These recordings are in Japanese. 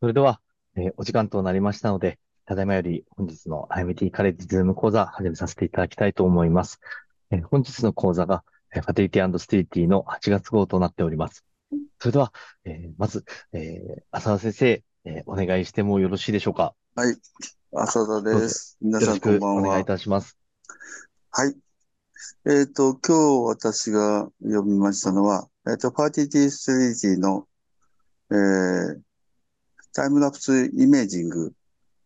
それでは、えーお時間となりましたので、ただいまより本日の IMT カレッジズーム講座始めさせていただきたいと思います。えー本日の講座が、えーファテリティスティリティの8月号となっております。それでは、えーまず、えー浅田先生、えーお願いしてもよろしいでしょうか？はい、浅田です。皆さんこんばんはお願いい。たします。はい。えっと、今日私が読みましたのは、えっと、パーティティストリティの、えー、 time-lapse imaging,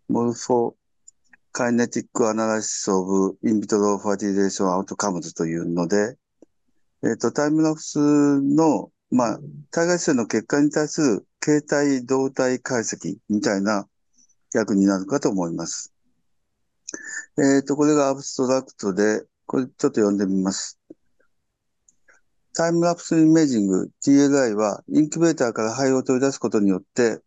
morphokinetic analysis of in vitro fertilization outcomes というので、えっと、タイムラプスの、まあ、体外受精の結果に対する形態動態解析みたいな役になるかと思います。えっと、これがアブストラクトで、これちょっと読んでみます。タイムラプスイメージング TLI はインキュベーターから肺を取り出すことによって、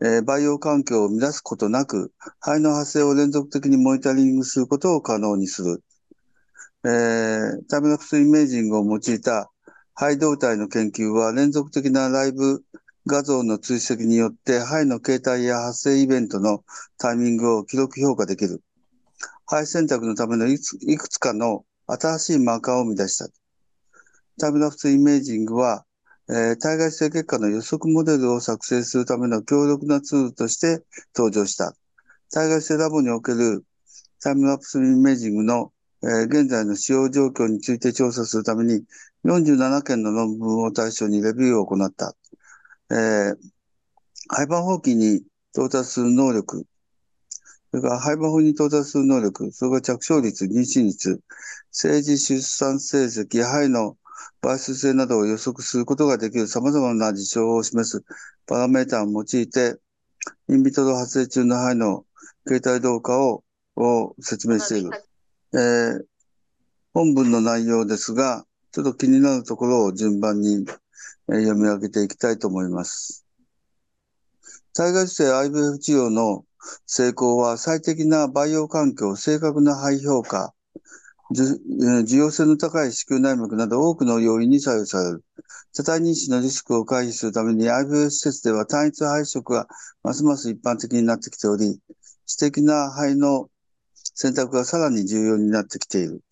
えー培養環境を乱すことなく肺の発生を連続的にモニタリングすることを可能にする。えータイムラプスイメージングを用いた肺動態の研究は連続的なライブ画像の追跡によって肺の形態や発生イベントのタイミングを記録評価できる。肺選択のためのいくつかの新しいマーカーを生み出した。タイムラプスイメージングは、えー体外性結果の予測モデルを作成するための強力なツールとして登場した。体外性ラボにおけるタイムラプスイメージングの、え現在の使用状況について調査するために47件の論文を対象にレビューを行った。えー、廃盤放棄に到達する能力、それから廃盤法に到達する能力、それから着床率、妊娠率、政治出産成績、肺の倍数性などを予測することができる様々な事象を示すパラメータを用いて、インビトロ発生中の肺の形態動化をを説明している。えー本文の内容ですが、ちょっと気になるところを順番に、えー読み上げていきたいと思います。体外受精 IVF 治療の成功は最適な培養環境、正確な肺評価、需要性の高い子宮内膜など多くの要因に左右される。多体妊娠のリスクを回避するために IVF 施設では単一配色がますます一般的になってきており、私的な肺の選択がさらに重要になってきている。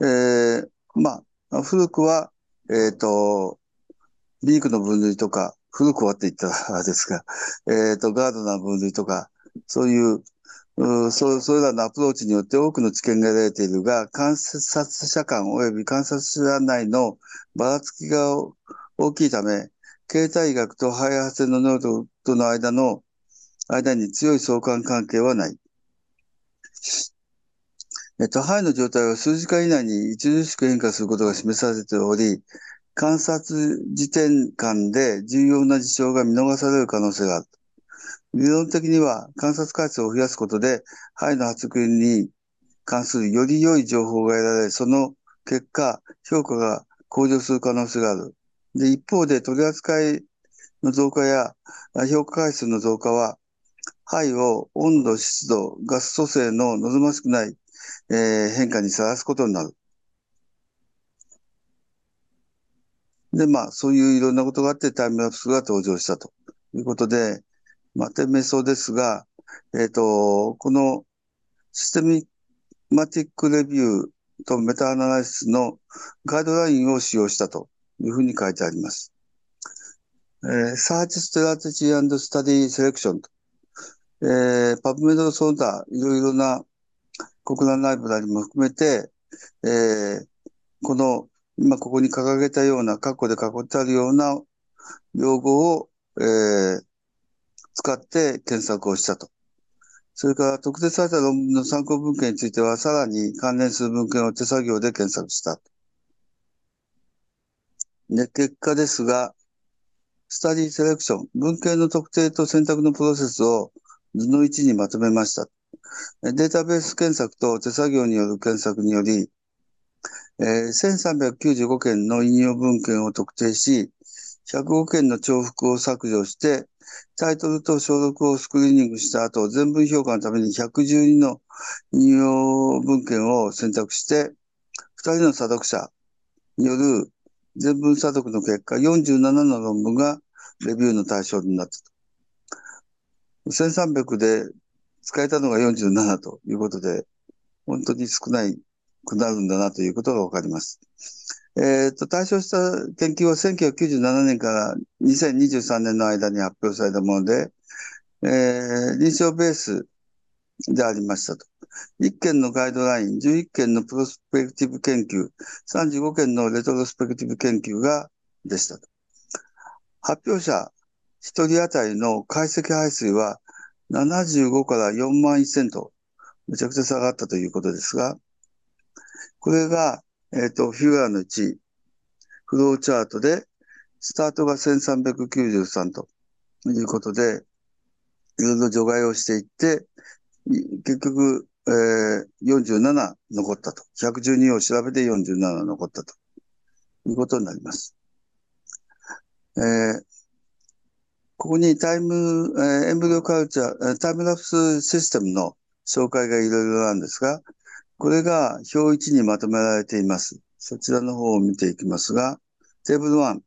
えー、まあ、古くは、えっ、と、リークの分類とか、古くはって言ったらあですが、えっ、と、ガードナー分類とか、そういう、うそう、それらのアプローチによって多くの知見が得られているが、観察者間及び観察者内のばらつきが大きいため、形態学と肺発生の濃度との間の、間に強い相関関係はない。えっと、肺の状態は数時間以内に著しく変化することが示されており、観察時点間で重要な事象が見逃される可能性がある。理論的には観察回数を増やすことで、肺の発育に関するより良い情報が得られ、その結果、評価が向上する可能性がある。で、一方で取り扱いの増加や評価回数の増加は、肺を温度、湿度、ガス組成の望ましくない、えー変化にさらすことになる。で、まあ、そういういろんなことがあってタイムラプスが登場したということで、まあ、点名そうですが、えっ、と、このシステミマティックレビューとメタアナライスのガイドラインを使用したというふうに書いてあります。えー、Search Strategy and Study Selection と、えー、パブメドソーダ、いろいろな国内ライブラリも含めて、えー、この今ここに掲げたような、括弧で囲ってあるような用語を、えー使って検索をしたと。それから特定された論文の参考文献については、さらに関連する文献を手作業で検索した。で、結果ですが、スタディセレクション、文献の特定と選択のプロセスを図の1にまとめました。データベース検索と手作業による検索により、え1395件の引用文献を特定し、105件の重複を削除して、タイトルと小録をスクリーニングした後、全文評価のために112の引用文献を選択して、2人の査読者による全文査読の結果、47の論文がレビューの対象になったと。1300で使えたのが47ということで、本当に少ないくなるんだなということがわかります。えっ、ー、と、対象した研究は1997年から2023年の間に発表されたもので、えー、臨床ベースでありましたと。1件のガイドライン、11件のプロスペクティブ研究、35件のレトロスペクティブ研究がでしたと。発表者1人当たりの解析排水は75から4万1000とめちゃくちゃ下がったということですが、これが、えっ、ー、と、フィギュアの1、フローチャートで、スタートが1393ということで、いろいろ除外をしていって、結局、えー、47残ったと。112を調べて47残ったということになります。えー、ここにタイム、えー、エンブリオカルチャー、タイムラプスシステムの紹介がいろいろなんですが、これが表1にまとめられています。そちらの方を見ていきますが、テーブル1、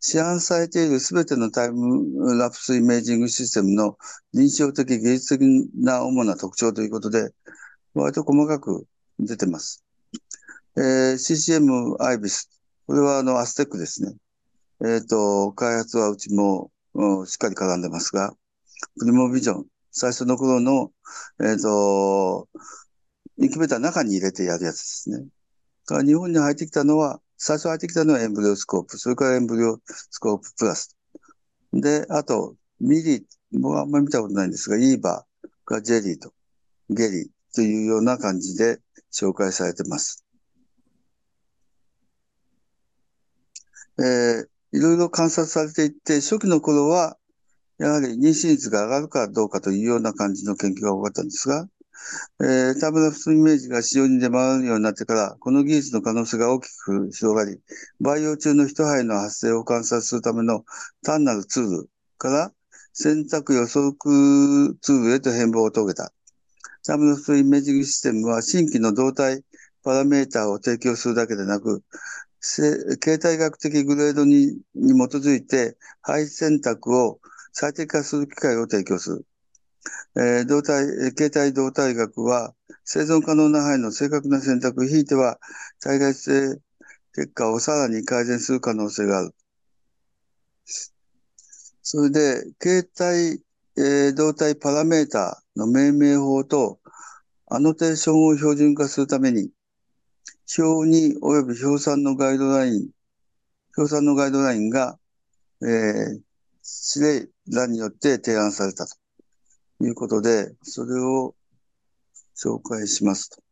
市販されているすべてのタイムラプスイメージングシステムの臨床的芸術的な主な特徴ということで、割と細かく出てます。えー、CCM アイビス。これはあのアステックですね。えっ、ー、と、開発はうちも、うん、しっかり絡んでますが、プリモビジョン。最初の頃の、えっ、ー、と、インキュベーターの中に入れてやるやつですね。から日本に入ってきたのは、最初入ってきたのはエンブリオスコープ、それからエンブリオスコーププラス。で、あと、ミリ、僕はあんまり見たことないんですが、イーバーがジェリーとゲリーというような感じで紹介されてます。えー、いろいろ観察されていって、初期の頃は、やはり妊娠率が上がるかどうかというような感じの研究が多かったんですが、えー、タブラフスイメージが市場に出回るようになってから、この技術の可能性が大きく広がり、培養中の一肺の発生を観察するための単なるツールから選択予測ツールへと変貌を遂げた。タブラフスイメージングシステムは新規の動態パラメータを提供するだけでなく、形態学的グレードにに基づいて肺選択を最適化する機会を提供する。えー、動体、形態動体学は、生存可能な範囲の正確な選択、ひいては、体外性結果をさらに改善する可能性がある。それで、形態、えー、動体パラメータの命名法と、アノテーションを標準化するために、表に及び表産のガイドライン、表産のガイドラインが、えー、指令らによって提案されたと。ということで、それを紹介しますと。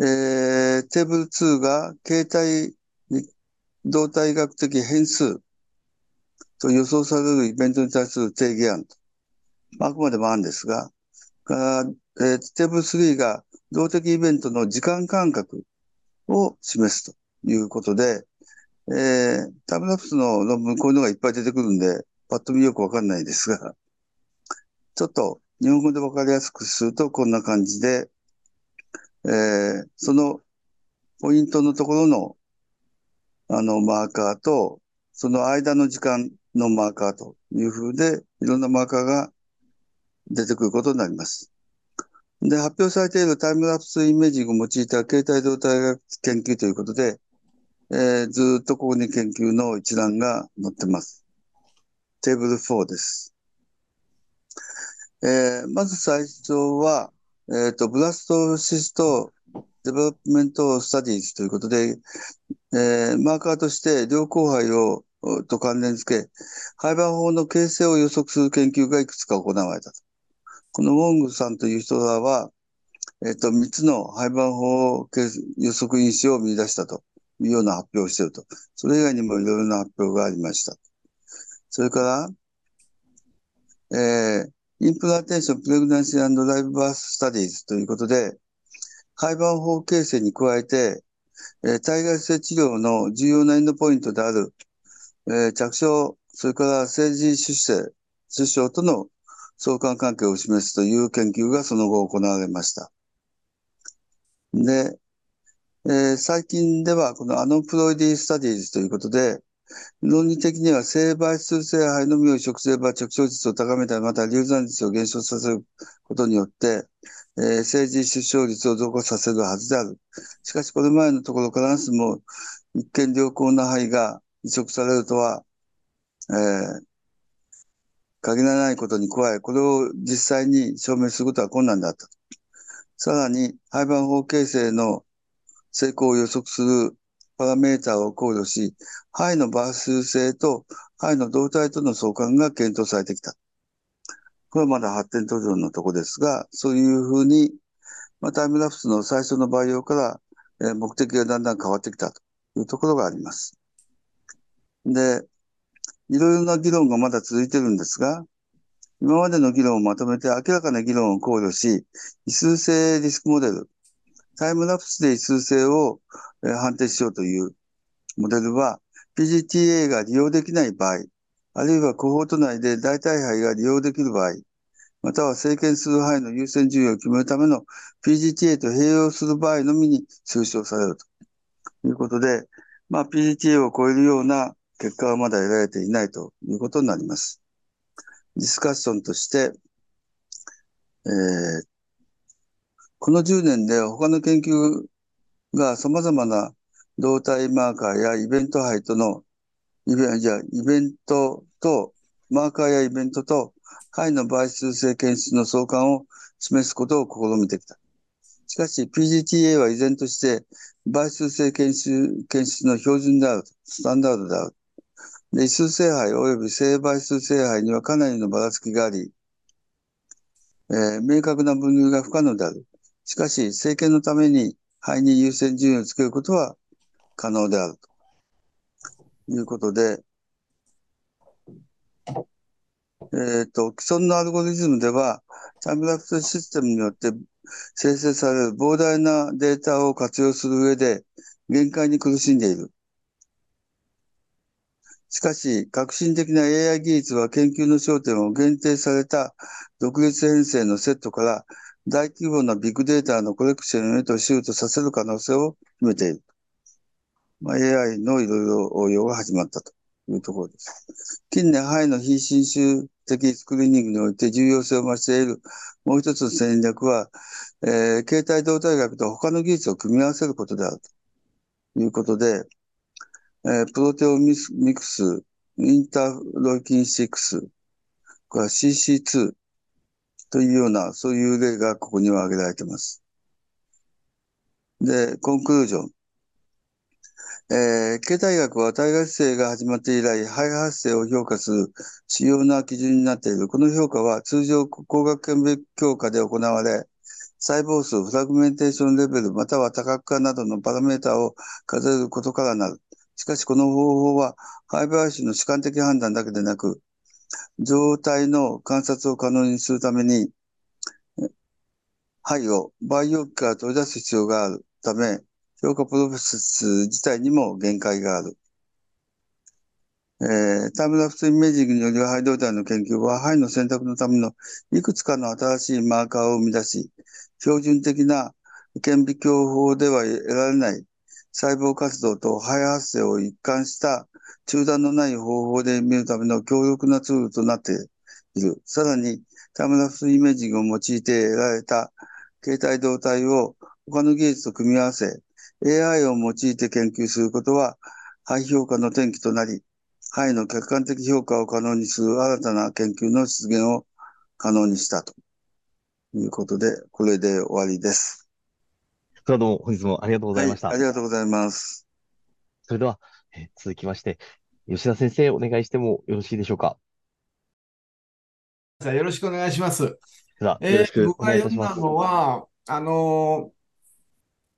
えー、テーブル2が形態動体学的変数と予想されるイベントに対する定義案と。あくまでも案ですが、からえー、テーブル3が動的イベントの時間間隔を示すということで、えー、タイムラプスの論文こういうのがいっぱい出てくるんで、パッと見よくわかんないですが、ちょっと日本語でわかりやすくするとこんな感じで、えー、そのポイントのところのあのマーカーと、その間の時間のマーカーという風で、いろんなマーカーが出てくることになります。で、発表されている time-lapse imaging を用いた形態動態学研究ということで、えー、ずっとここに研究の一覧が載ってます。テーブル4です。えー、まず最初は、えっ、ー、と、 blastocyst development studies ということで、えー、マーカーとして良好胚をと関連付け、胚盤胞の形成を予測する研究がいくつか行われた。この Wong さんという人らは、えっ、ー、と、3つの胚盤胞予測因子を見出したというような発表をしていると。それ以外にもいろいろな発表がありました。それから、えー、 implantation, pregnancy, live birth studies ということで、胚盤胞形成に加えて、えー、体外受精治療の重要なエンドポイントである、えー、着床、それから生児出生、出生との相関関係を示すという研究がその後行われました。で、えー、最近ではこの aneuploidy studies ということで、論理的には正倍数性胚のみを移植すれば着床率を高めたり、また流産率を減少させることによって、えー、生児出生率を増加させるはずである。しかし、これ前のところ、必ずも一見良好な胚が移植されるとは、えー、限らないことに加え、これを実際に証明することは困難だった。さらに、廃盤法形成の成功を予測するパラメータを考慮し、肺の倍数性と肺の動態との相関が検討されてきた。これはまだ発展途上のとこですが、そういうふうに、まあ、タイムラプスの最初の培養から、えー、目的がだんだん変わってきたというところがあります。で、いろいろな議論がまだ続いてるんですが、今までの議論をまとめて明らかな議論を考慮し、異数性リスクモデル、タイムラプスで異数性を判定しようというモデルは、PGTA が利用できない場合、あるいはコホート内で代替肺が利用できる場合、または生検する肺の優先順位を決めるための PGTA と併用する場合のみに推奨されるということで、まあ、PGTA を超えるような結果はまだ得られていないということになります。ディスカッションとして、えー、この10年で他の研究が様々な動体マーカーやイベント杯との、イベじゃイベントと、マーカーやイベントと、肺の倍数性検出の相関を示すことを試みてきた。しかし、PGTA は依然として、倍数性検出検出の標準である、スタンダードである。で、異数性肺及び性倍数性肺にはかなりのばらつきがあり、えー、明確な分類が不可能である。しかし、政権のために肺に優先順位をつけることは可能であるということで、えっ、ー、と、既存のアルゴリズムでは、タイムラプスシステムによって生成される膨大なデータを活用する上で限界に苦しんでいる。しかし、革新的な AI 技術は研究の焦点を限定された独立編成のセットから大規模なビッグデータのコレクションへとシュートさせる可能性を秘めている。まあ、AI のいろいろ応用が始まったというところです。近年、肺の非侵襲的スクリーニングにおいて重要性を増しているもう一つの戦略は、えー、携帯動体学と他の技術を組み合わせることであるということで、えー、プロテオミクス、インターロイキン6、これは CC2 というような、そういう例がここには挙げられています。で、コンクルージョン。えー、経済学は対外性が始まって以来、肺発生を評価する主要な基準になっている。この評価は通常工学顕微強化で行われ、細胞数、フラグメンテーションレベル、または多角化などのパラメータを数えることからなる。しかし、この方法は、肺培養の主観的判断だけでなく、状態の観察を可能にするために、肺を培養器から取り出す必要があるため、評価プロセス自体にも限界がある。えー、タイムラプスイメージングによる肺動態の研究は、肺の選択のためのいくつかの新しいマーカーを生み出し、標準的な顕微鏡法では得られない細胞活動と肺発生を一貫した中断のない方法で見るための強力なツールとなっている。さらに、タイムラプスイメージングを用いて得られた形態動態を他の技術と組み合わせ、AI を用いて研究することは、肺評価の転機となり、肺の客観的評価を可能にする新たな研究の出現を可能にしたということで、これで終わりです。どうも本日もありがとうございました。はい、ありがとうございます。それでは、え続きまして、吉田先生、お願いしてもよろしいでしょうか？よろしくお願いします。よろしくお願いします。僕が読んだのは、あの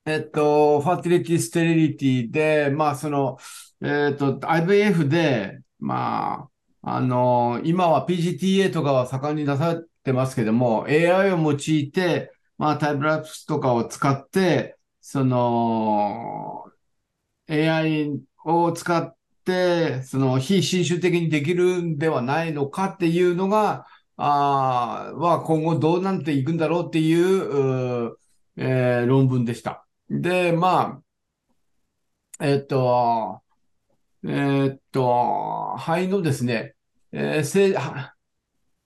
えっと、ファティリティ・ステリリティで、まあ、その、えっと、IVF で、まあ、あの、今は PGTA とかは盛んに出されてますけども、AI を用いて、まあ、タイプラプスとかを使って、その、AI を使って、その、非侵襲的にできるんではないのかっていうのが、あは今後どうなっていくんだろうっていう、うえー、論文でした。で、まあ、えっと、えっと、肺のですね、えーせ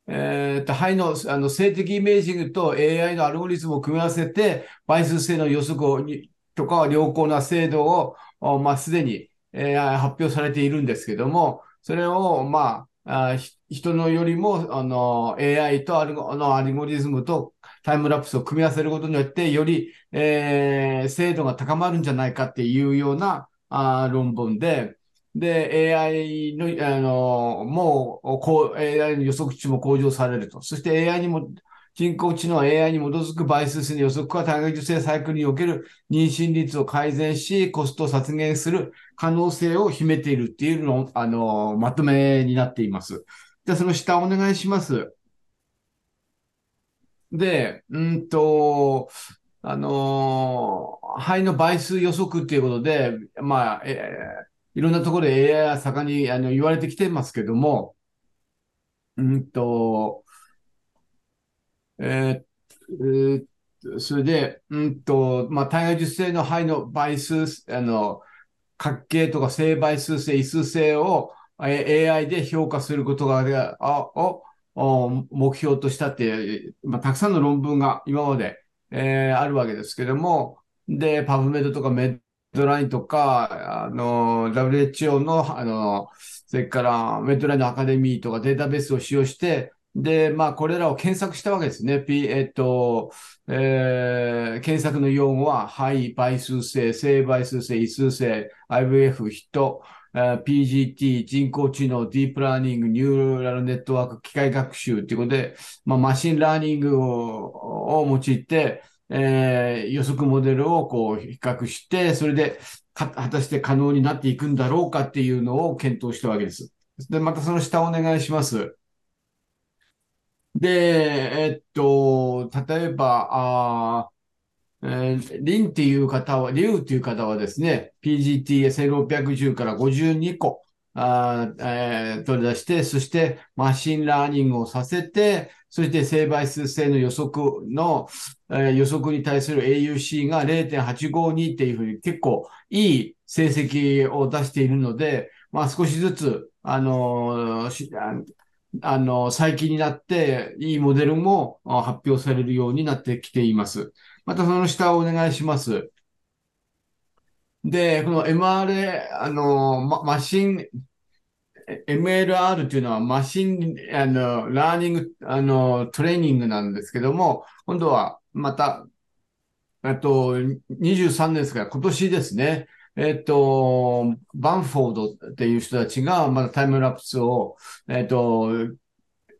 えっと、肺の、あの、性的イメージングと AI のアルゴリズムを組み合わせて、倍数性の予測をにとか良好な精度を、まあ、すでに、えー発表されているんですけども、それを、まあ、あ人のよりも、あの、AI とアルゴ、の、アルゴリズムとタイムラプスを組み合わせることによって、より、えー精度が高まるんじゃないかっていうような、あ論文で、で、AI の、あの、もう、こう、AI の予測値も向上されると。そして AI にも、人工知能 AI に基づく倍数性の予測は体外受精サイクルにおける妊娠率を改善し、コストを削減する可能性を秘めているっていうのを、あの、まとめになっています。じゃあ、その下お願いします。で、うんと、あの肺の倍数予測っていうことで、まあ、えーいろんなところで AI は盛んにあの言われてきてますけども、うんと、えーえーそれで、うんと、まあ、体外受精の肺の倍数、あの、角形とか正倍数性、異数性を AI で評価することが、あを、目標としたって、まあ、たくさんの論文が今まで、えーあるわけですけども、で、パブメドとかメッドラインとか、あの、WHO の、あの、それからメッドラインのアカデミーとかデータベースを使用して、で、まあ、これらを検索したわけですね。P、えっと、えー検索の用語は、肺、倍数性、正倍数性、異数性、IVF、人、えー PGT、人工知能、ディープラーニング、ニューラルネットワーク、機械学習ということで、まあ、 machine learning をを用いて、えー予測モデルをこう比較して、それでか果たして可能になっていくんだろうかっていうのを検討したわけです。で、またその下お願いします。で、えっと、例えば、あえーリンっていう方は、リュウっていう方はですね、PGT1610 から52個、あえー取り出して、そして machine learning をさせて、そして正倍数性の予測の、えー予測に対する AUC が0.852っていうふうに結構いい成績を出しているので、まあ少しずつ、あのーあの、最近になって、いいモデルも発表されるようになってきています。またその下をお願いします。で、この MRA、あの、マシン、MLR というのはマシン、あの、ラーニング、あの、トレーニングなんですけども、今度はまた、えっと、23年ですから、今年ですね。えっと、バンフォードっていう人たちが、まだタイムラプスを、えっと、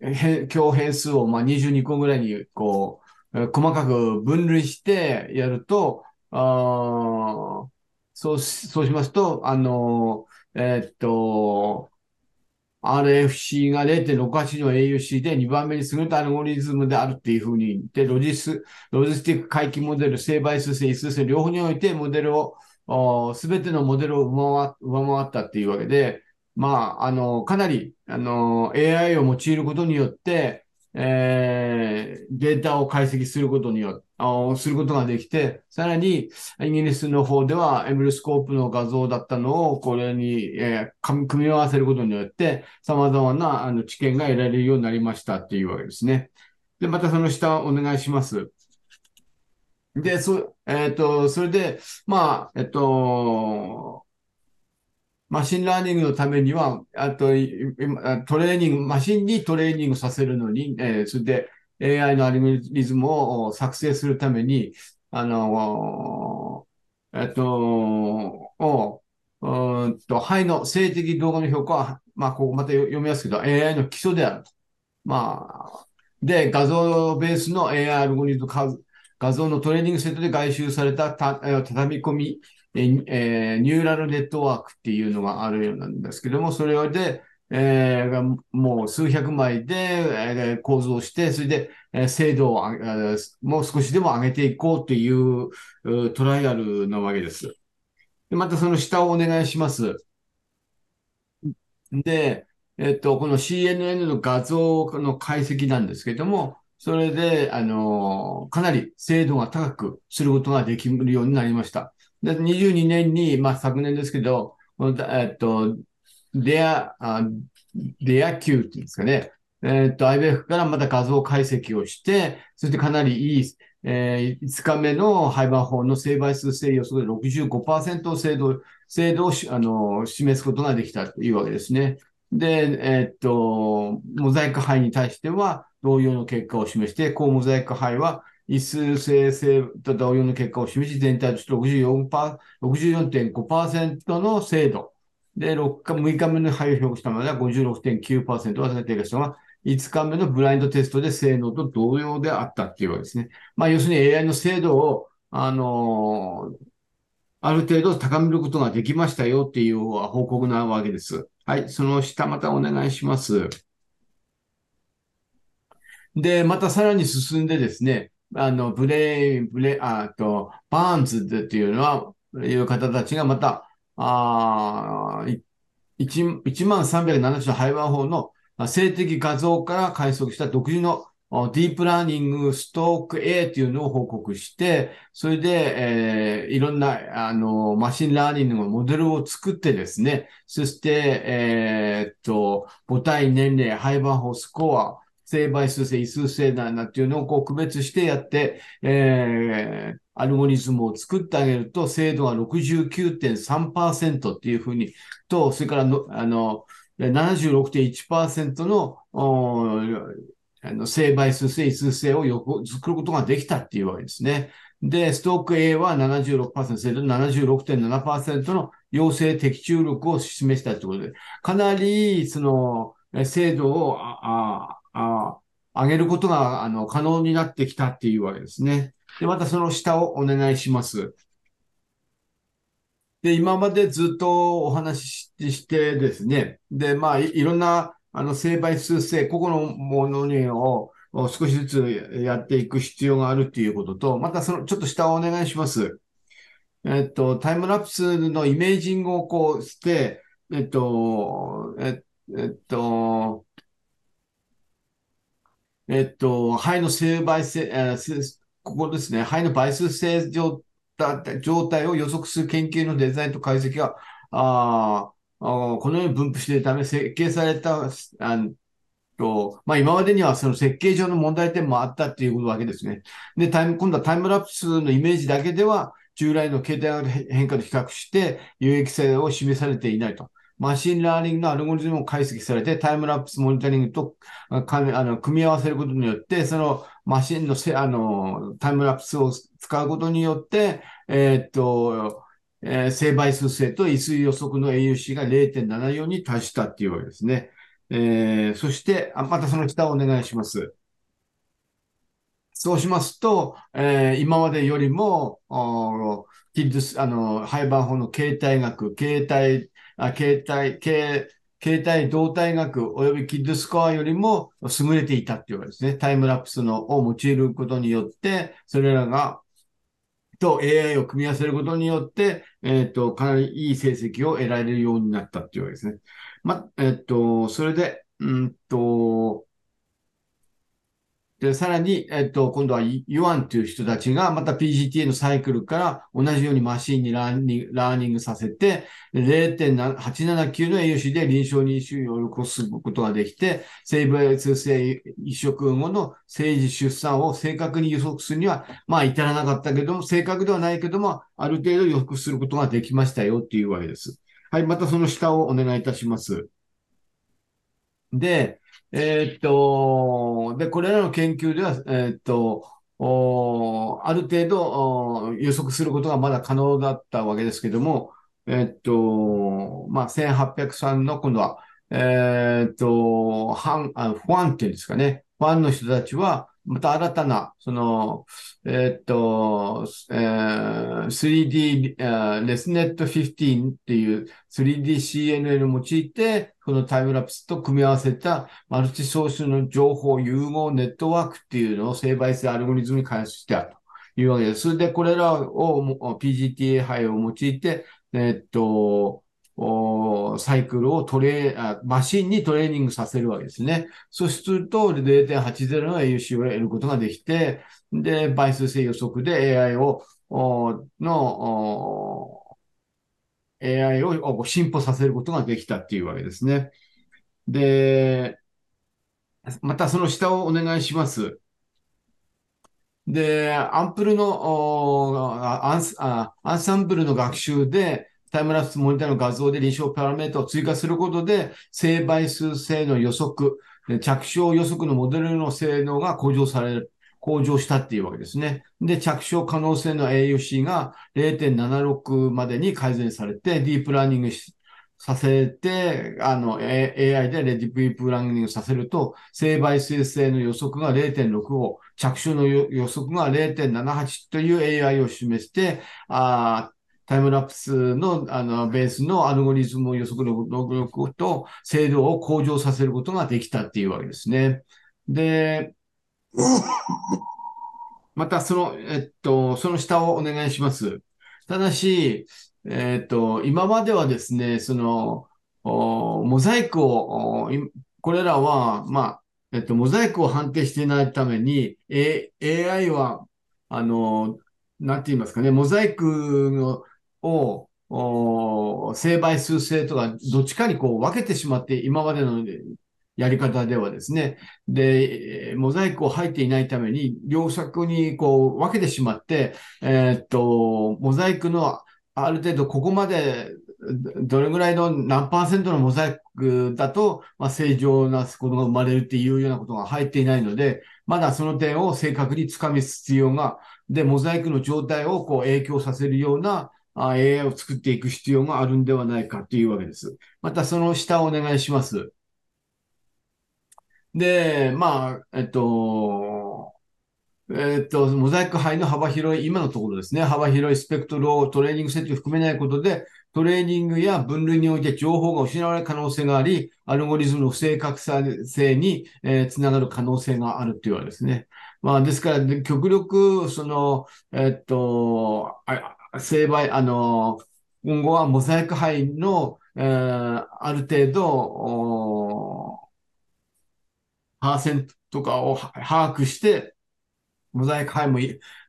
変強変数をまあ22個ぐらいに、こう、細かく分類してやると、あそうし、そうしますと、あの、えっと、RFC が0.68の AUC で2番目に優れたアルゴリズムであるっていうふうに言って、ロジス、ロジスティック回帰モデル、正倍数性、異数性、両方においてモデルを、すべてのモデルを上回ったっていうわけで、まあ、あの、かなり、あの、AI を用いることによって、えーデータを解析することによって、することができて、さらに、イギリスの方では、 EmbryoScope の画像だったのを、これに、えー組み合わせることによって、様々なあの知見が得られるようになりましたっていうわけですね。で、またその下お願いします。で、そ、えっと、それで、まあ、えっと、 machine learning のためには、あと、トレーニング、マシンにトレーニングさせるのに、えーそれで AI のアルゴリズムを作成するために、あの、えっと、を、うんと、肺の性的動画の評価は、まあ、ここまた読みやすけど、AI の基礎であると。まあ、で、画像ベースの AI アルゴリズム、画像のトレーニングセットで外周されたた畳み込み、えニューラルネットワークっていうのがあるようなんですけども、それで、えーもう数百枚で、えー構造して、それで、え精度を上げえーもう少しでも上げていこうっていうトライアルなわけです。でまたその下をお願いします。で、えっと、この CNN の画像の解析なんですけども、それで、あの、かなり精度が高くすることができるようになりました。で、22年に、まあ昨年ですけど、えっと、レア、レア Q っていうんですかね。えっと、IBF からまた画像解析をして、そしてかなりいい、えー、5日目の廃盤法の成倍数制予測で65%精度、精度をあの示すことができたというわけですね。で、えっと、モザイク肺に対しては同様の結果を示して、高モザイク肺は異数性性と同様の結果を示し、全体として64.5%の精度。で、6日、6日目の胚を評価したまでは56.9%は定したが、5日目のブラインドテストで性能と同様であったっていうわけですね。まあ、要するに AI の精度を、あのー、ある程度高めることができましたよっていう報告なわけです。はい、その下またお願いします。で、またさらに進んでですね、あの、ブレイン、ブレ、あと、バーンズっていうのは、いう方たちがまた、あ1、1万370の胚盤胞の静的画像から解析した独自のディープラーニングストーク A というのを報告して、それで、えー、いろんな、あの、 machine learning のモデルを作ってですね、そして、えー、っと、母体年齢、胚盤胞スコア、正倍数性、異数性だなっていうのをこう区別してやって、えー、アルゴリズムを作ってあげると、精度は69.3%っていうふうに、と、それからの、あの、76.1%の、あの正倍数性、異数性をよく作ることができたっていうわけですね。で、ストーク A は76%、76.7%の陽性的中力を示したということで、かなり、その、精度を、ああ上げることが、あの、可能になってきたっていうわけですね。で、またその下をお願いします。で、今までずっとお話ししてですね、で、まあ、いろんな、あの、成倍数性、個々のものにを少しずつやっていく必要があるっていうことと、またその、ちょっと下をお願いします。えっと、タイムラプスのイメージングをこうして、えっと、えっと、えっと、肺の成倍性、えここですね、胚の倍数性状態を予測する研究のデザインと解析が、ああこのように分布しているため、設計された、あと、まあ今までにはその設計上の問題点もあったっていうわけですね。で、タイム、今度はタイムラプスのイメージだけでは、従来の形態変化と比較して有益性を示されていないと。 machine learning のアルゴリズムを解析されて、タイムラプスモニタリングとあの組み合わせることによって、そのマシンのせあのタイムラプスを使うことによって、えー、っと、えー、正倍数性と異数予測の AUC が0.74に達したっていうわけですね。えー、そして、あまたその下をお願いします。そうしますと、えー、今までよりも、キッズあの、廃盤法の形態学、形態あ形態、形形態動態学及び KIDScore よりも優れていたっていうわけですね。タイムラプスのを用いることによって、それらが、と AI を組み合わせることによって、えっ、ー、と、かなりいい成績を得られるようになったっていうわけですね。ま、えっ、ー、と、それで、うんと、で、さらに、えっと、今度はユアンという人たちが、また PGTA のサイクルから同じようにマシンにラーニングラーニングさせて、0.879の栄養士で臨床認証を起こすことができて、生物性移植後の生児出産を正確に予測するには、まあ至らなかったけども、正確ではないけども、ある程度予測することができましたよっていうわけです。はい、またその下をお願いいたします。で、えー、っと、で、これらの研究では、えー、っと、おある程度予測することがまだ可能だったわけですけども、えー、っと、まあ、1803の今度は、えっと、反、あファンっていうんですかね。ファンの人たちは、また新たな、その、えー、っと、えー、3D、レスネット15っていう 3DCNN を用いて、このタイムラプスと組み合わせたマルチソースの情報融合ネットワークっていうのを生倍性アルゴリズムに開発してあるというわけです。それで、これらを PGTA 配を用いて、えー、っと、おサイクルをトレー、マシンにトレーニングさせるわけですね。そうすると0.80の AUC を得ることができて、で、倍数性予測で AI を、の、AI を進歩させることができたっていうわけですね。で、またその下をお願いします。で、アンプルの、アンアンサンブルの学習で、タイムラプスモニターの画像で臨床パラメータを追加することで、正倍数性の予測、着床予測のモデルの性能が向上される、向上したっていうわけですね。で、着床可能性の AUC が0.76までに改善されて、ディープラーニングさせて、あの、AI でレディプープランニングさせると、正倍数性の予測が0.65、着手の予測が0.78という AI を示して、あタイムラプスのあのベースのアルゴリズム予測の能力と精度を向上させることができたっていうわけですね。で、またその、えっと、その下をお願いします。ただし、えっと、今まではですね、その、モザイクを、これらは、まあ、えっと、モザイクを判定していないために、A、AI は、あの、なんて言いますかね、モザイクのを、成倍数性とか、どっちかにこう分けてしまって、今までのやり方ではですね、で、モザイクを入っていないために、両作にこう分けてしまって、えー、っと、モザイクのある程度ここまでどれぐらいの何パーセントのモザイクだと、まあ、正常な子供が生まれるっていうようなことが入っていないので、まだその点を正確につかみ必要が、で、モザイクの状態をこう影響させるような AI を作っていく必要があるんではないかというわけです。またその下をお願いします。で、まあ、えっと、えっと、モザイク範囲の幅広い、今のところですね、幅広いスペクトルをトレーニングセットに含めないことで、トレーニングや分類において情報が失われる可能性があり、アルゴリズムの不正確さ性に、えー、つながる可能性があるというわけですね。まあ、ですから、極力、その、えっと、成敗、あの、今後はモザイク範囲の、えー、ある程度、パーセントとかを把握して、モザイク範囲も、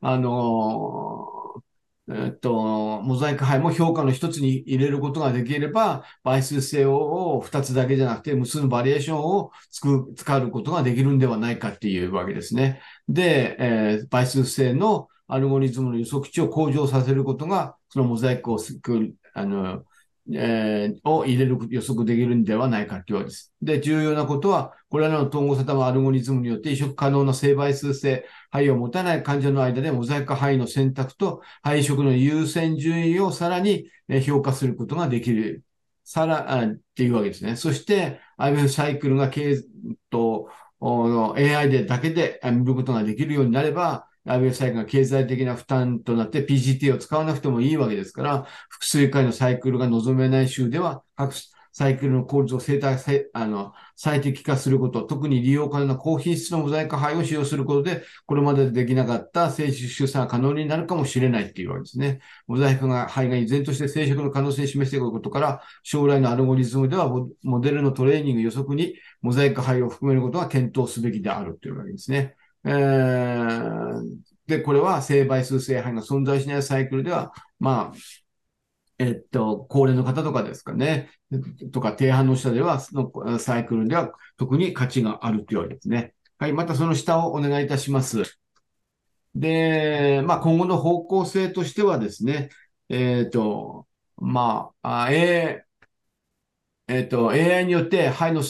あのえっと、モザイク範囲も評価の一つに入れることができれば、倍数性を二つだけじゃなくて、無数のバリエーションをつく使うことができるんではないかっていうわけですね。で、えー、倍数性のアルゴリズムの予測値を向上させることが、そのモザイクを、あの、えー、を入れる予測できるんではないかというわけです。で、重要なことは、これらの統合定むアルゴリズムによって移植可能な成倍数性肺を持たない患者の間でモザイク肺の選択と肺移植の優先順位をさらに評価することができる。さら、あっていうわけですね。そして、IBF サイクルが経と AI でだけで見ることができるようになれば、IBF サイクルが経済的な負担となって PGT を使わなくてもいいわけですから、複数回のサイクルが望めない州では、各サイクルの効率を生体あの最適化すること、特に利用可能な高品質のモザイク肺を使用することで、これまでできなかった生殖出産が可能になるかもしれないっていうわけですね。モザイクが肺が依然として生殖の可能性を示していることから、将来のアルゴリズムではモデルのトレーニング予測にモザイク肺を含めることが検討すべきであるというわけですね。えー、で、これは生倍数性肺が存在しないサイクルでは、まあ、えっと、高齢の方とかですかね、とか低反応者では、そのサイクルでは特に価値があるというわけですね。はい、またその下をお願いいたします。で、まあ、今後の方向性としてはですね、えっ、と、まあ、あえー、えっ、と、AI によって肺の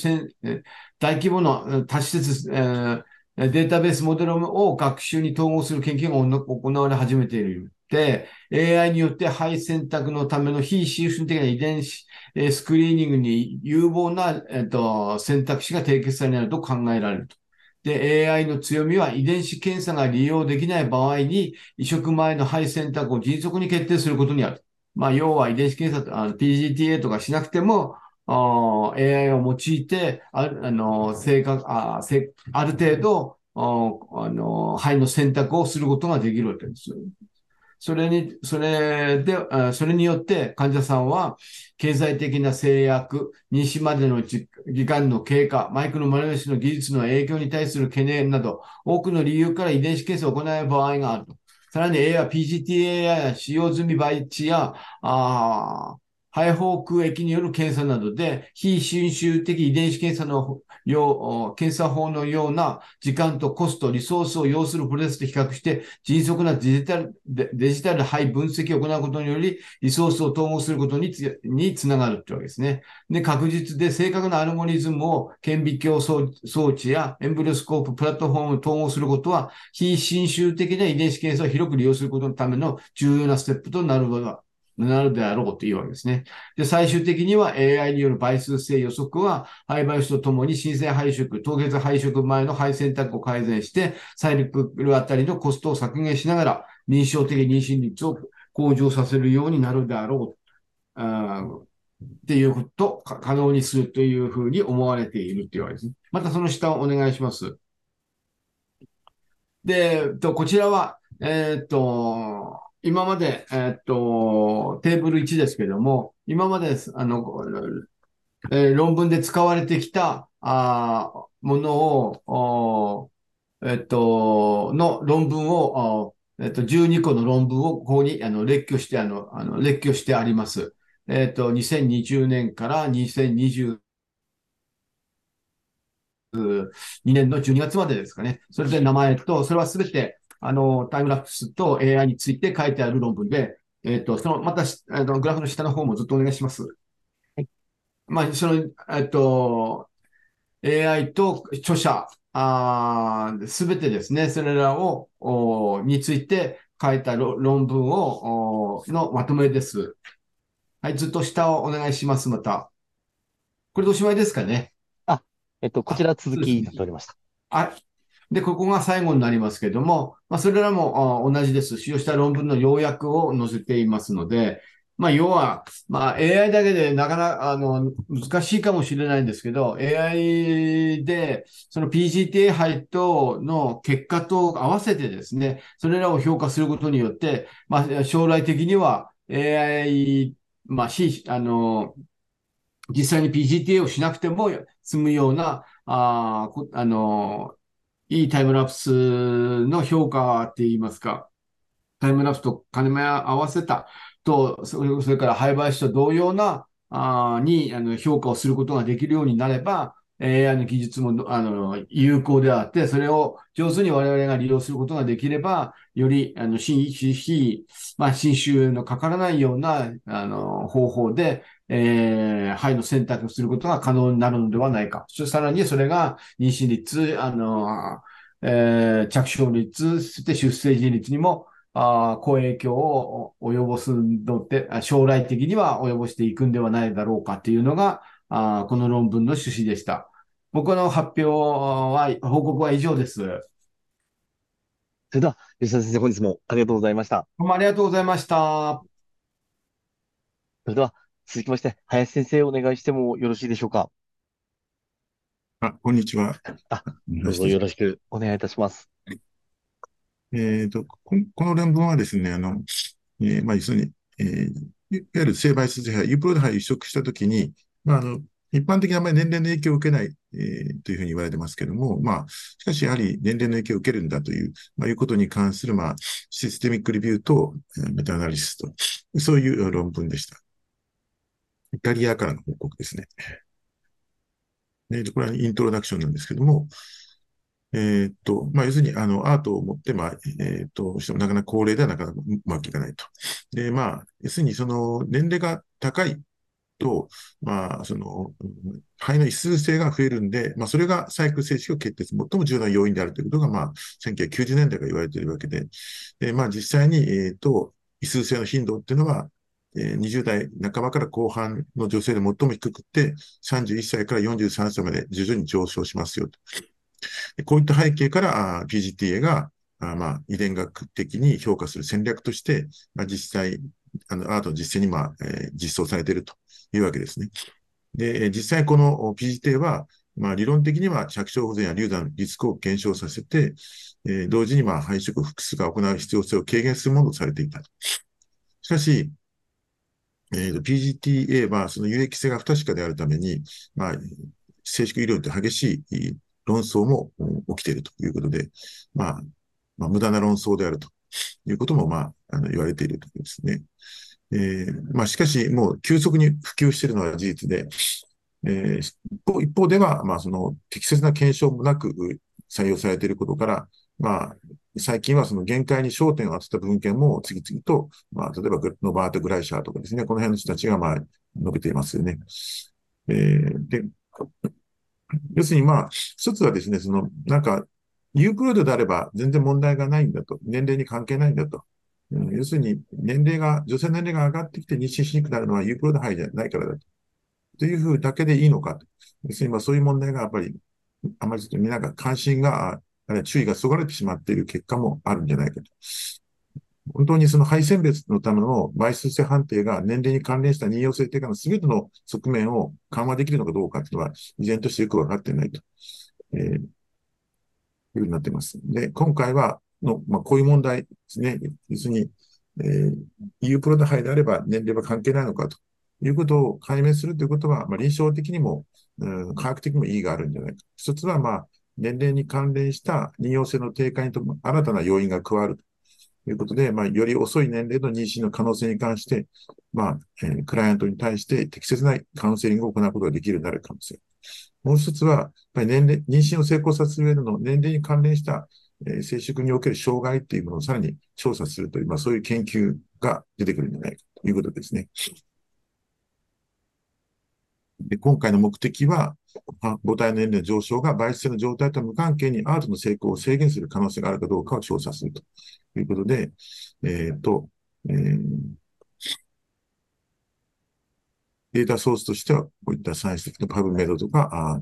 大規模な多施設、えーデータベースモデルを学習に統合する研究が行われ始めている。で、AI によって肺選択のための非シフ的な遺伝子、えスクリーニングに有望な、えっと、選択肢が締結されると考えられると。で、AI の強みは遺伝子検査が利用できない場合に移植前の肺選択を迅速に決定することにある。まあ、要は遺伝子検査、PGTA とかしなくても、AI を用いて、ああの、正確、あせある程度、あの、肺の選択をすることができるわけです。それに、それで、それによって患者さんは経済的な制約、妊娠までの時間の経過、マイクロマルメスの技術の影響に対する懸念など、多くの理由から遺伝子検査を行う場合があると。さらに A や PGTA や使用済み培地や、あ肺胞空液による検査などで、非侵襲的遺伝子検査のよう、検査法のような時間とコスト、リソースを要するプロセスと比較して、迅速なデジタル、デジタル肺分析を行うことにより、リソースを統合することにつにつながるというわけですね。で、確実で正確なアルゴリズムを顕微鏡装置やエンブリオスコープ、プラットフォームを統合することは、非侵襲的な遺伝子検査を広く利用することのための重要なステップとなるわなるであろうというわけですね。で、最終的には AI による倍数性予測は、廃売種とともに新鮮配色、凍結配色前の配選択を改善して、サイクルあたりのコストを削減しながら、認証的妊娠率を向上させるようになるであろう。あっていうこと可能にするというふうに思われているというわけですね。またその下をお願いします。で、えっとこちらは、えー、っと、今まで、えっと、テーブル1ですけども、今まで、あの、えー、論文で使われてきた、あものを、えっと、の論文を、えっと、12個の論文をここに、あの、列挙して、あの、あの、列挙してあります。えっと、2020年から2020 2年の12月までですかね。それで名前と、それはすべて、あの、タイムラプスと AI について書いてある論文で、えっ、ー、と、その、また、あの、グラフの下の方もずっとお願いします。はい。まあ、その、えっ、と、AI と著者、すべてですね、それらを、おについて書いた論文を、のまとめです。はい、ずっと下をお願いします、また。これでおしまいですかね。あ、えっと、こちら続きになっておりました。あ、で、ここが最後になりますけども、まあ、それらも同じです。使用した論文の要約を載せていますので、まあ、要は、まあ、AI だけでなかなか、あの、難しいかもしれないんですけど、AI で、その PGTA 配当の結果と合わせてですね、それらを評価することによって、まあ、将来的には AI、まあ、し、あの、実際に PGTA をしなくても済むような、ああの、いいタイムラプスの評価って言いますか、タイムラプスと金目合わせたと、それから廃売種と同様な、あにあの評価をすることができるようになれば、AI の技術もあの有効であって、それを上手に我々が利用することができれば、よりあの新非、まあ、新種のかからないようなあの方法で、えー、肺の選択をすることが可能になるのではないか。そさらにそれが妊娠率、あの、えー、着床率、そして出生時率にも、あ好影響を及ぼすのって、将来的には及ぼしていくんではないだろうかというのが、あこの論文の趣旨でした。僕の発表は、報告は以上です。それでは、吉田先生、本日もありがとうございました。どうもありがとうございました。それでは、続きまして、林先生お願いしてもよろしいでしょうか？あ、こんにちは。あ、どうぞよろしくお願いいたします。はい、えっ、ー、とこ、この論文はですね、あの、えー、まあ、要するに、えー、いわゆる性倍数肺、ユープロデ肺を移植したときに、まあ、あの、一般的にあまり年齢の影響を受けない、えー、というふうに言われてますけども、まあ、しかしやはり年齢の影響を受けるんだという、まあ、いうことに関する、まあ、システミックレビューとメタアナリシスと、そういう論文でした。イタリアからの報告ですね。で、これはイントロダクションなんですけども、えー、っと、まあ、要するに、あの、アートを持って、まあ、えー、っと、してもなかなか高齢ではなかなかうまくいかないと。で、まあ、要するに、その、年齢が高いと、まあ、その、肺の異数性が増えるんで、まあ、それがサイクル性子を決定する最も重要な要因であるということが、まあ、1990年代から言われているわけで、で、まあ、実際に、えっ、と、異数性の頻度っていうのは、え、20代半ばから後半の女性で最も低くて、31歳から43歳まで徐々に上昇しますよと。こういった背景から、PGTA が、あまあ、遺伝学的に評価する戦略として、まあ、実際、あの、アートの実践に、まあ、えー、実装されているというわけですね。で、実際この PGTA は、まあ、理論的には着床保全や流産リスクを減少させて、えー、同時にまあ配色複数が行う必要性を軽減するものとされていた。しかし、えー、PGTA はその有益性が不確かであるために、まあ、正式医療って激しい論争も起きているということで、まあ、まあ、無駄な論争であるということも、まあ、あの言われているということですね。えー、まあ、しかし、もう急速に普及しているのは事実で、えー、一方では、まあ、その適切な検証もなく採用されていることから、まあ、最近はその限界に焦点を当てた文献も次々と、まあ、例えばノバート・グライシャーとかですね、この辺の人たちがまあ述べていますよね。えー、で、要するにまあ、一つはですね、その、なんか、ユークロードであれば全然問題がないんだと。年齢に関係ないんだと。うん、要するに、年齢が、女性年齢が上がってきて妊娠しにくくなるのはユークロード肺じゃないからだと。というふうだけでいいのかと。要するに、まあそういう問題がやっぱり、あまりちょっとみんなが関心が、あるいは注意がそがれてしまっている結果もあるんじゃないかと。本当にその配線別のための倍数性判定が年齢に関連した任用性低下の全ての側面を緩和できるのかどうかというのは、依然としてよくわかっていないと。えー、いうふうになっています。で、今回は、の、まあ、こういう問題ですね。要するに、えー、EU プロダハイであれば年齢は関係ないのかということを解明するということは、まあ、臨床的にも、うん、科学的にも意義があるんじゃないか。一つは、まあ、年齢に関連した任用性の低下にとも新たな要因が加わるということで、まあ、より遅い年齢の妊娠の可能性に関して、まあ、えー、クライアントに対して適切なカウンセリングを行うことができるようになる可能性。もう一つは、やっぱり年齢、妊娠を成功させる上での年齢に関連した、えー、生殖における障害っていうものをさらに調査するという、まあ、そういう研究が出てくるんじゃないかということですね。で今回の目的は、母体の年齢の上昇が倍率性の状態と無関係にアートの成功を制限する可能性があるかどうかを調査するということで、えっ、ー、と、えー、データソースとしては、こういったサイエンス的なパブメドとか、あ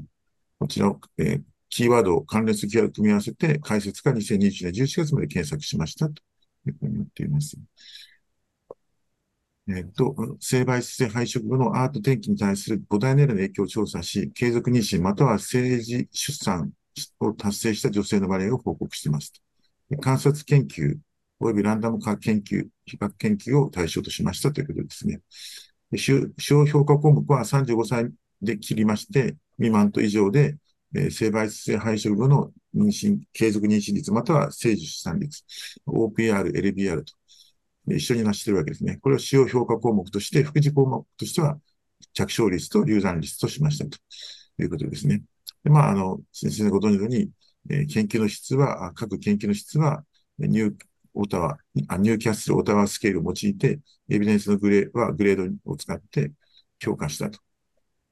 こちらを、えー、キーワードを関連するキーワードを組み合わせて、解説が2021年11月まで検索しましたというふうになっています。えっと、性媒質性配色後のアート転機に対する母体年齢の影響を調査し、継続妊娠または政治出産を達成した女性の割合を報告しています。観察研究及びランダム化研究、比較研究を対象としましたということですね。主要評価項目は35歳で切りまして、未満と以上で、えー、性媒質性配色後の妊娠、継続妊娠率または生児出産率、OPR、LBR と一緒になしているわけですね。これを使用評価項目として、副次項目としては、着床率と流産率としましたということですね。でまあ、あの、先生がご存知のように、えー、研究の質は、各研究の質は、ニュー、オタワ、ニューキャッスルオタワスケールを用いて、エビデンスのグレーはグレードを使って評価したと。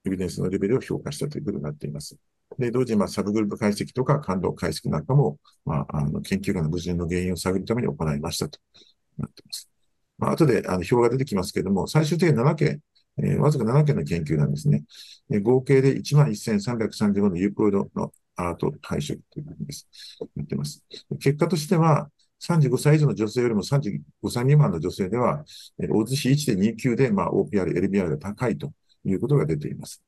エビデンスのレベルを評価したということになっています。で、同時に、まあ、サブグループ解析とか感度解析なんかも、まあ、あの、研究がの矛盾の原因を探るために行いましたとなってます。まあ、後であの表が出てきますけれども、最終的に7件、えー、わずか7件の研究なんですね。えー、合計で11,335のユークロイドのアート配色ということです。言ってます。結果としては、35歳以上の女性よりも35歳未満の女性では、えー、大津市1.29で、まあ、OPR、LBR が高いということが出ています。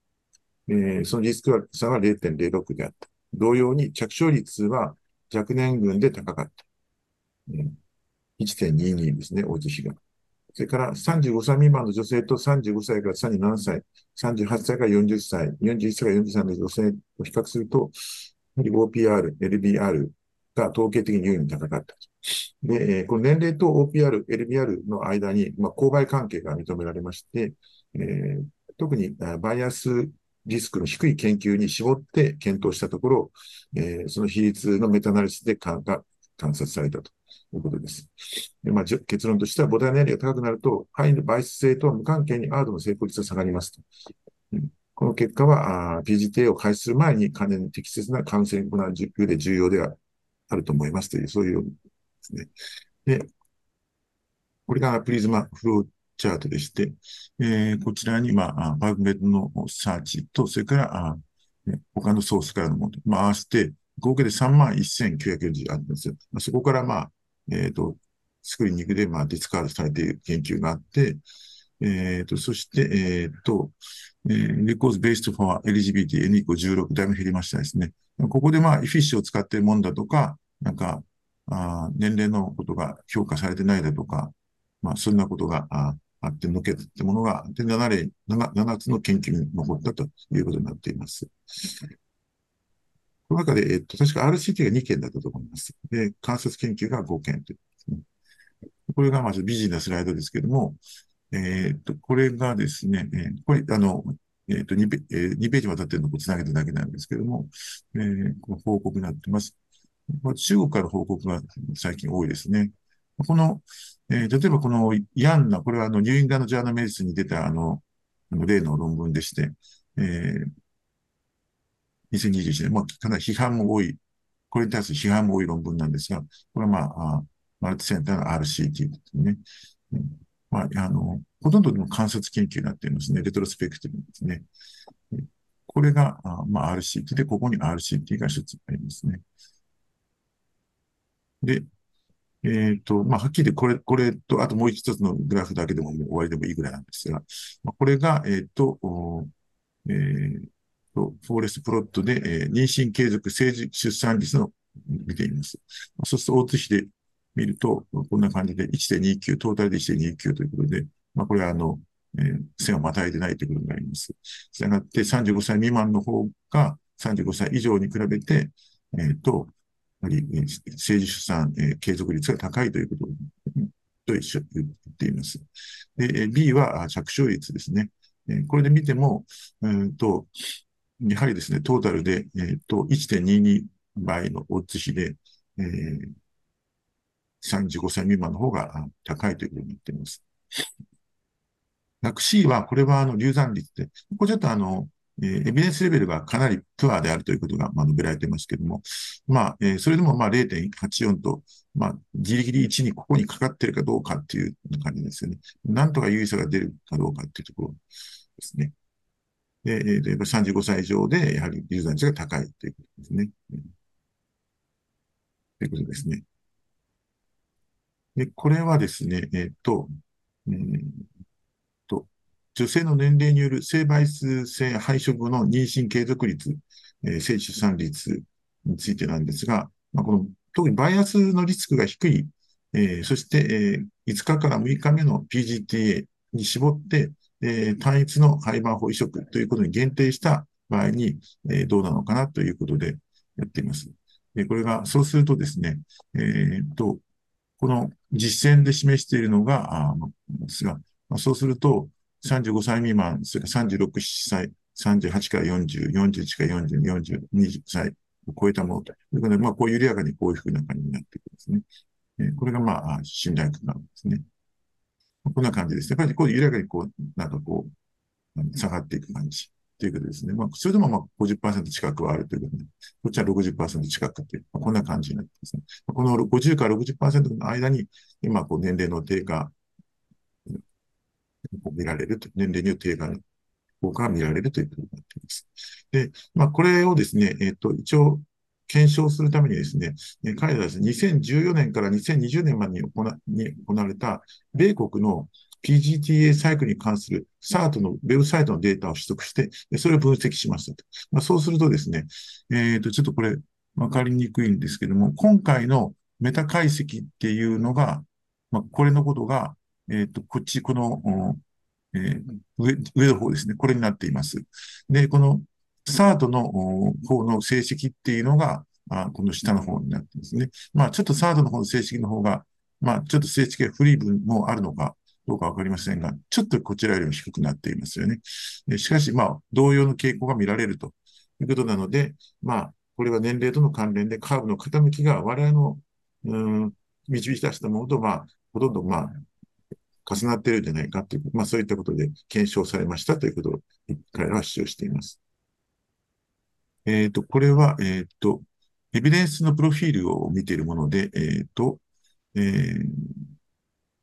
えー、そのリスク差は0.06であった。同様に着床率は若年群で高かった。えー1.22ですね、大津市が。それから35歳未満の女性と35歳から37歳、38歳から40歳、41歳から40歳の女性を比較すると、やはり OPR、LBR が統計的に優位に高かった。で、え、この年齢と OPR、LBR の間に、まあ、勾配関係が認められまして、えー、特にバイアスリスクの低い研究に絞って検討したところ、えー、その比率のメタナリシスで観察されたと。ということです。でまあ、結論としては、母体年齢が高くなると、肺の媒質性とは無関係にアードの成功率が下がりますと。この結果は、PGTA を開始する前に関連に適切なカウンセリングを行う上で重要ではあると思いますという、そういうですね。で、これがプリズマフローチャートでして、えー、こちらに、まあ、バグメットのサーチと、それから、あ、他のソースからのもの、まあ、合わせて、合計で31,940あるんですよ。まあ、そこから、まあ、えっ、ー、と、スクリーニングで、まあ、ディスカードされている研究があって、えっ、ー、と、そして、えっ、ー、と、えー、レコーズベーストフォー LGBT N 以降16だいぶ減りましたですね。ここでまあ、フィッシュを使っているもんだとか、なんか、あ年齢のことが評価されてないだとか、まあ、そんなことがああって抜けたってものが、で、7例、7, 7つの研究に残ったということになっています。この中で、えっと、確か RCT が2件だったと思います。で、観察研究が5件という、ね。これがまずビジネスライドですけども、えっと、これがですね、えー、これ、あの、えっと2ペ、えー、2ページ渡ってるのをつなげただけなんですけども、えー、この報告になってます。中国から報告が最近多いですね。この、えー、例えばこのヤンナ、これはあのニューイングランド・ジャーナ・メディスに出たあの、あの例の論文でして、えー、2021年、まあ、かなり批判も多い、これに対する批判も多い論文なんですが、これはまあ、マルチセンターの RCT ですね。まあ、あの、ほとんどでも観察研究になっていますね。レトロスペクティブですね。これが、まあ、RCT で、ここに RCT が一つありますね。で、えっ、ー、と、まあ、はっきりこれ、これと、あともう一つのグラフだけでももう終わりでもいいぐらいなんですが、まあ、これが、えっ、ー、と、えー、フォーレスプロットで、えー、妊娠継続、政治出産率の見ています。そうすると、大津市で見ると、こんな感じで1.29、トータルで1.29ということで、まあ、これはあの、えー、線をまたいでないということになります。したがって35歳未満の方が35歳以上に比べて、えっ、ー、と、やはり、政治出産、えー、継続率が高いということと一緒に言っています。で、B は着床率ですね。これで見ても、うんと、やはりですね、トータルで、えっ、と、1.22倍のオッズ比で、えー、35歳未満の方が高いというふうに言っています。楽 C は、これはあの流産率で、これちょっとあの、えー、エビデンスレベルがかなりプアであるということが、まあ、述べられていますけれども、まあ、えー、それでもまあ0.84と、まあ、ギリギリ1にここにかかってるかどうかっていう感じですよね。なんとか優位差が出るかどうかっていうところですね。で、えば35歳以上で、やはり流産率が高いということですね。ということですね。で、これはですね、えっ、と、えー、と、女性の年齢による性倍数性配色後の妊娠継続率、えー、性出産率についてなんですが、まあ、この、特にバイアスのリスクが低い、えー、そして、えー、5日から6日目の PGTA に絞って、えー、単一の廃盤法移植ということに限定した場合に、えー、どうなのかなということでやっています。これが、そうするとですね、えー、っと、この実践で示しているのが、あですが、まあ、そうすると、35歳未満、それから36、7歳、38から40、41から40、40、20歳を超えたものということで、まあ、こう緩やかにこういうふうな感じになっていくんですね。え、これが、まあ、信頼感なんですね。こんな感じです。やっぱりこう緩やかにこう、なんかこう、下がっていく感じということですね。まあ、それでもまあ50%近くはあるということで、こっちは60%近くという、まあ、こんな感じになってますね。この50から60%の間に、今、こう年齢の低下、見られると、年齢によって低下の効果が見られるということになっています。で、まあ、これをですね、えっ、ー、と、一応、検証するためにですね、彼らはですね、2014年から2020年までに行われた、米国の PGTA サイクルに関する SART のウェブサイトのデータを取得して、それを分析しましたと。まあ、そうするとですね、えっ、ー、と、ちょっとこれ、わかりにくいんですけども、今回のメタ解析っていうのが、まあ、これのことが、えっ、ー、と、こっち、この、えー、上、上の方ですね。これになっています。で、このスタートの方の成績っていうのが、あこの下の方になってますね。まあ、ちょっとサードの方の成績の方が、まあ、ちょっと成績が不利分もあるのかどうかわかりませんが、ちょっとこちらよりも低くなっていますよね。しかし、まあ、同様の傾向が見られるということなので、まあ、これは年齢との関連でカーブの傾きが我々の、うん、導き出したものと、まあ、ほとんど、まあ、重なっているんじゃないかという、まあ、そういったことで検証されましたということを彼らは主張しています。えっ、ー、と、これは、えっ、ー、と、エビデンスのプロフィールを見ているもので、えっ、と、えー、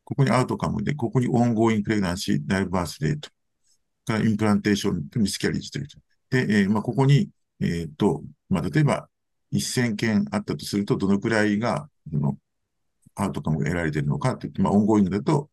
ここにアウトカムで、ここに ongoing pregnancy、 live birth rate、から implantation miscarriage という。で、え、まあ、ここに、えっ、と、まあ、例えば、1000件あったとすると、どのくらいが、その、アウトカムが得られているのかって言って、まあ、 ongoing だと、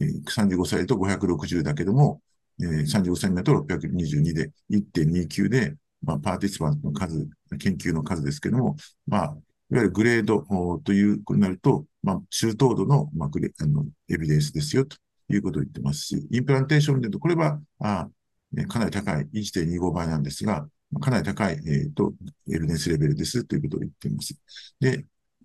えー、35歳だと560だけども、えー、35歳だと622で、1.29で、まあ、 participant の数、研究の数ですけども、まあ、いわゆるグレードということになると、まあ、中等度の,、まあ、グレあのエビデンスですよということを言ってますし、インプランテーションで言うと、これは、あねかなり高い1.25倍なんですが、かなり高い、えーと、エビデンスレベルですということを言っています。で、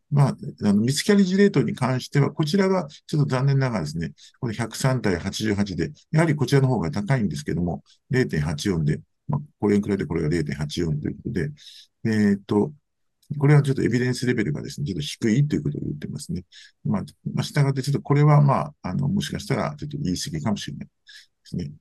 まあ、あのミスキャリジレートに関しては、こちらはちょっと残念ながらですね、これ103対88で、やはりこちらの方が高いんですけども、0.84で、まあ、これに比べてこれが0.84ということで、えー、っと、これはちょっとエビデンスレベルがですね、ちょっと低いということを言ってますね。まあ、まあ、従ってちょっとこれはまあ、あの、もしかしたらちょっと言い過ぎかもしれないですね。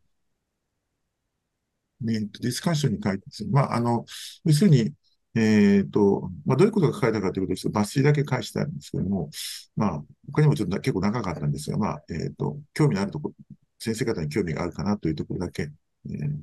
えっと、ディスカッションに書いてですね、まあ、あの、要するに、えっ、と、まあ、どういうことが書かれたかということですと、抜粋だけ返してあるんですけども、まあ、他にもちょっと結構長かったんですが、まあ、えっ、と、興味のあるところ、先生方に興味があるかなというところだけ、えー、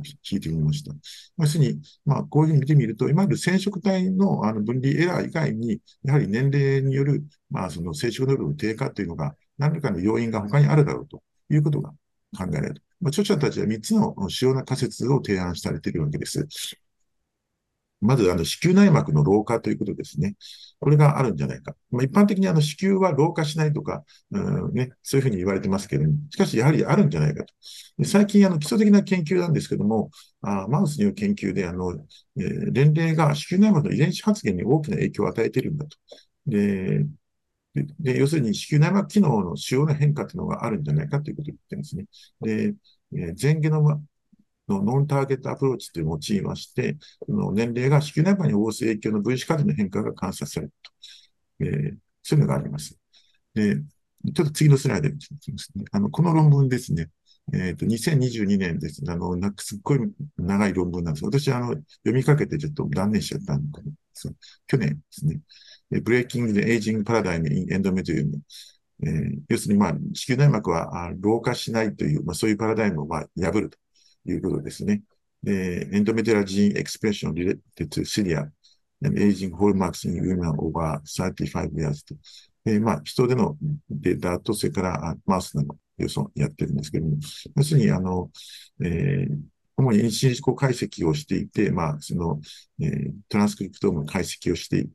聞いてみました。要するに、まあ、こういうふうに見てみると、いわゆる染色体のあの分離エラー以外に、やはり年齢による、まあ、その生殖能力の低下というのが、何らかの要因が他にあるだろうということが考えられる。まあ、著者たちは3つの主要な仮説を提案されているわけです。まず、あの、子宮内膜の老化ということですね。これがあるんじゃないか。まあ、一般的にあの、子宮は老化しないとか、うんね、そういうふうに言われてますけれども、しかし、やはりあるんじゃないかと。最近、あの、基礎的な研究なんですけども、あマウスによる研究で、あの、えー、年齢が子宮内膜の遺伝子発現に大きな影響を与えているんだと。で、で要するに子宮内膜機能の主要な変化というのがあるんじゃないかということを言ってるんですね。で、えー、前ゲノムのノンターゲットアプローチというのを用いまして、その年齢が子宮内膜に応す影響の分子数の変化が観察されると。えー、そういうのがあります。で、ちょっと次のスライドにきますね。あの、この論文ですね。えっ、ー、と、2022年です。あの、なんかすっごい長い論文なんです。私、あの、読みかけてちょっと断念しちゃったんです去年ですね。ブレイキングでエイジングパラダイムインエンドメトリウム。えー、要するに、まあ、子宮内膜は老化しないという、まあ、そういうパラダイムを、まあ、破ると。いうことですね。で、エンドメテラジンエクスプレッション related to Syria and aging hallmarks in women over 35 years と。えー、まあ、人でのデータと、それからマウスの予想やってるんですけども、要するに、あの、えー、主に因子自己解析をしていて、まあ、その、えー、トランスクリプトームの解析をして、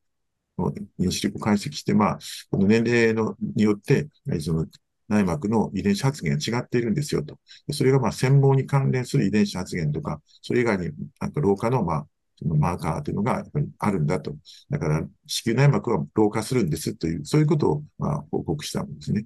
因子自己解析して、まあ、この年齢のによって、その内膜の遺伝子発現が違っているんですよと。それがまあ繊毛に関連する遺伝子発現とか、それ以外になんか老化のまあそのマーカーというのがやっぱりあるんだと。だから、子宮内膜は老化するんですという、そういうことをまあ報告したんですね。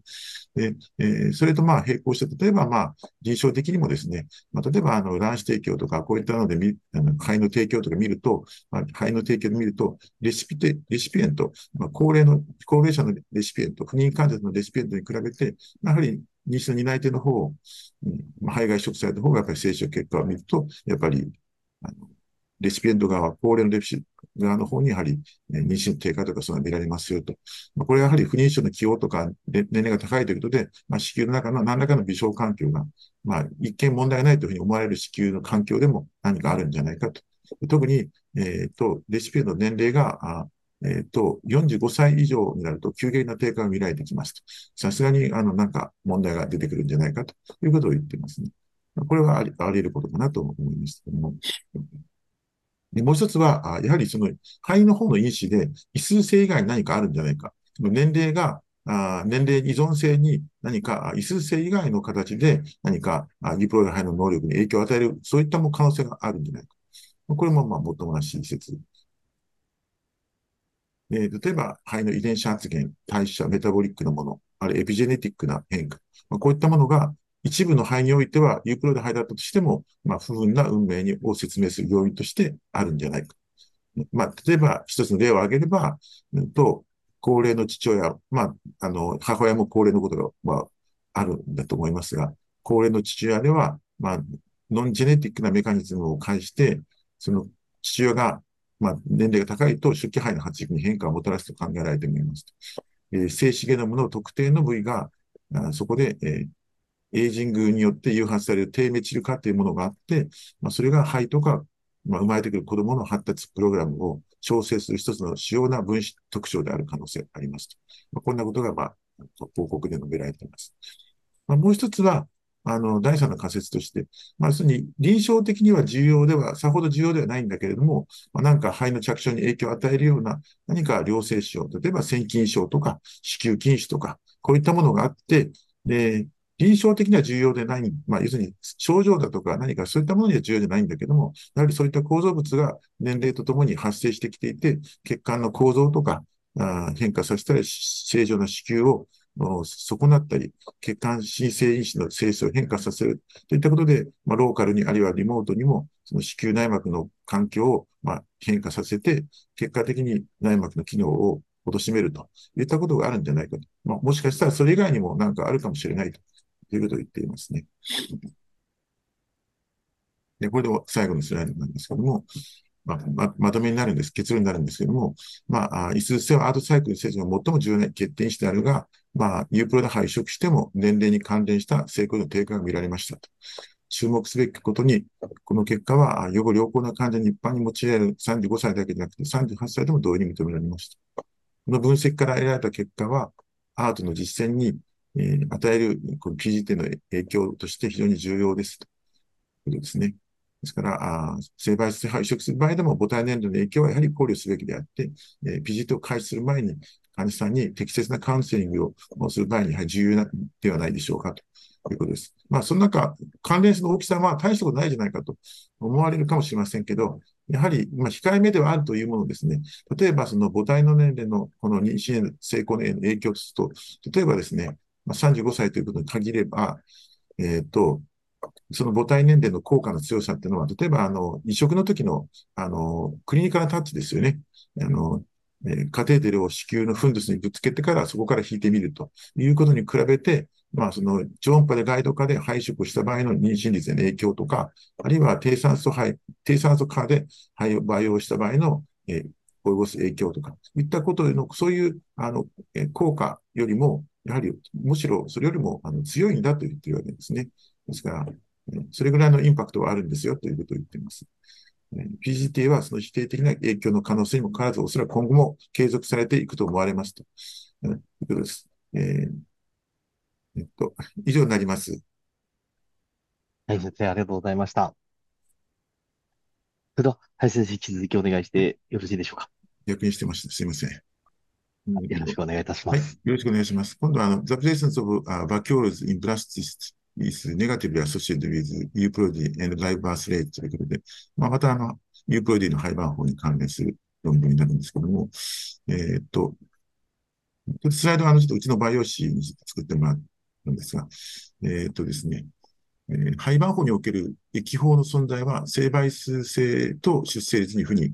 で、えー、それとまあ並行して、例えばまあ臨床的にもですね、まあ、例えばあの卵子提供とか、こういったので見、あの肺の提供とか見ると、まあ、肺の提供で見ると、レシピテ、レシピエント、まあ、高齢の、高齢者のレシピエント、不妊患者のレシピエントに比べて、やはり妊娠の担い手の方、うん、肺が移植された方がやっぱり生殖結果を見ると、やっぱり、あのレシピエント側、高齢のレシピ側の方にやはり、ね、妊娠低下とかそういうのが見られますよと。まあ、これはやはり不妊症の起用とか年齢が高いということで、まあ、子宮の中の何らかの微小環境が、まあ、一見問題ないというふうに思われる子宮の環境でも何かあるんじゃないかと。特に、えっ、ー、と、レシピエントの年齢が、えっ、ー、と、45歳以上になると急激な低下が見られてきますと。さすがに、あの、なんか問題が出てくるんじゃないかということを言ってますね。これはありあり得ることかなと思いますけども。で、もう一つは、やはりその肺の方の因子で、異数性以外に何かあるんじゃないか。その年齢が、あ年齢依存性に何か異数性以外の形で何かリプロイ肺の能力に影響を与える、そういったも可能性があるんじゃないか。これもまあ、もっともらしい説。えー、例えば、肺の遺伝子発現、代謝、メタボリックなもの、あるいはエピジェネティックな変化。まあ、こういったものが一部の肺においては、ユークロイド肺だったとしても、まあ、不運な運命を説明する要因としてあるんじゃないか。まあ、例えば、一つの例を挙げれば、と、高齢の父親、まあ、あの、母親も高齢のことが、まあ、あるんだと思いますが、高齢の父親では、まあ、ノンジェネティックなメカニズムを介して、その父親が、まあ、年齢が高いと出気肺の発育に変化をもたらすと考えられています。えー、静止ゲノムの特定の部位が、あそこで、えー、エイジングによって誘発される低メチル化というものがあって、まあ、それが肺とか、まあ、生まれてくる子供の発達プログラムを調整する一つの主要な分子特徴である可能性がありますと。まあ、こんなことが、まあ、報告で述べられています。まあ、もう一つは、あの、第三の仮説として、まあ、要するに臨床的には重要では、さほど重要ではないんだけれども、まあ、なんか肺の着床に影響を与えるような何か良性症、例えば腺筋症とか子宮筋腫とか、こういったものがあって、で、臨床的には重要でない、まあ、要するに症状だとか何かそういったものには重要じゃないんだけども、やはりそういった構造物が年齢とともに発生してきていて、血管の構造とか、あ変化させたり、正常な子宮を損なったり、血管新生因子の性質を変化させるといったことで、まあ、ローカルにあるいはリモートにも、その子宮内膜の環境をまあ変化させて、結果的に内膜の機能を貶めるといったことがあるんじゃないかと。まあ、もしかしたらそれ以外にも何かあるかもしれないということを言っていますね。で、これで最後のスライドなんですけども、まあ、ま、まとめになるんです、結論になるんですけども、まあ、いずせはアートサイクル施設の最も重要な欠点してあるが、まあ、ユープロで配色しても年齢に関連した成功の低下が見られましたと。注目すべきことに、この結果は、予後良好な患者に一般に用いられる35歳だけでなくて38歳でも同意に認められました。この分析から得られた結果は、アートの実践に、えー、与えるこの PGT の影響として非常に重要です。ということですね。ですから、あ性倍質配色する場合でも母体年齢の影響はやはり考慮すべきであって、えー、PGT を開始する前に患者さんに適切なカウンセリングをする場合に、は重要なではないでしょうかということです。まあ、その中、関連数の大きさは大したことないじゃないかと思われるかもしれませんけど、やはり、まあ、控えめではあるというものですね。例えば、その母体の年齢のこの妊娠の成功の影響とすると、例えばですね、まあ、35歳ということに限れば、えっ、ー、と、その母体年齢の効果の強さっていうのは、例えば、あの、移植の時の、あの、クリニカルタッチですよね。あの、えカテーテルを子宮のフンドスにぶつけてからそこから引いてみるということに比べて、まあ、その超音波でガイド化で配色した場合の妊娠率への影響とか、あるいは低酸素肺、低酸素化で培養した場合の、えー、及ぼす影響とか、いったことの、そういう、あの、え効果よりも、やはり、むしろそれよりもあの強いんだと言ってるわけですね。ですから、それぐらいのインパクトはあるんですよということを言っています。PGT はその否定的な影響の可能性にもかかわらず、おそらく今後も継続されていくと思われますと。いうことです。えー、えっと、以上になります。はい、先生、ありがとうございました。それでは、林先生、引き続きお願いしてよろしいでしょうか。逆にしてました。すいません。よろしくお願いいたします。はい、よろしくお願いします。今度は、あの、The presence of、uh, vacuoles in blasts is negatively associated with UPROD and birth rate ということで、まあ、またあの、UPROD の廃盤法に関連する論文になるんですけども、えー、っと、スライドはあの、ちょっとうちの培養士に作ってもらったんですが、えー、っとですね、えー、廃盤法における液法の存在は、性倍数性と出生率に負に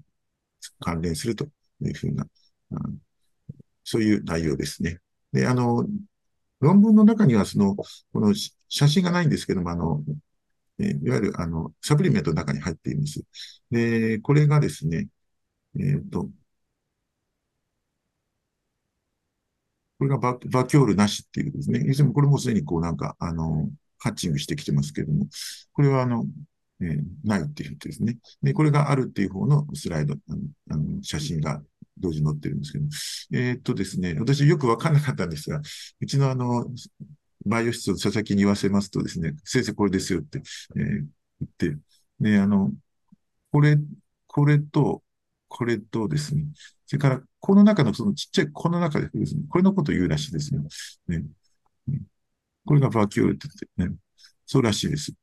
関連するというふうな、うん、そういう内容ですね。で、あの、論文の中には、その、この写真がないんですけども、あの、えいわゆる、あの、サプリメントの中に入っています。で、これがですね、えっ、と、これがババキョールなしっていうですね。要するにこれもすでにこうなんか、あの、ハッチングしてきてますけれども、これはあの、えー、ないっていうことですね。で、これがあるっていう方のスライド、あのあの写真が同時に載ってるんですけど、えー、っとですね、私よくわかんなかったんですが、うちのあの、バイオ室の佐々木に言わせますとですね、先生これですよって、えー、言って、ね、あの、これ、これと、これとですね、それから、この中のそのちっちゃいこの中でですね、これのことを言うらしいですね。ねこれがバキュールって言ってね、そうらしいです。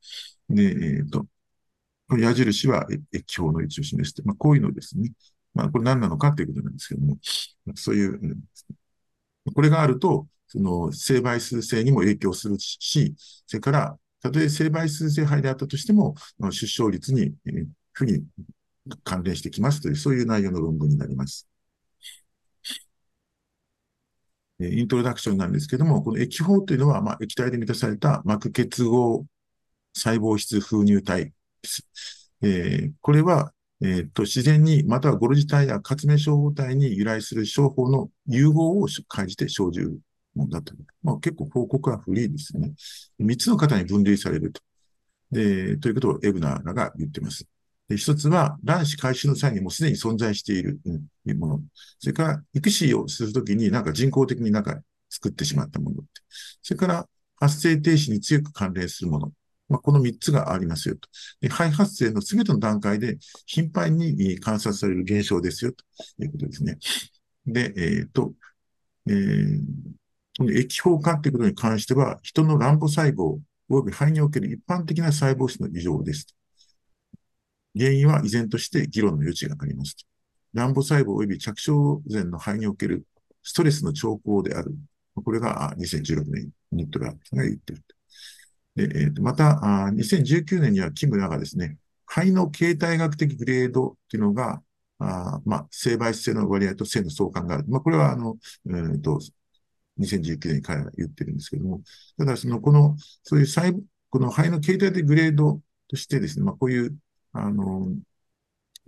で、えっ、ー、と、これ矢印は液表の位置を示して、まあ、こういうのですね。まあ、これ何なのかということなんですけども、そういう、これがあると、その、生倍数性にも影響するし、それから、たとえ生倍数性肺であったとしても、出生率に、えー、負に関連してきますという、そういう内容の論文になります。イントロダクションなんですけども、この液胞というのは、まあ、液体で満たされた膜結合細胞質封入体です。えー、これは、えー、と、自然に、またはゴルジ体や活命小胞体に由来する商法の融合を介じて生じるものだと。まあ、結構報告はフリーですよね。三つの型に分類されると。で、ということをエブナーらが言っています。で一つは、卵子回収の際にもすでに存在している、うん、もの。それから、育児をするときになんか人工的になんか作ってしまったもの。それから、発生停止に強く関連するもの。まあ、この3つがありますよと。で肺発生の全ての段階で頻繁に観察される現象ですよということですね。で、えっ、ー、と、えー、この液胞化ということに関しては、人の卵母細胞及び肺における一般的な細胞質の異常です。原因は依然として議論の余地があります。卵母細胞及び着床前の肺におけるストレスの兆候である。これが2016年ニットラーが言っている。また、2019年には木村がですね、肺の形態学的グレードっていうのが、あまあ、生媒質性の割合と性の相関がある。まあ、これは、あの、えー、と、2019年に彼は言ってるんですけども、ただ、その、この、そういう細、この肺の形態的グレードとしてですね、まあ、こういう、あの、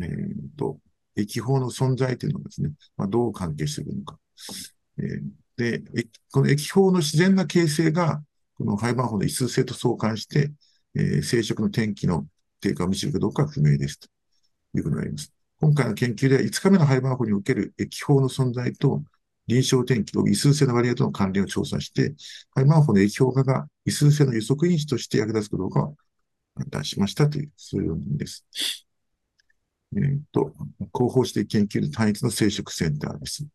えっ、ー、と、液法の存在というのがですね、まあ、どう関係しているのか。えー、で、この液法の自然な形成が、この廃盤法の異数性と相関して、えー、生殖の転機の低下を導くかどうかは不明です。ということになります。今回の研究では5日目の廃盤法における液法の存在と臨床転機と異数性の割合との関連を調査して、廃盤法の液法化が異数性の予測因子として役立つかどうかを判断しましたという、そういう論文です。えっ、と、広報指定研究の単一の生殖センターです。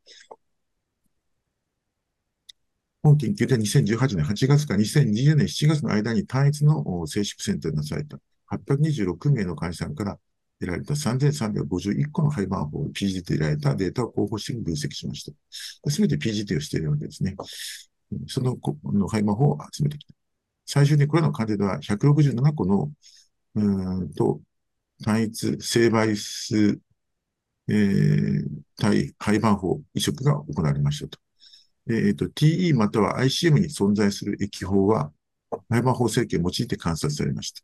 本研究で2018年8月から2020年7月の間に単一の生殖センターになされた826名の会社さんから得られた3351個の廃盤法を PGT で得られたデータを広報して分析しました。すべて PGT をしているわけですね。そのの廃盤法を集めてきた。最終にこれらの患者では167個の、うんと、単一生媒質、えー、対廃盤法移植が行われましたと。えっ、ー、と、TE または ICM に存在する液法は、廃盤法成形を用いて観察されました。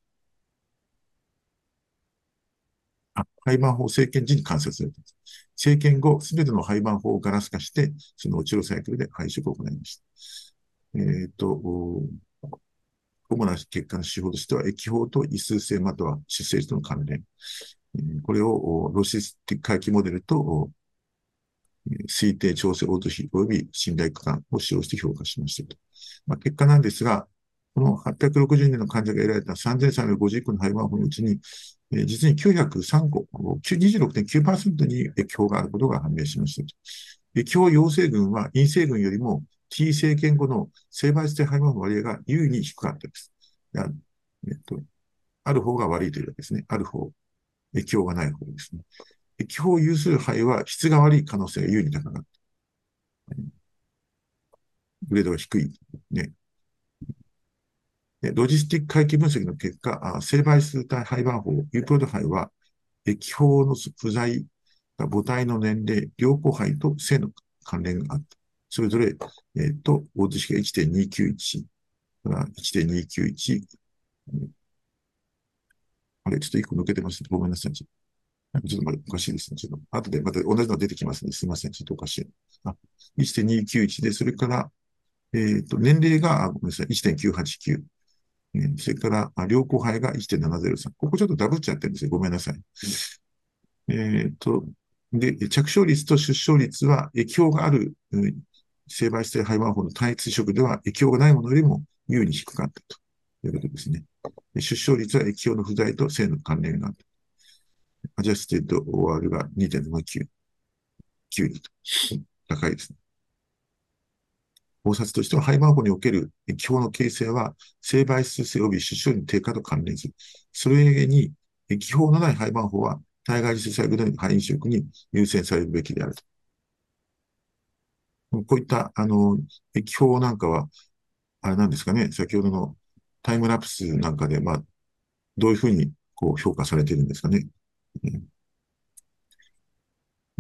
あ、廃盤法成形時に観察された。成形後、すべての廃盤法をガラス化して、そのオチロサイクルで配色を行いました。えっ、ー、と、主な結果の手法としては、液法と異数性または出生との関連。これをロシスティック回帰モデルと推定調整応答費及び信頼区間を使用して評価しましたと。まあ、結果なんですが、この860人の患者が得られた3350個の廃盤法のうちに、えー、実に903個、26.9%に液法があることが判明しましたと。液法陽性群は陰性群よりも T 政権後の生媒性肺盤の割合が優位に低かったです。えっと、ある方が悪いというわけですね。ある方、液法がない方ですね。液法有数肺は質が悪い可能性が優に高かった。グレードが低い。ね。ロジスティック回帰分析の結果、生媒質体肺盤法、ユープロド肺は、液法の不在が母体の年齢、良好肺と性の関連があった。それぞれ、えっ、ー、と、大津式が1.291、1.291、あれ、ちょっと一個抜けてます。ごめんなさい。ちょっとおかしいですね。ちょっと、後でまた同じの出てきますね。すいません。ちょっとおかしい。あ、1.291で、それから、えっ、ー、と、年齢が、ごめんなさい、1.989。え、それから、良好胚が1.703。ここちょっとダブっちゃってるんですよ。ごめんなさい。えっ、ー、と、で、着床率と出生率は、液胞がある、正倍数性胚盤胞の単一移植では、液胞がないものよりも有意に低かったということですね。出生率は液胞の不在と正の関連があった。 adjusted OR が2.79。9と。高いですね。考察としては、肺盤法における液表の形成は、生媒質性及び出生の低下と関連する。それゆえに、液表のない肺盤法は、体外受精細胞の肺移植に優先されるべきであると。こういった、あの、液法なんかは、あれなんですかね、先ほどのタイムラプスなんかで、まあ、どういうふうにこう評価されているんですかね。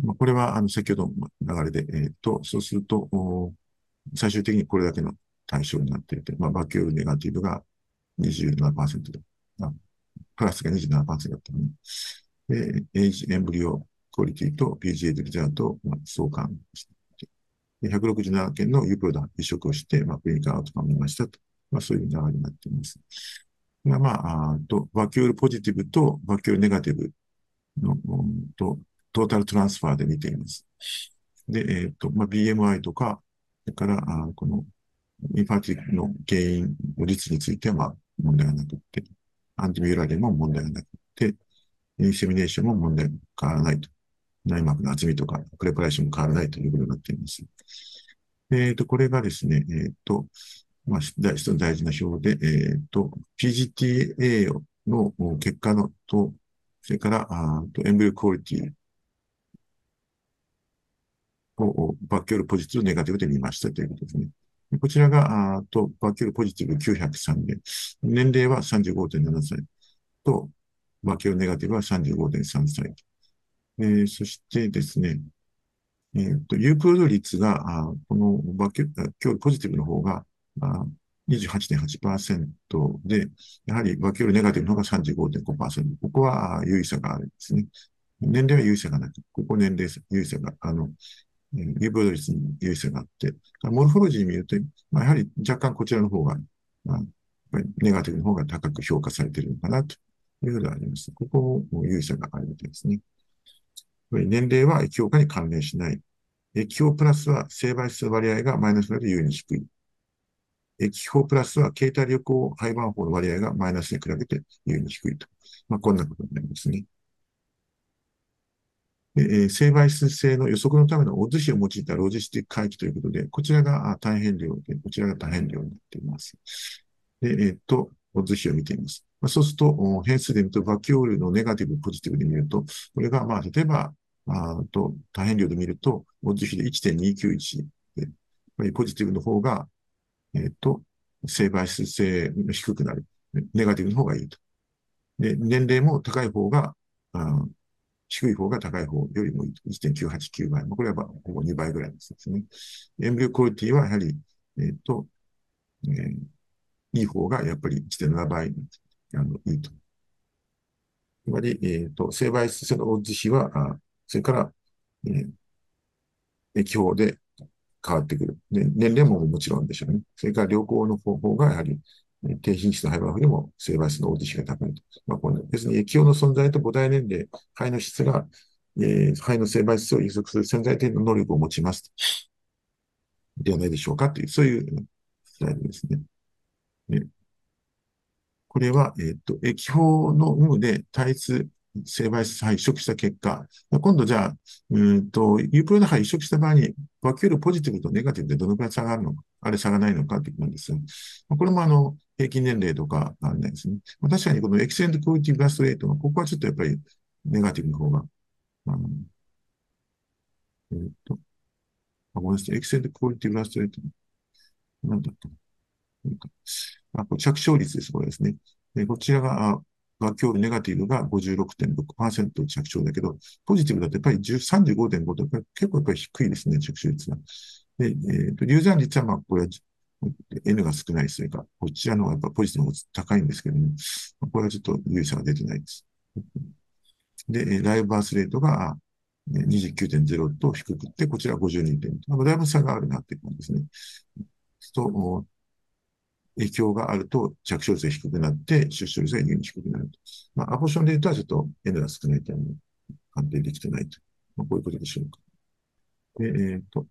まあ、これは、あの、先ほどの流れで、えっ、と、そうすると、最終的にこれだけの対象になっていて、まあ、 vacuole negative が27%で、あプラスが27%だったので、で、 age embryo quality と PGTA result、まあ、相関して、167件の euploid 移植をして、まあ、 clinical outcome を見ましたと。まあ、そういう流れになっています。まあ、あと、 vacuole positive と vacuole negativeの、と、トータルトランスファーで見ています。で、えっ、ー、と、まあ、BMI とか、それから、あこの、インファティックの原因、率については、まあ、問題がなくて、アンティミューラリも問題がなくて、インセミネーションも問題が変わらないと。内膜の厚みとか、プレパレーションも変わらないということになっています。えっ、ー、と、これがですね、えっ、ー、と、まあ、一つ大事な表で、えっ、ー、と、PGTA の結果のと、それから、あと embryo quality を vacuole positive、negative で見ましたということですね。こちらが、あと、 vacuole positive 903で、年齢は35.7歳と、 vacuole negative は35.3歳。えー、そしてですね、えっ、ー、と、有効率が、あこの vacuole positive の方が、28.8%で、やはりバキュールネガティブの方が35.5%。ここは優位差があるんですね。年齢は優位差がなく、ここ年齢優位差が、あの、有病率に優位差があって、モルフォロジー見ると、まあ、やはり若干こちらの方が、まあ、ネガティブの方が高く評価されているのかなというふうであります。ここも優位差があるみたいですね。年齢は液評価に関連しない。液評プラスは成敗数割合がマイナスより優位に低い。液法プラスは携帯旅行廃盤法の割合がマイナスに比べて優位に低いと。まあ、こんなことになりますね。え、成倍数性の予測のためのオッズ比を用いたロジスティック回帰ということで、こちらが単変量で、こちらが多変量になっています。で、えー、っと、オッズ比を見ています。まあ、そうすると、変数で見ると、バキュールのネガティブ、ポジティブで見ると、これが、まあ、例えば、あと多変量で見ると、オッズ比で1.291で、ポジティブの方がえっ、と、性倍数性低くなる。ネガティブの方がいいと。で、年齢も高い方が、あ低い方が高い方よりもいいと。1.989倍。これはほぼ2倍ぐらいですね。エンブリオクオリティはやはり、えっ、と、えー、いい方がやっぱり1.7倍あのいいと。つまり、えっ、ー、と、性倍数性のオッズ比は、あそれから、えー、液法で変わってくる。で、年齢ももちろんでしょうね。それから良好の方法がやはり、低品質の肺バフでも性倍数の大地比が高いと。まあ、この別に液用の存在と母体年齢、肺の質が、えー、肺の性倍数を予測する潜在的な能力を持ちます。ではないでしょうかという、そういうスライドですね。ねこれは、えっ、ー、と、液法の有無で対立性倍数肺移植した結果、今度じゃあ、うんと、ユープロの肺移植した場合に、バキュールポジティブとネガティブでどのくらい差があるのか、あれ差がないのかってことなんですが、これもあの、平均年齢とかあるんですね。まあ、確かにこのエキセントクオリティブラストレートの、ここはちょっとやっぱりネガティブの方が、あの、えっ、と、あ、ごめんなさい、エキセントクオリティブラストレート、なんだったあ、これ着床率です、これですね。でこちらが、が今日ネガティブが56.6%着床だけど、ポジティブだとやっぱり35.5と結構やっぱり低いですね、着床率が。で、えっ、ー、と、流産率はまあ、これは N が少ないせいか、こちらの方がやっぱポジティブが高いんですけども、これはちょっと有差が出てないです。で、ライブバースレートが29.0と低くて、こちら52.0。だいぶ差があるなっていう感じですね。と、影響があると着床率が低くなって、出生率が優に低くなると。まあ、アボーションで言うとはちょっと N が少ない点に判定できてないと。まあ、こういうことでしょうか。で、えっ、ー、と、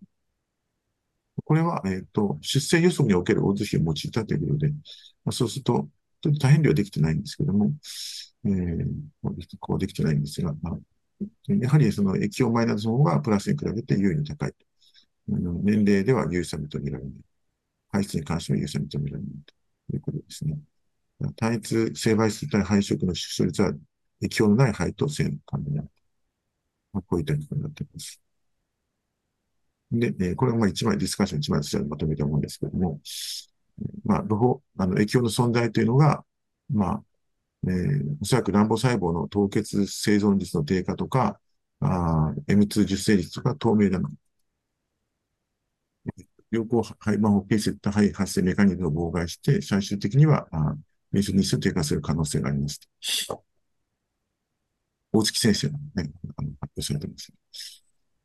これは、えっ、ー、と、出生予測における大図比を用いたということで、まあ、そうすると、ちょっと大変量はできてないんですけども、えー、こうできてないんですが、まあ、やはりその液用マイナスの方がプラスに比べて優位に高いと。年齢では優位差認められない。排出に関しては優先認められないということですね。単一性媒質体配色の出生率は液表のない肺と性の関連にある。まあ、こういったことになっています。で、えー、これが一枚、ディスカッション一枚としてまとめたものですけども、まあ、ロホ、あの、液表の存在というのが、まあ、えー、おそらく卵母細胞の凍結生存率の低下とか、M2 受精率とか透明な良好肺盤を形成った肺発生メカニズムを妨害して、最終的には、免疫日数を低下する可能性があります。大月先生のね、あの発表されてます。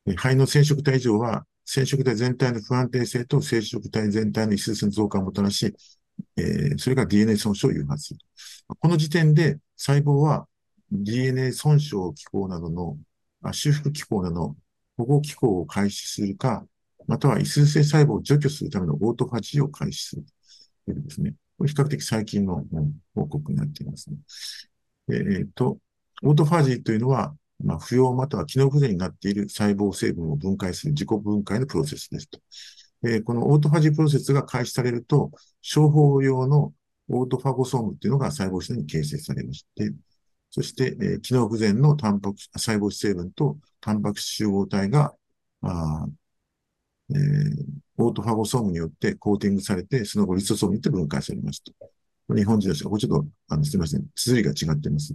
肺の染色体異常は、染色体全体の不安定性と染色体全体の異数の増加をもたらし、えー、それが DNA 損傷を誘発する。この時点で細胞は DNA 損傷機構などの、あ修復機構などの保護機構を開始するか、または異数性細胞を除去するためのオートファジーを開始するというですね。これ比較的最近の報告になっていますね。えっ、ー、と、オートファジーというのは、まあ、不要または機能不全になっている細胞成分を分解する自己分解のプロセスですと。えー、このオートファジープロセスが開始されると、小胞様のオートファゴソームっていうのが細胞質に形成されまして、そして、えー、機能不全のタンパク細胞質成分とタンパク質集合体が、あえー、オートファゴソームによってコーティングされて、その後リソソームによって分解されますと。日本人としては、こちょっと、あの、すみません。綴りが違っています。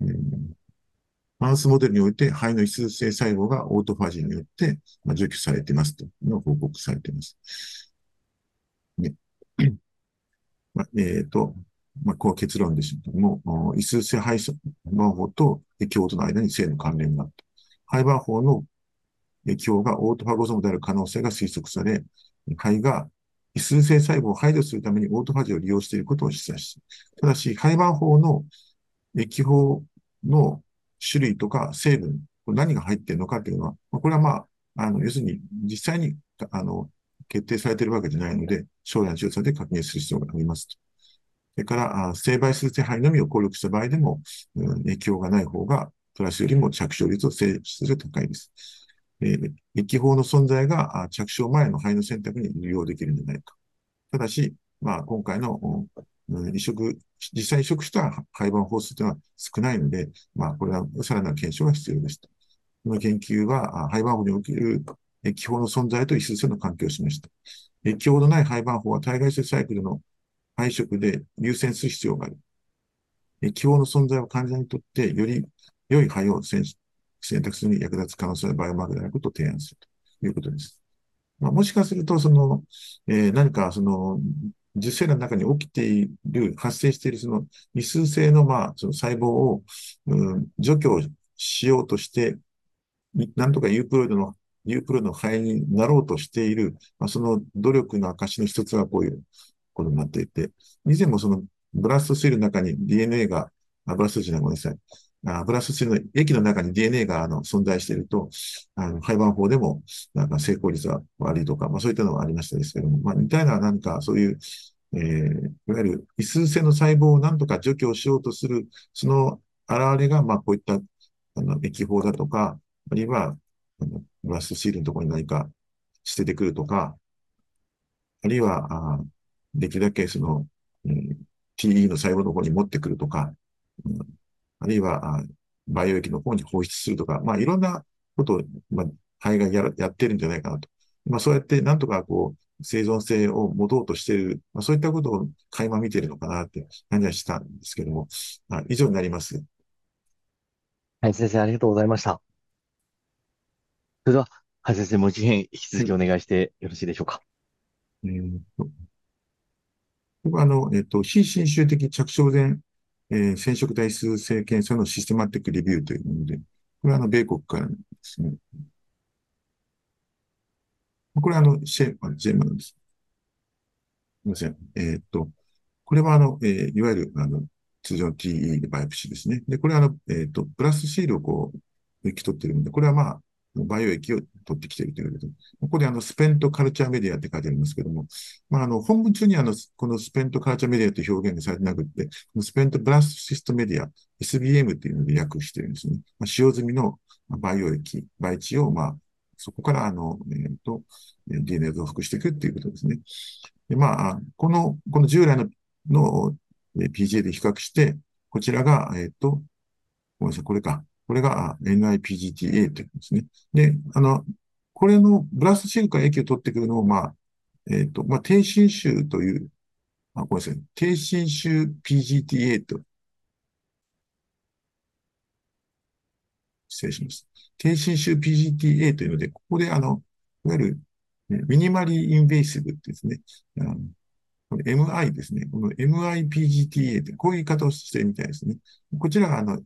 えー、マウスモデルにおいて胚の異数性細胞がオートファジーによって、まあ、除去されていますとの報告されています。ね。まあ、えっ、ー、と、まあ、こう結論ですけども、異数性肺番法と液法との間に性の関連があった。肺番法の液法がオートファゴソムである可能性が推測され、肺が異数性細胞を排除するためにオートファジを利用していることを示唆し、ただし、肺番法の液法の種類とか成分、これ何が入っているのかっていうのは、これはまあ、あの、要するに実際に、あの、決定されているわけじゃないので、将来の調査で確認する必要がありますと。それから、成倍数手配のみを効力した場合でも、うん、影響がない方が、プラスよりも着床率を性質が高いです。えー、液法の存在が着床前の肺の選択に利用できるんじゃないか。ただし、まあ、今回の、うん、移植、実際移植した肺盤法数というのは少ないので、まあ、これはさらなる検証が必要です。この研究は、肺盤法における液法の存在と異数性の関係を示した。液法のない肺盤法は体外性サイクルの配色で優先する必要がある。気泡の存在は患者にとってより良い肺を選選択するに役立つ可能性のバイオマークであることを提案するということです。まあ、もしかすると、その、えー、何かその、受精卵の中に起きている、発生しているその異数性の、まあ、その細胞を、うん、除去しようとして、なんとかユープロイドの、ユープロの肺になろうとしている、まあ、その努力の証の一つがこういう、ことになっていて、以前もそのブラストシールの中に DNA が、あブラストじゃない、ごめんなさい。あブラストシールの液の中に DNA があの存在していると、あの廃盤法でもなんか成功率は悪いとか、まあそういったのがありましたですけども、まあ似たような何かそういう、えー、いわゆる異数性の細胞を何とか除去しようとする、その現れが、まあこういったあの液法だとか、あるいはあのブラストシールのところに何か捨ててくるとか、あるいは、あできるだけその、うん、TE の細胞の方に持ってくるとか、うん、あるいは、あ培養液の方に放出するとか、まあ、いろんなことを、まあ、肺がややってるんじゃないかなと。まあ、そうやってなんとかこう、生存性を持とうとしている、まあ、そういったことを垣間見ているのかなって感じはしたんですけども、あ以上になります。はい、先生、ありがとうございました。それでは、はい、先生、もう一編引き続きお願いしてよろしいでしょうか。えーとここは、あの、えっと、非侵襲的着床前、えー、染色体数性検査のシステマティックレビューというもので、これはあの、米国からですね。これはあの、シェー、ジェムなんです。すみません。えー、っと、これはあの、えー、いわゆる、あの、通常の TE でバイプシーですね。で、これはあの、えー、っと、プラスシールをこう、抜き取ってるので、これはまあ、バイオ液を取ってきているということで、ここであの、スペントカルチャーメディアって書いてありますけども、まあ、あの、本文中にあの、このスペントカルチャーメディアという表現がされてなくて、スペントブラスシストメディア、SBM っていうので訳してるんですね。まあ、使用済みのバイオ液、培地を、まあ、そこからあの、えっ、ー、と、DNA 増幅していくっていうことですね。で、まあ、この、この従来の、の PGA で比較して、こちらが、えっ、ー、と、ごめんなさい、これか。これが NIPGTA というんですね。で、あの、これのブラストシルから液を取ってくるのを、まあ、えっ、ー、と、まあ、低侵襲という、あ、ごめんなさい。低侵襲 PGTA と、失礼します。低侵襲 PGTA というので、ここであの、いわゆる、ミニマリーインベーシブってですね、あのこれ MI ですね。この MIPGTA って、こういう言い方をしてるみたいですね。こちらが、あの、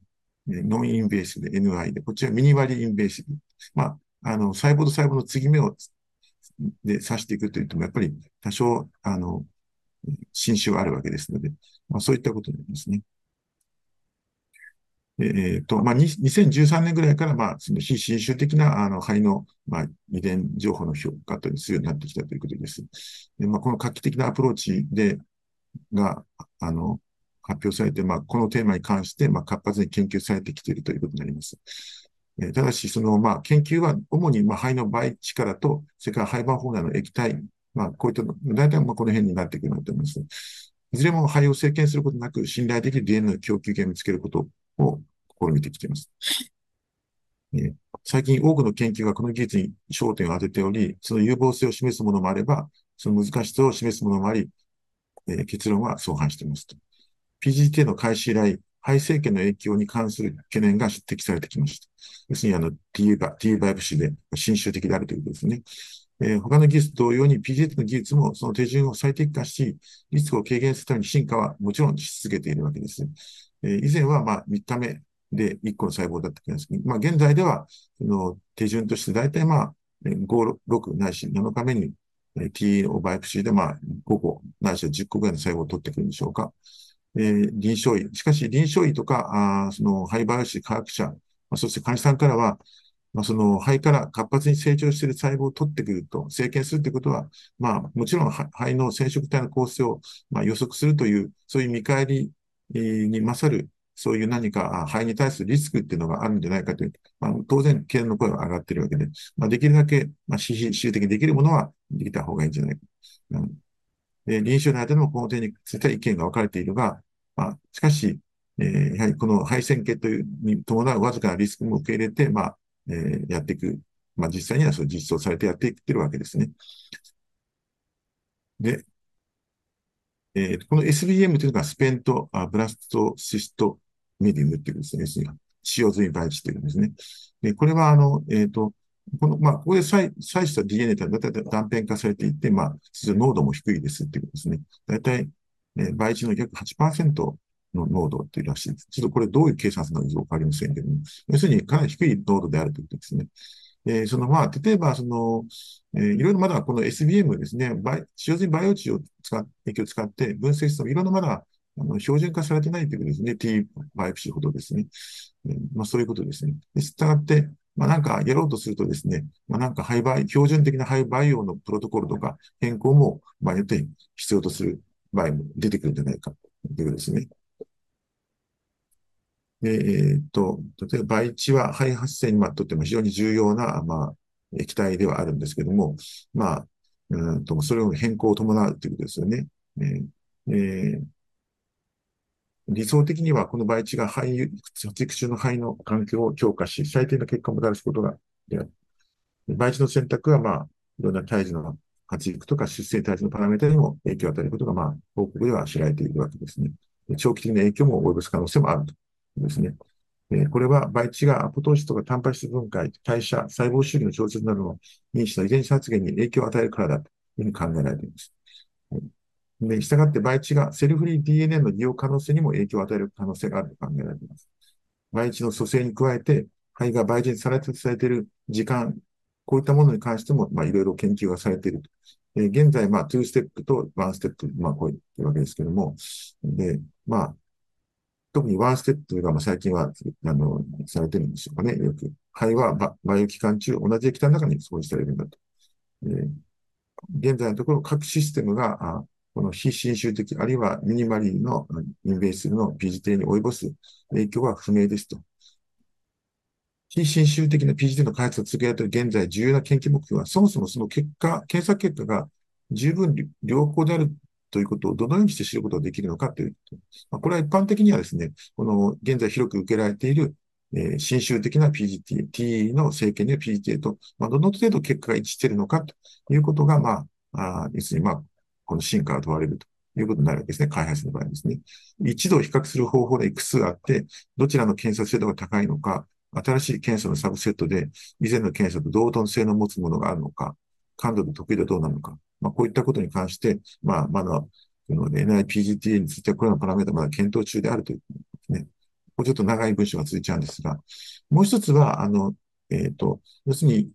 ノンインベーシブで NI で、こっちはミニバリインベーシブ。まあ、あの、細胞と細胞の継ぎ目を、で刺していくといっても、やっぱり多少、あの、侵襲はあるわけですので、まあ、そういったことになりますね。えっ、ー、と、まあ、2013年ぐらいから、まあ、その非侵襲的な、あの、肺の、まあ、遺伝情報の評価というするようになってきたということです。で、まあ、この画期的なアプローチで、が、あの、発表されて、まあ、このテーマに関して、まあ、活発に研究されてきているということになります。えー、ただし、その、まあ、研究は主に、まあ、肺の倍力と、それから肺盤胞内の液体、まあ、こういったの、大体、まあ、この辺になってくると思います。いずれも肺を生検することなく、信頼できる DNA の供給源を見つけることを試みてきています。え最近多くの研究がこの技術に焦点を当てており、その有望性を示すものもあれば、その難しさを示すものもあり、え結論は相反していますと。PGT の開始以来、肺政権の影響に関する懸念が指摘されてきました。要するに、あの、T バ、T バイプシで新種的であるということですね。えー、他の技術同様に PGT の技術もその手順を最適化し、リスクを軽減するために進化はもちろんし続けているわけです。えー、以前はまあ3日目で1個の細胞だったわけですけど、まあ現在では、その手順として大体まあ5、6ないし7日目に T のバイプシーでまあ5個ないしは10個ぐらいの細胞を取ってくるんでしょうか。えー、臨床医。しかし臨床医とか、あその肺バイオシ科学者、まあ、そして患者さんからは、まあ、その肺から活発に成長している細胞を取ってくると、生検するということは、まあ、もちろん肺の染色体の構成を、まあ、予測するという、そういう見返りに勝る、そういう何か肺に対するリスクっていうのがあるんじゃないかという、まあ、当然、懸念の声が上がっているわけで、まあ、できるだけ、まあ、私主的にできるものはできた方がいいんじゃないか。うん、で臨床の間でもこの点については意見が分かれているが、まあ、しかし、えー、やはりこの肺腺系というに伴うわずかなリスクも受け入れて、まあ、えー、やっていく。まあ、実際にはそう実装されてやっていってるわけですね。で、えー、この SBM というのがスペントあブラストシストメディウムっていうですね、使用済み培地っていうんですね。で、これは、あの、えっ、ー、と、この、まあ、ここで採採した DNA というのは大体断片化されていて、まあ、濃度も低いですっていうことですね。大体、え倍値の約8%の濃度っていうらしいです。ちょっとこれどういう計算するのかよくわかりませんけども、要するにかなり低い濃度であるということですね。えー、そのまあ、例えば、その、えー、いろいろまだこの SBM ですね、使用済みバイオ値を使っ、液を使って分析してもいろんなまだあの標準化されてないということですね。T バイプシーほどですね。えー、まあそういうことですね。で、したがって、まあなんかやろうとするとですね、まあなんか廃売、標準的な廃培養のプロトコルとか変更も、まあよって必要とする場合も出てくるんじゃないかということですね。で、えー、っと、例えば培地は肺発生にとっても非常に重要な、まあ、液体ではあるんですけども、まあ、うんと、それを変更を伴うということですよね。えーえー、理想的にはこの培地が肺、発育中の肺の環境を強化し、最低の結果をもたらすことがである。培地の選択は、まあ、いろんな胎児の発育とか出生体質のパラメータにも影響を与えることが、まあ、報告では知られているわけですね。長期的な影響も及ぼす可能性もあるとですね。えこれは培地がアポトーシスとかタンパク質分解、代謝、細胞周期の調節などの認知の遺伝子発現に影響を与えるからだというふうに考えられています。で、従って培地がセルフリー DNA の利用可能性にも影響を与える可能性があると考えられています。培地の組成に加えて、肺が培地されてされている時間、こういったものに関しても、まあ、いろいろ研究がされていると。えー、現在、まあ、2ステップと1ステップ、まあ、こういうわけですけども、で、まあ、特にワンステップが、まあ、最近は、あの、されてるんでしょうかね。よく。肺はババイオ期間中、同じ液体の中に掃除されるんだと。えー、現在のところ、各システムが、あこの非侵襲的、あるいはミニマリーのインベースの PGT に及ぼす影響は不明ですと。非侵襲的な PGT の開発を続けられている現在重要な研究目標は、そもそもその結果、検査結果が十分良好であるということをどのようにして知ることができるのかというと、まあ、これは一般的にはですね、この現在広く受けられている、えー、侵襲的な PGT、T の政権による PGT と、まあ、どの程度結果が一致しているのかということが、まあ、あ要するに、まあ、この進化が問われるということになるわけですね。開発の場合ですね。一度比較する方法でいくつあって、どちらの検査精度が高いのか、新しい検査のサブセットで、以前の検査と同等性の持つものがあるのか、感度で得意度どうなのか、まあ、こういったことに関して、まあ、まだ、この NIPGT については、これらのパラメータまだ検討中であるというですね。こうちょっと長い文章が続いちゃうんですが、もう一つは、あの、えっ、ー、と、要するに、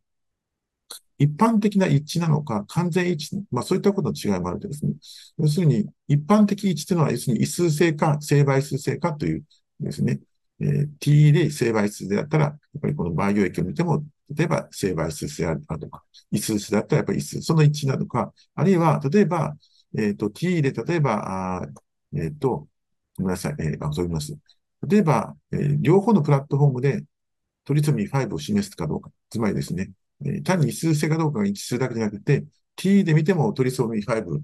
一般的な一致なのか、完全一致、まあそういったことの違いもあるとですね。要するに、一般的一致というのは、要するに異数性か、正倍数性かというですね。えー、T で正倍数であったら、やっぱりこの培養液を見ても、例えば正倍数性あるとか、異数数だったらやっぱり異数、その一なのか、あるいは、例えば、えっ、ー、と、T で例えば、あえっ、ー、と、ごめんなさい、えー、あ、そう言います。例えば、えー、両方のプラットフォームでトリソミー5を示すかどうか。つまりですね、えー、単に異数性かどうかが一致するだけじゃなくて、T で見てもトリソミー5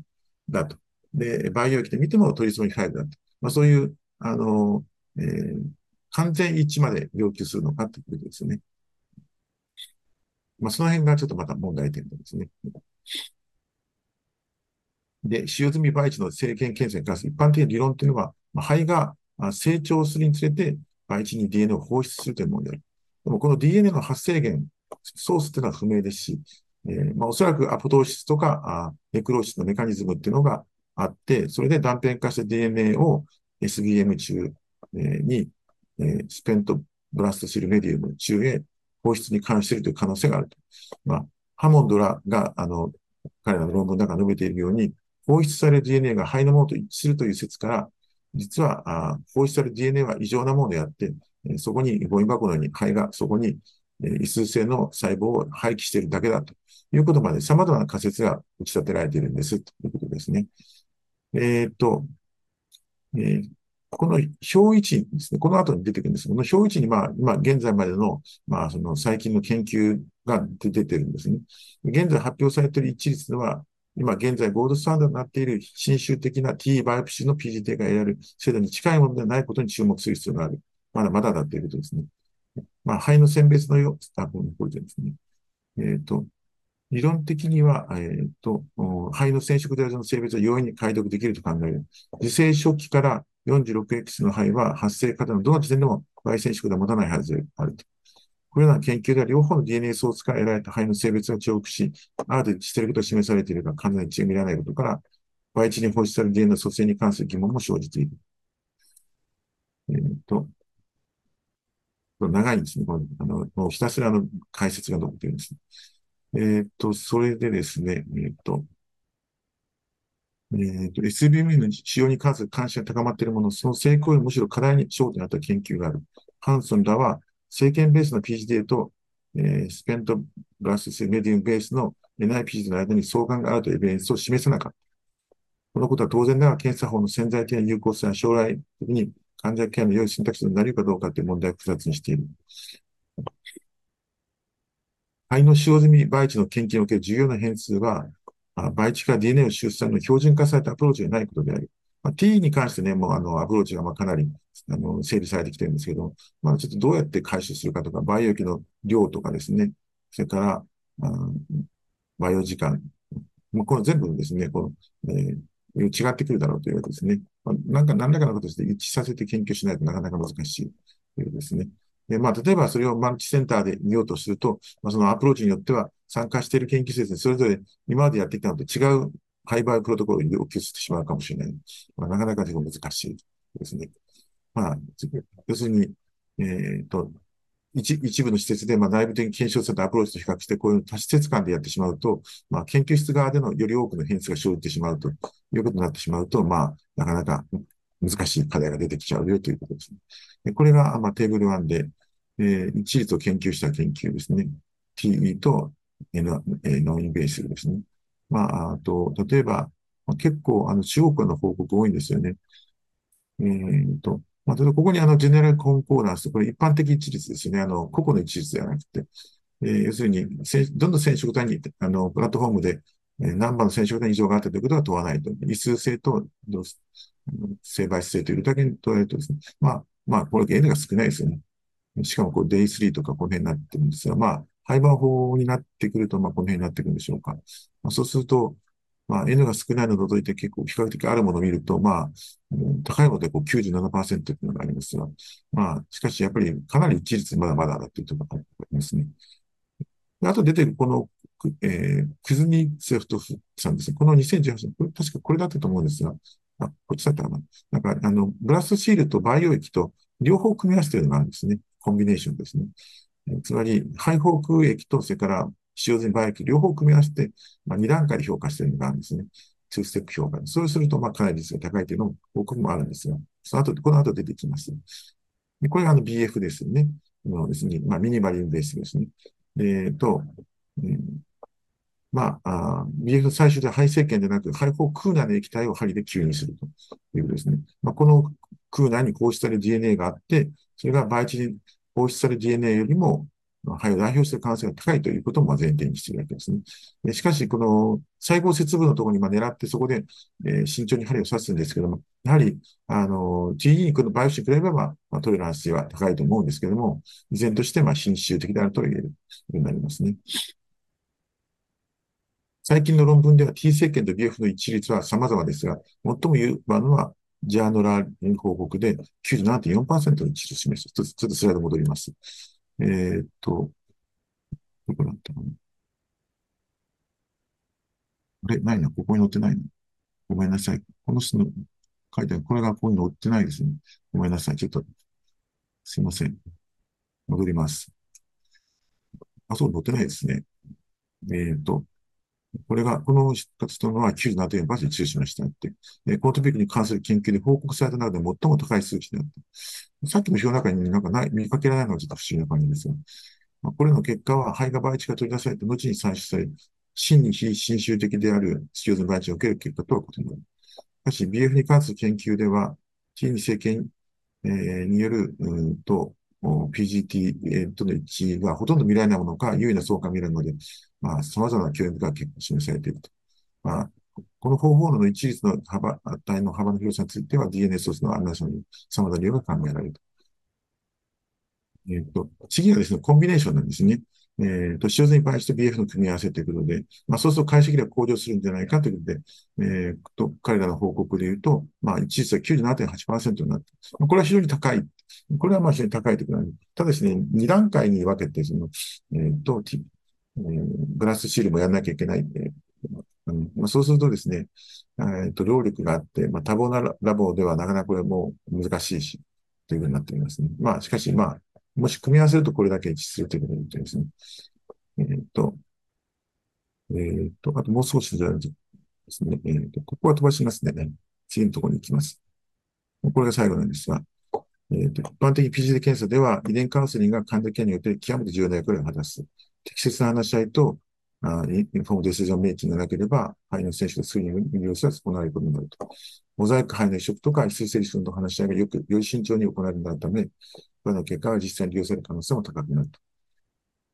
だと。で、培養液で見てもトリソミー5だと。まあそういう、あの、えー、完全一致まで要求するのかということですよね。まあ、その辺がちょっとまた問題点ですね。で、使用済み培地の生検検査に関する一般的な理論というのは、まあ、肺が成長するにつれて培地に DNA を放出するというものである。でもこの DNA の発生源、ソースというのは不明ですし、えー、まあ、おそらくアポトーシスとかあネクローシスのメカニズムっていうのがあって、それで断片化した DNA を SBM 中、えー、に、えー、スペントブラストシルメディウム中へ放出に関しているという可能性があると。まあ、ハモンドらが、あの、彼らの論文の中に述べているように、放出される DNA が肺のものと一致するという説から、実は、あ放出される DNA は異常なものであって、えそこに、ゴミ箱のように肺がそこに、え異数性の細胞を廃棄しているだけだということまで様々な仮説が打ち立てられているんですということですね。えっ、と、えー、この表位置ですね、この後に出てくるんですけど、この表位置に、まあ、今、現在までの、まあ、その最近の研究が出てるんですね。現在発表されている一致率では、今現在ゴールドスタンダードになっている新種的な T バイオプシの PGT が得られる精度に近いものではないことに注目する必要がある。まだまだだということですね。まあ、肺の選別のよう、あ、これですね。えっ、ー、と、理論的には、えっ、ー、と、肺の染色体の性別は容易に解読できると考える。受精初期から 46X の肺は発生方のどの時点でも Y 染色で持たないはずであると。これらの研究では両方の DNA ソースから得られた肺の性別が重複し、ある程度していることが示されているが完全に違い見られないことから、Y 値に放出される DNA の組成に関する疑問も生じている。えっ、ー、と、長いんですね。こあのもうひたすらの解説が残っているんです、ね。えっ、ー、と、それでですね、えっ、ー、と、えーと、SBM の使用に関する関心が高まっているもの、その成功よりむしろ課題に焦点になった研究がある。ハンソンらは、政権ベースの PGD と、えー、スペントブラススメディウムベースの NIPG の間に相関があるというエビデンスを示せなかった。このことは当然ながら検査法の潜在的な有効性は将来的に患者ケアの良い選択肢になるかどうかという問題を複雑にしている。肺の使用済み培地の研究における重要な変数は、倍地化 DNA を出産の標準化されたアプローチがないことである。まあ、T に関してね、もうあのアプローチがまあかなりあの整理されてきてるんですけど、まあ、ちょっとどうやって回収するかとか、培養液の量とかですね、それから、あ培養時間、まあ、この全部ですね、この、えー、違ってくるだろうというわけですね。まあ、なんか何らかの形で一致させて研究しないとなかなか難しいというですね。で、まあ、例えばそれをマルチセンターで見ようとすると、まあ、そのアプローチによっては、参加している研究施設にそれぞれ今までやってきたのと違う廃売プロトコルを要求してしまうかもしれない。まあ、なかなかでも難しいですね。まあ、要するに、えっ、ー、と、一一部の施設で、まあ、内部的に検証されたアプローチと比較して、こういう多施設間でやってしまうと、まあ、研究室側でのより多くの変数が生じてしまうということになってしまうと、まあ、なかなか難しい課題が出てきちゃうよということですね。でこれが、まあ、テーブル1で、えー、一律を研究した研究ですね。TE と N、えー、ノンインベーシブですね。まあ、あと、例えば、まあ、結構、あの、中国の報告多いんですよね。えー、と、まあ、ここにあの、ジェネラルコンコーダンス、これ一般的一律ですね。あの、個々の一律ではなくて、えー、要するに、どんどん染色体に、あの、プラットフォームで、何番の染色体に異常があったということは問わないと。異数性と、性媒質性というだけに問われるとですね。まあ、まあ、これ N が少ないですよね。しかも、こう、デイ3とかこの辺になってるんですが、まあ、廃盤法になってくると、まあ、この辺になってくるんでしょうか。まあ、そうすると、まあ、N が少ないのを除いて結構比較的あるものを見ると、まあ、高いものでこう97%というのがありますが、まあ、しかしやっぱりかなり一律まだまだだというところがありますね。あと出てるこの、えー、クズニセフトフさんですね。この2018年、これ確かこれだったと思うんですが、あ、こっちだったかな。なんか、あの、ブラストシールと培養液と両方組み合わせてるのがあるんですね。コンビネーションですね。えつまり、肺胞空液と、それから使用済み培養液、両方組み合わせて、まあ、2段階で評価してるのがあるんですね。2ステップ評価で。そうすると、まあ、かなり率が高いというのも報告もあるんですが、その後、この後出てきます。でこれがあの BF ですよね。のですね、まあ、ミニマリンベースですね。えっ、と、うん、まあ、あ BF 最終で肺生検でなく、肺胞空内の液体を針で吸入するということですね。まあ、この空内にこうした DNA があって、それが培地に放出される DNA よりも、肺を代表する可能性が高いということも前提にしているわけですね。しかし、この細胞節部のところに狙ってそこで、え慎重に針を刺すんですけども、やはり、あの、TD に来るバイオシに比べれば、まあ、トレランス性は高いと思うんですけども、依然として、まあ、侵襲的であると言えるようになりますね。最近の論文では T 政権と BF の一律は様々ですが、最も有名のはジャーノラー報告で97.4%の一致を示す。ちょっとスライド戻ります。えー、っと、どこだったのあれ？ないな。ここに載ってないの。ごめんなさい。この書いてある。これがここに載ってないですね。ごめんなさい。ちょっと、すいません。戻ります。あ、そう、載ってないですね。えっ、と、これが、この活動は97.4%注意しましたって。で、このトピックに関する研究で報告された中で最も高い数値であった。さっきの表の中になんかない、見かけられないのはちょっと不思議な感じですが、まあ、これの結果は肺が倍値が取り出されて、後に採取され、真に非侵襲的である使用の倍値を受ける結果とは異なる。しかし、BF に関する研究では、T に政権、えー、による、うんと、PGT との一致がほとんど見られないものか、優位な相関が見られるので、まあ、様々な興味が結構示されていると。まあ、この方法論の一律の幅、値の幅の広さについては DNA ソースのアンナションに様々な理由が考えられると。えっ、ー、と、次はですね、コンビネーションなんですね。えっ、ー、と、塩に倍して BF の組み合わせということで、まあ、そうすると解析力向上するんじゃないかということで、えー、と、彼らの報告で言うと、まあ、一律は97.8%になって、まあ、これは非常に高い。これはまあ非常に高いということなんで、ただですね、2段階に分けて、その、えっ、ー、と、えー、グラスシールもやらなきゃいけないんで、うんまあ、そうするとですね、えー、と労力があって、まあ、多忙なラボではなかなかこれも難しいし、というふうになっていますね。まあ、しかし、まあ、もし組み合わせるとこれだけ一致するということになってですね。えっ、ー、と、えっ、ー、と、あともう少しですね、えっ、ー、と、ここは飛ばしますね。次のところに行きます。これが最後なんですが、えっ、と、一般的 PGD 検査では遺伝カウンセリングが患者ケアによって極めて重要な役割を果たす。適切な話し合いと、あインフォームディシジョンメイキングがなければ、肺の選手のスクリーニング様子は損なわれることになると。モザイク肺の移植とか、非水性リスの話し合いがよく、より慎重に行われるため、これの結果が実際に利用される可能性も高くなると。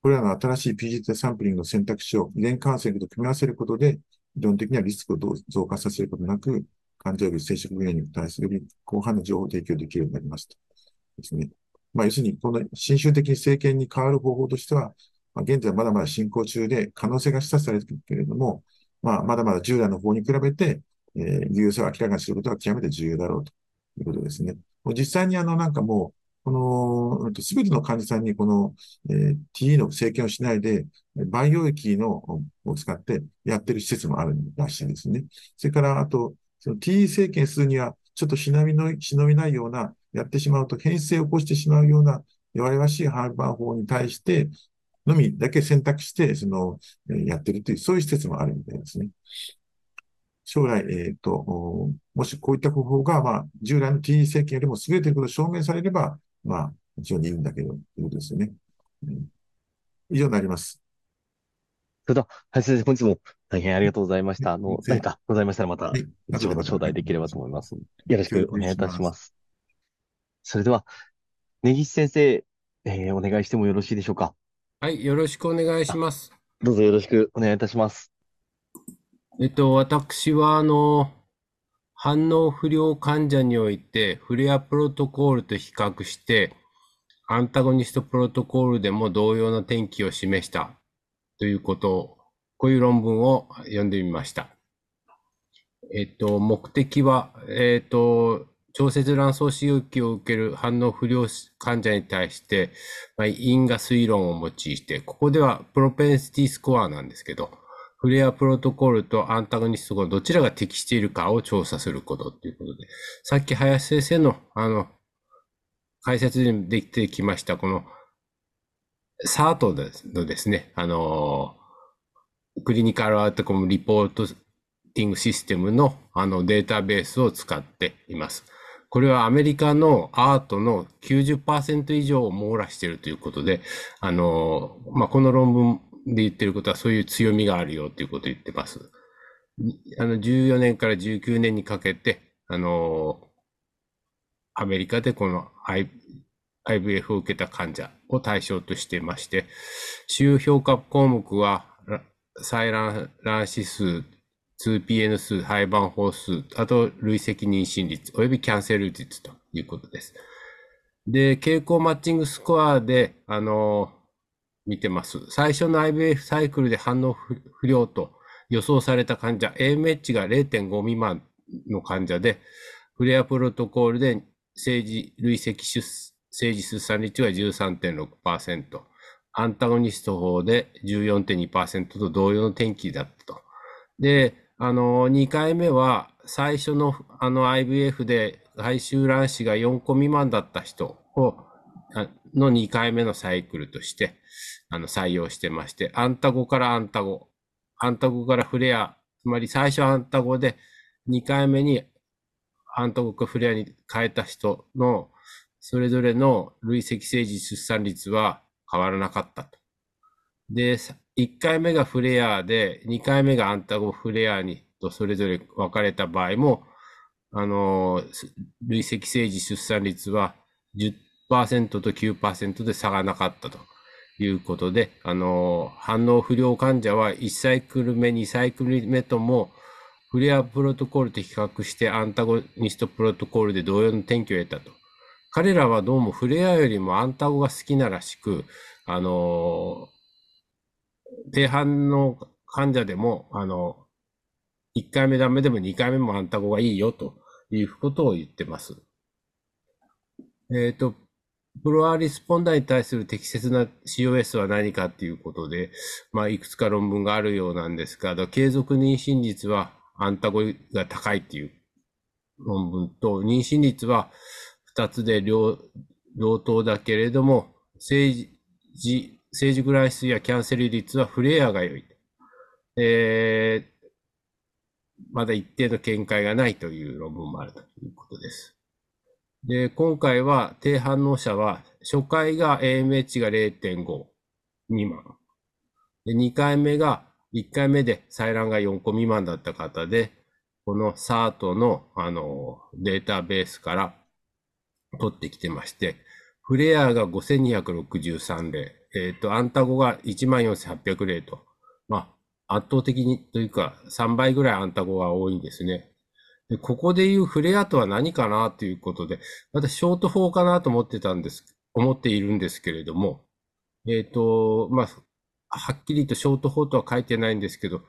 これらの新しい PGT サンプリングの選択肢を遺伝感染と組み合わせることで、理論的にはリスクを増加させることなく、患者より生殖原因に対するより広範な情報を提供できるようになりますと。ですね。まあ、要するに、この新種的に政権に変わる方法としては、まあ、現在まだまだ進行中で可能性が示唆されているけれども、まあ、まだまだ従来の方に比べて、えー、有用性を明らかにすることは極めて重要だろうということですね。実際にあの、なんかもう、この、すべての患者さんにこの、えー、TE の生検をしないで、培養液のを使ってやってる施設もあるらしいですね。それから、あと、その TE 生検するには、ちょっと忍びの、忍びないような、やってしまうと変性を起こしてしまうような弱々しいハーバー法に対して、のみだけ選択して、その、やってるという、そういう施設もあるみたいですね。将来、えっ、ー、と、もしこういった方法が、まあ、従来の TE 政権よりも優れていることを証明されれば、まあ、非常にいいんだけど、ということですよね。うん、以上になります。それでは、林先生、本日も大変ありがとうございました。あの、何かございましたらまた、後ほど招待できればと思います。よろしくお願いいたします。それでは、根岸先生、えー、お願いしてもよろしいでしょうか？はい、よろしくお願いします。どうぞよろしくお願いいたします。えっと、私は、あの、反応不良患者において、フレアプロトコールと比較して、アンタゴニストプロトコールでも同様の転機を示したということを、こういう論文を読んでみました。えっと、目的は、えっと、調節卵巣刺激を受ける反応不良患者に対して、まあ、因果推論を用いて、ここではプロペンシティスコアなんですけど、フレアプロトコルとアンタゴニストがどちらが適しているかを調査することということで、さっき林先生の、あの、解説にできてきました、この、サートのですね、あの、クリニカルアウトコムリポートティングシステムのあのデータベースを使っています。これはアメリカのアートの90%以上を網羅しているということで、あの、まあ、この論文で言ってることはそういう強みがあるよということを言ってます。あの、14年から19年にかけて、あの、アメリカでこの IVF を受けた患者を対象としていまして、主要評価項目は、採卵卵子数、2PN 数、胚盤法数、あと累積妊娠率、およびキャンセル率ということです。で、傾向マッチングスコアで、あの、見てます。最初の IVF サイクルで反応不良と予想された患者、AMH が0.5未満の患者で、フレアプロトコールで政治累積出政治出産率が13.6%、アンタゴニスト法で14.2%と同様の転機だったと。で、あの、2回目は最初のあの IVF で外周卵子が4個未満だった人をの2回目のサイクルとしてあの採用してまして、アンタゴからアンタゴ、アンタゴからフレア、つまり最初アンタゴで2回目にアンタゴかフレアに変えた人のそれぞれの累積政治出産率は変わらなかったと。で、1回目がフレアで、2回目がアンタゴフレアにとそれぞれ分かれた場合も、あの、累積政治出産率は10%と9%で差がなかったということで、あの、反応不良患者は1サイクル目、2サイクル目とも、フレアプロトコールと比較してアンタゴニストプロトコールで同様の転機を得たと。彼らはどうもフレアよりもアンタゴが好きならしく、あの低反の患者でも、あの、1回目ダメでも2回目もアンタゴがいいよということを言ってます。えっ、と、プロアリスポンダーに対する適切な COS は何かっていうことで、まあ、いくつか論文があるようなんですが、継続妊娠率はアンタゴが高いっていう論文と、妊娠率は2つで両同等だけれども、政治、政治グライスやキャンセル率はフレアが良い。えーまだ一定の見解がないという論文もあるということです。で、今回は低反応者は、初回が AMH が0.5未満。で、2回目が、1回目で採卵が4個未満だった方で、この SART の、あの、データベースから取ってきてまして、フレアが5263例、えっ、と、アンタゴが14800例と、まあ、圧倒的にというか、3倍ぐらいアンタゴが多いんですね。でここでいうフレアとは何かなということで、私、ショート4かなと思ってたんです、思っているんですけれども、えっ、と、まあ、はっきりとショート4とは書いてないんですけど、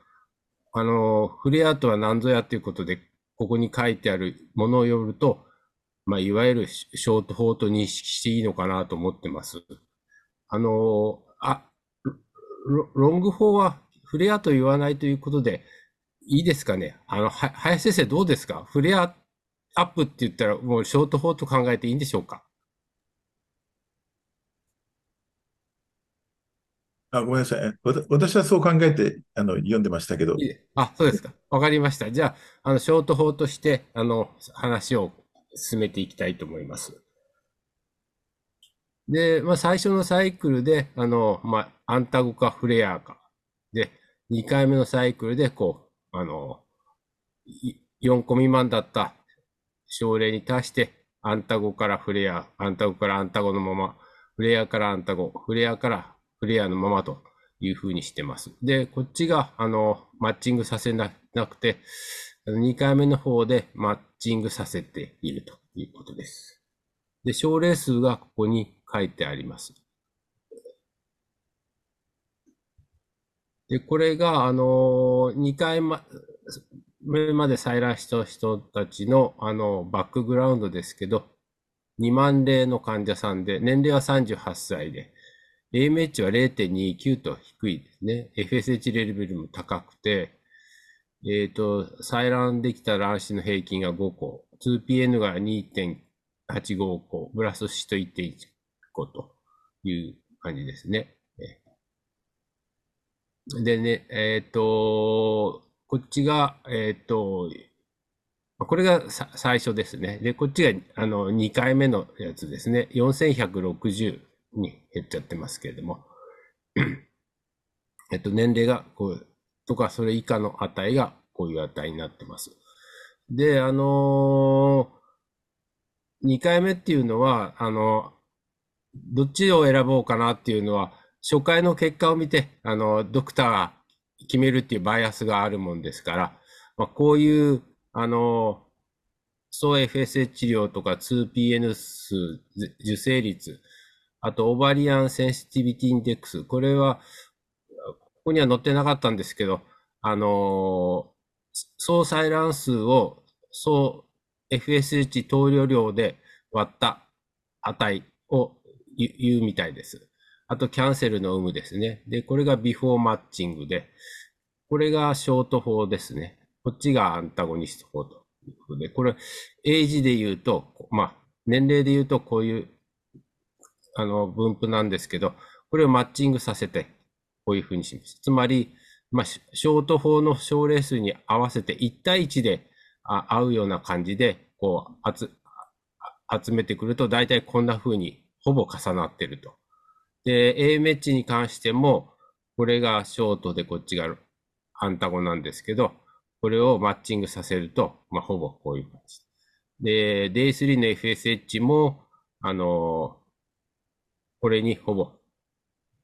あの、フレアとは何ぞやということで、ここに書いてあるものを読むと、まあ、いわゆるショート4と認識していいのかなと思ってます。あの、あ、ロロング4はフレアと言わないということで、いいですかね？あの、は、林先生どうですか？フレアアップって言ったらもうショート4と考えていいんでしょうか？あ、ごめんなさい。私はそう考えて、あの、読んでましたけど、あ、そうですか。わかりました。じゃあ、あの、ショート4として、あの、話を進めていきたいと思います。で、まあ、最初のサイクルで、あの、まあ、アンタゴかフレアか。で、2回目のサイクルで、こう、あの、4個未満だった症例に対して、アンタゴからフレア、アンタゴからアンタゴのまま、フレアからアンタゴ、フレアからフレアのままというふうにしてます。で、こっちが、あの、マッチングさせなくて、2回目の方でマッチングさせているということです。で、症例数がここに書いてあります。で、これが、あの、2回目まで採卵した人たちの、あの、バックグラウンドですけど、2万例の患者さんで、年齢は38歳で、AMH は0.29と低いですね。FSH レベルも高くて、えっ、と、採卵できた卵子の平均が5個、2PN が2.85個、ブラストシト1.1個という感じですね。でね、えっ、と、こっちが、えっ、と、これが最初ですね。で、こっちがあの2回目のやつですね。4160に減っちゃってますけれども。えっと、年齢がこう、とかそれ以下の値がこういう値になってます。で、あのー、2回目っていうのは、あの、どっちを選ぼうかなっていうのは、初回の結果を見て、あの、ドクターが決めるっていうバイアスがあるもんですから、まあ、こういう、あの、総 FSH 治療とか 2PN 数、受精率、あとオバリアンセンシティビティインデックス、これは、ここには載ってなかったんですけど、あの総採卵数を総 FSH 投与量で割った値を言うみたいです。あと、キャンセルの有無ですね。で、これがビフォーマッチングで、これがショート法ですね。こっちがアンタゴニスト法ということで、これ、エイジで言うと、まあ、年齢で言うとこういう、あの、分布なんですけど、これをマッチングさせて、こういうふうにします。つまり、まあ、ショート法の症例数に合わせて1対1で合うような感じで、こう、集、集めてくると、大体こんな風にほぼ重なってると。で、A メッチに関しても、これがショートでこっちがアンタゴなんですけど、これをマッチングさせると、まあ、ほぼこういう感じ。で、Day3 の FSH も、あのこれにほぼ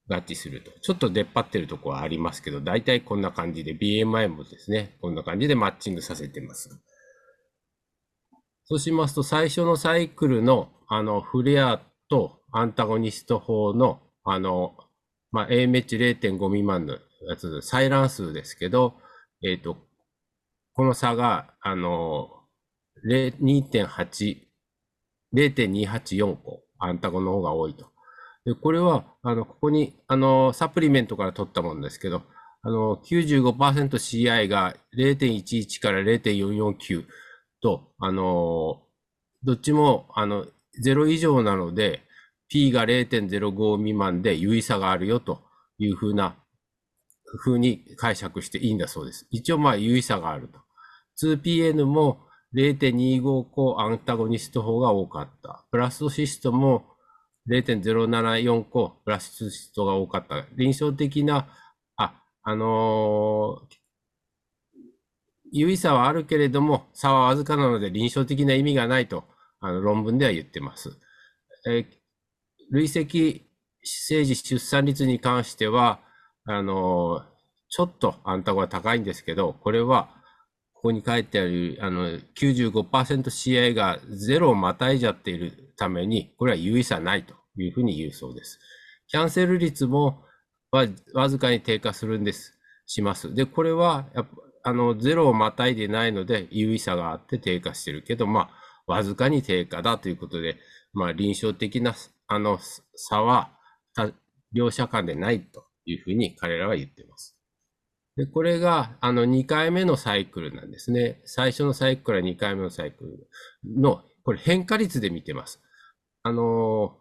合致すると。ちょっと出っ張ってるとこはありますけど、大体こんな感じで、BMI もですね、こんな感じでマッチングさせてます。そうしますと、最初のサイクルの、あの、フレアとアンタゴニスト法の、あの、まあ、A メッチ0.5未満のやつ、採卵数ですけど、えっ、ー、と、この差が、あの、2.8、0.284個、アンタゴの方が多いと。で、これは、あの、ここに、あの、サプリメントから取ったものですけど、あの、95%CI が0.11から0.449と、あの、どっちも、あの、0以上なので、P が0.05未満で有意差があるよというふうな、ふうに解釈していいんだそうです。一応まあ有意差があると。2PN も0.25個アンタゴニスト法が多かった。プラストシストも0.074個プラストシストが多かった。臨床的な、あ、あのー、有意差はあるけれども、差はわずかなので臨床的な意味がないと、あの論文では言ってます。え累積政治出産率に関しては、あの、ちょっとアンタゴが高いんですけど、これは、ここに書いてある、あの、95%CI が0をまたいじゃっているために、これは有意差ないというふうに言うそうです。キャンセル率もわわずかに低下するんです、します。で、これは、やっぱあの、0をまたいでないので、有意差があって低下してるけど、まあ、わずかに低下だということで、まあ、臨床的なあの差は両者間でないというふうに彼らは言っています。で、これが、あの、2回目のサイクルなんですね。最初のサイクルから2回目のサイクルの、これ変化率で見てます。あの、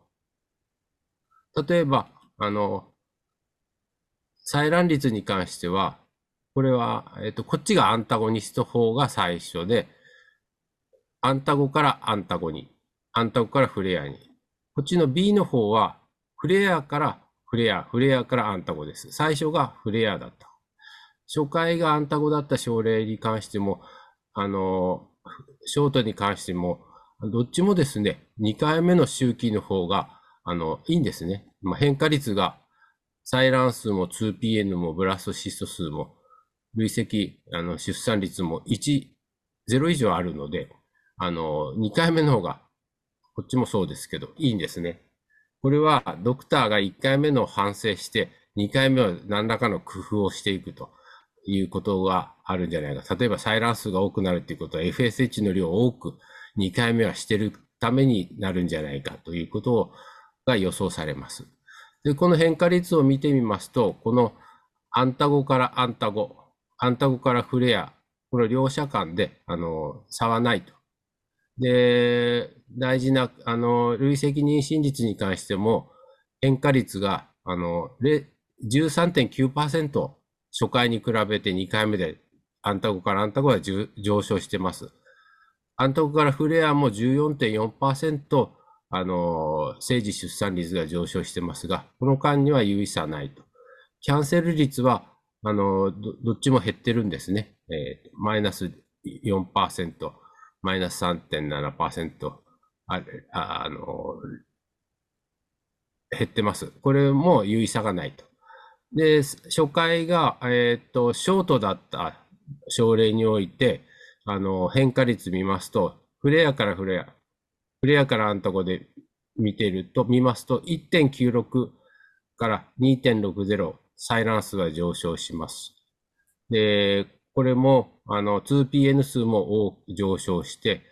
例えば、あの、採卵率に関しては、これは、えっと、こっちがアンタゴニスト法が最初で、アンタゴからアンタゴに、アンタゴからフレアに、こっちの B の方は、フレアからフレア、フレアからアンタゴです。最初がフレアだった。初回がアンタゴだった症例に関しても、あの、ショートに関しても、どっちもですね、2回目の周期の方が、あの、いいんですね。まあ、変化率が、採卵数も 2PN もブラストシスト数も、累積、あの、出産率も1、0以上あるので、あの、2回目の方がこっちもそうですけど、いいんですね。これはドクターが1回目の反省して、2回目は何らかの工夫をしていくということがあるんじゃないか。例えば採卵数が多くなるということは FSH の量を多く2回目はしてるためになるんじゃないかということをが予想されます。で、この変化率を見てみますと、このアンタゴからアンタゴ、アンタゴからフレア、この両者間で、あの、差はないとで、大事な、あの、累積妊娠率に関しても、変化率が、あの、13.9%初回に比べて2回目で、アンタゴからアンタゴは上昇してます。アンタゴからフレアも14.4%、あの、政治出産率が上昇してますが、この間には有意差ないと。キャンセル率は、あの、どどっちも減ってるんですね。えー、マイナス4%。マイナス3.7%ああの、減ってます。これも有意差がないと。で、初回が、えっ、と、ショートだった症例において、あの、変化率見ますと、フレアからフレア、フレアからアンタゴで見てると、見ますと、1.96から2.60、サイランスが上昇します。で、これも、あの、2PN 数も多く上昇して、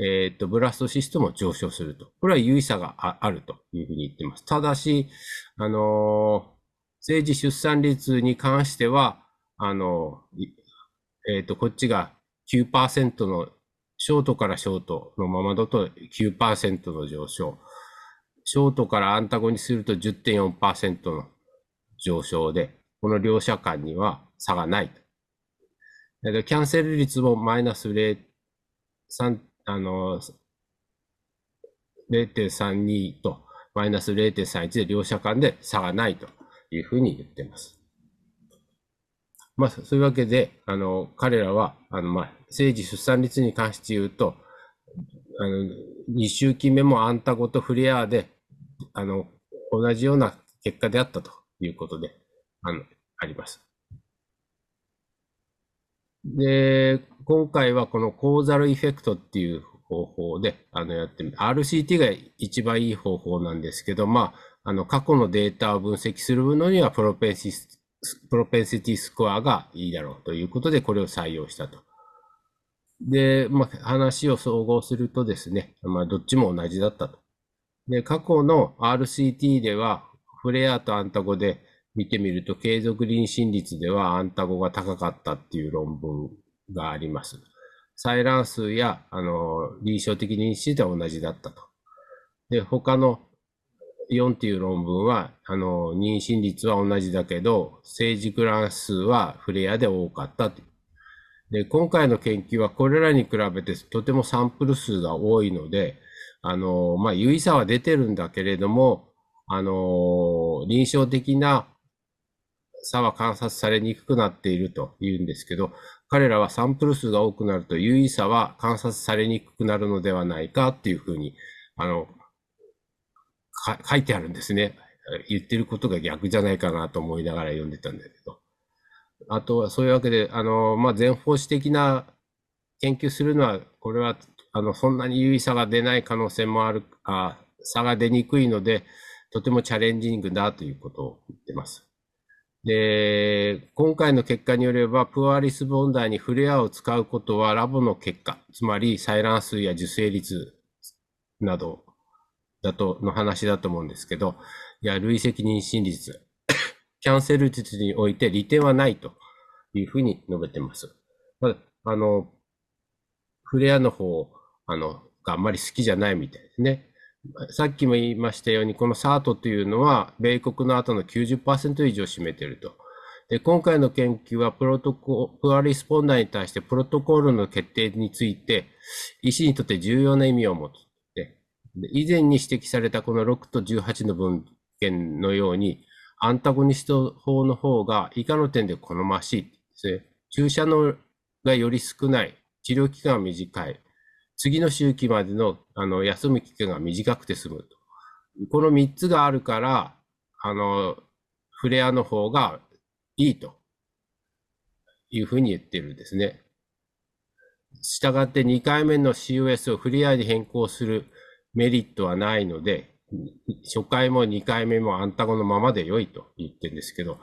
えっ、と、ブラストシストも上昇すると。これは有意差があるというふうに言ってます。ただし、あの政治出産率に関しては、あのえっ、ー、と、こっちが9%の、ショートからショートのままだと9%の上昇。ショートからアンタゴにすると10.4%の上昇で、この両者間には差がないと。えっとキャンセル率もマイナス0.3、あの、0.32とマイナス0.31で両者間で差がないというふうに言っています。まあ、そういうわけで、あの、彼らは、あの、まあ、政治出産率に関して言うと、あの、2周期目もアンタゴとフレアで、あの、同じような結果であったということで、あの、あります。で、今回はこのコーザルエフェクトっていう方法で、あの、やってみる。RCT が一番いい方法なんですけど、まあ、あの、過去のデータを分析するのには、プロペンシス、プロペンシティスコアがいいだろうということで、これを採用したと。で、まあ、話を総合するとですね、まあ、どっちも同じだったと。で、過去の RCT では、フレアとアンタゴで見てみると、継続妊娠率ではアンタゴが高かったっていう論文があります。採卵数や、あの、臨床的妊娠では同じだったと。で、他の4っていう論文は、あの、妊娠率は同じだけど、成熟卵数はフレアで多かったと。で、今回の研究はこれらに比べてとてもサンプル数が多いので、あの、まあ、有意差は出てるんだけれども、あの、臨床的な差は観察されにくくなっているというんですけど、彼らはサンプル数が多くなると有意差は観察されにくくなるのではないかっていうふうに、あの、書いてあるんですね。言ってることが逆じゃないかなと思いながら読んでたんだけど。あとはそういうわけで、あの、まあ、全方子的な研究するのは、これは、あの、そんなに有意差が出ない可能性もある、あ差が出にくいので、とてもチャレンジングだということを言ってます。で、今回の結果によれば、プアリスボンダーにフレアを使うことはラボの結果、つまり採卵数や受精率などだと、の話だと思うんですけど、いや、累積妊娠率、キャンセル率において利点はないというふうに述べてます。まあ、あの、フレアの方、あの、があんまり好きじゃないみたいですね。さっきも言いましたように、この SART というのは、米国の後の90%以上占めていると。で、今回の研究はプロトコ、プアリスポンダーに対してプロトコールの決定について、医師にとって重要な意味を持つ。で以前に指摘されたこの6と18の文献のように、アンタゴニスト法の方が以下の点で好ましいですね。注射のがより少ない、治療期間が短い、次の周期までのあの休む期間が短くて済むと。この3つがあるから、あの、フレアの方がいいというふうに言ってるんですね。したがって2回目の COS をフレアに変更するメリットはないので、初回も2回目もアンタゴのままで良いと言ってるんですけど、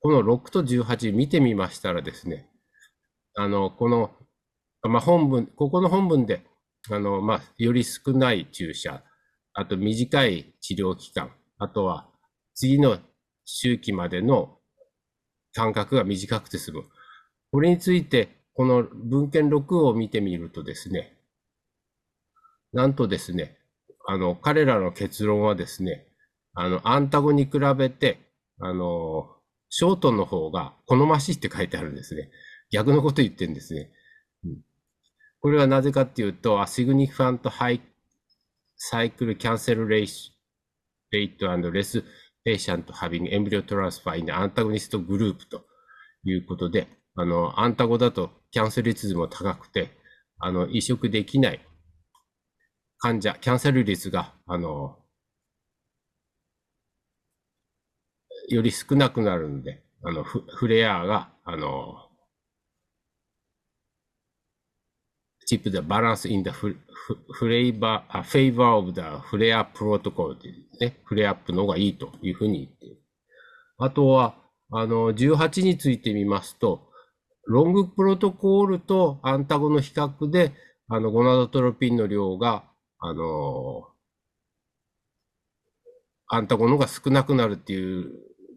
この6と18見てみましたらですね、あの、この、まあ、本文、ここの本文であの、まあ、より少ない注射、あと短い治療期間、あとは次の周期までの間隔が短くて済む。これについて、この文献6を見てみるとですね、なんとですね、あの、彼らの結論はですね、あの、アンタゴに比べて、あの、ショートの方が好ましいって書いてあるんですね。逆のこと言ってるんですね。これはなぜかっていうと、a significant high cycle cancel rate and less patient having embryo transfer in antagonist group ということで、あの、アンタゴだとキャンセル率も高くて、あの、移植できない患者、キャンセル率が、あの、より少なくなるんで、あの、フフレアが、あの、チップでバランスインダフフレーバー、フェイバーオブダフレアプロトコルってね、フレアップの方がいいというふうに言っている。あとは、あの、18についてみますと、ロングプロトコールとアンタゴの比較で、あの、ゴナドトロピンの量が、あの、アンタゴの方が少なくなるっていう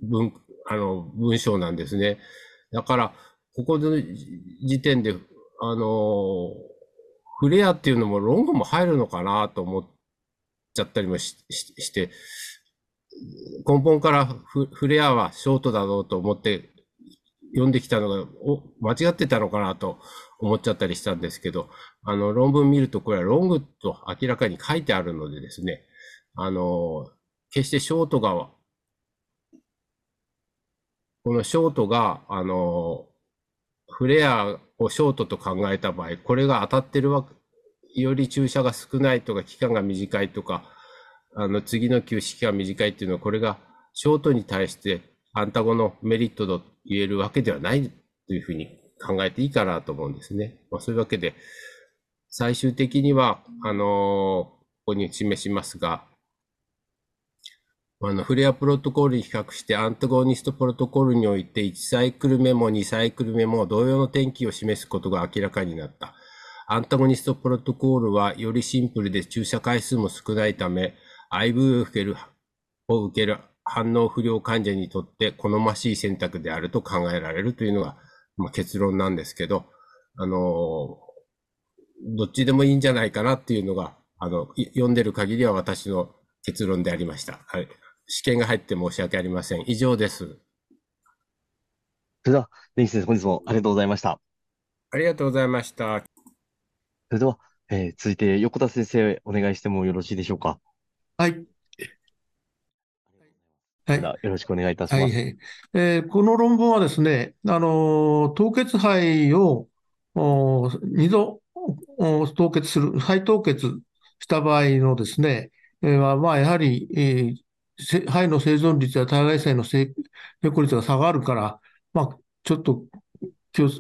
文、あの、文章なんですね。だから、ここの時点で、あの、フレアっていうのもロングも入るのかなと思っちゃったりもしして、根本からフレアはショートだろうと思って読んできたのがお間違ってたのかなと思っちゃったりしたんですけど、あの論文見るとこれはロングと明らかに書いてあるのでですね、あの、決してショートが、このショートが、あの、フレアをショートと考えた場合、これが当たってるわけ、より注射が少ないとか、期間が短いとか、あの、次の休止期間が短いっていうのは、これがショートに対してアンタゴのメリットと言えるわけではないというふうに考えていいかなと思うんですね。まあ、そういうわけで、最終的には、あのー、ここに示しますが、あの、フレアプロトコールに比較してアンタゴニストプロトコールにおいて1サイクル目も2サイクル目も同様の転機を示すことが明らかになった。アンタゴニストプロトコールはよりシンプルで注射回数も少ないため、IV を受ける、を受ける反応不良患者にとって好ましい選択であると考えられるというのが、まあ、結論なんですけど、あの、どっちでもいいんじゃないかなっていうのが、あの、読んでる限りは私の結論でありました。はい。試験が入って申し訳ありません。以上です。それでは、根岸先生、本日もありがとうございました。ありがとうございました。それでは、えー、続いて横田先生、お願いしてもよろしいでしょうか？はい。はい。よろしくお願いいたします。はい、はい、えー、この論文はですね、あの、凍結肺を2度凍結する、肺凍結した場合のですね、えー、まあ、やはり、えー、肺の生存率や体外性の成功率が下がるから、まあ、ちょっと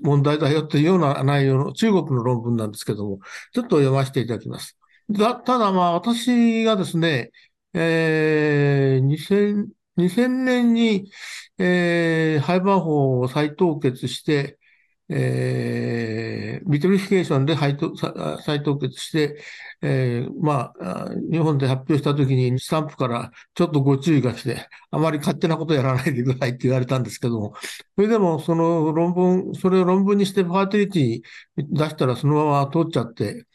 問題だよというような内容の中国の論文なんですけども、ちょっと読ませていただきます。だただ、まあ、私がですね、えー、2000, 2000年に、えー、胚盤胞を再凍結して、えー、 vitrification で再凍結して、えー、まあ、日本で発表したときにスタンプからちょっとご注意がして、あまり勝手なことやらないでくださいって言われたんですけども、それでもその論文、それを論文にして Fertility出したらそのまま通っちゃって、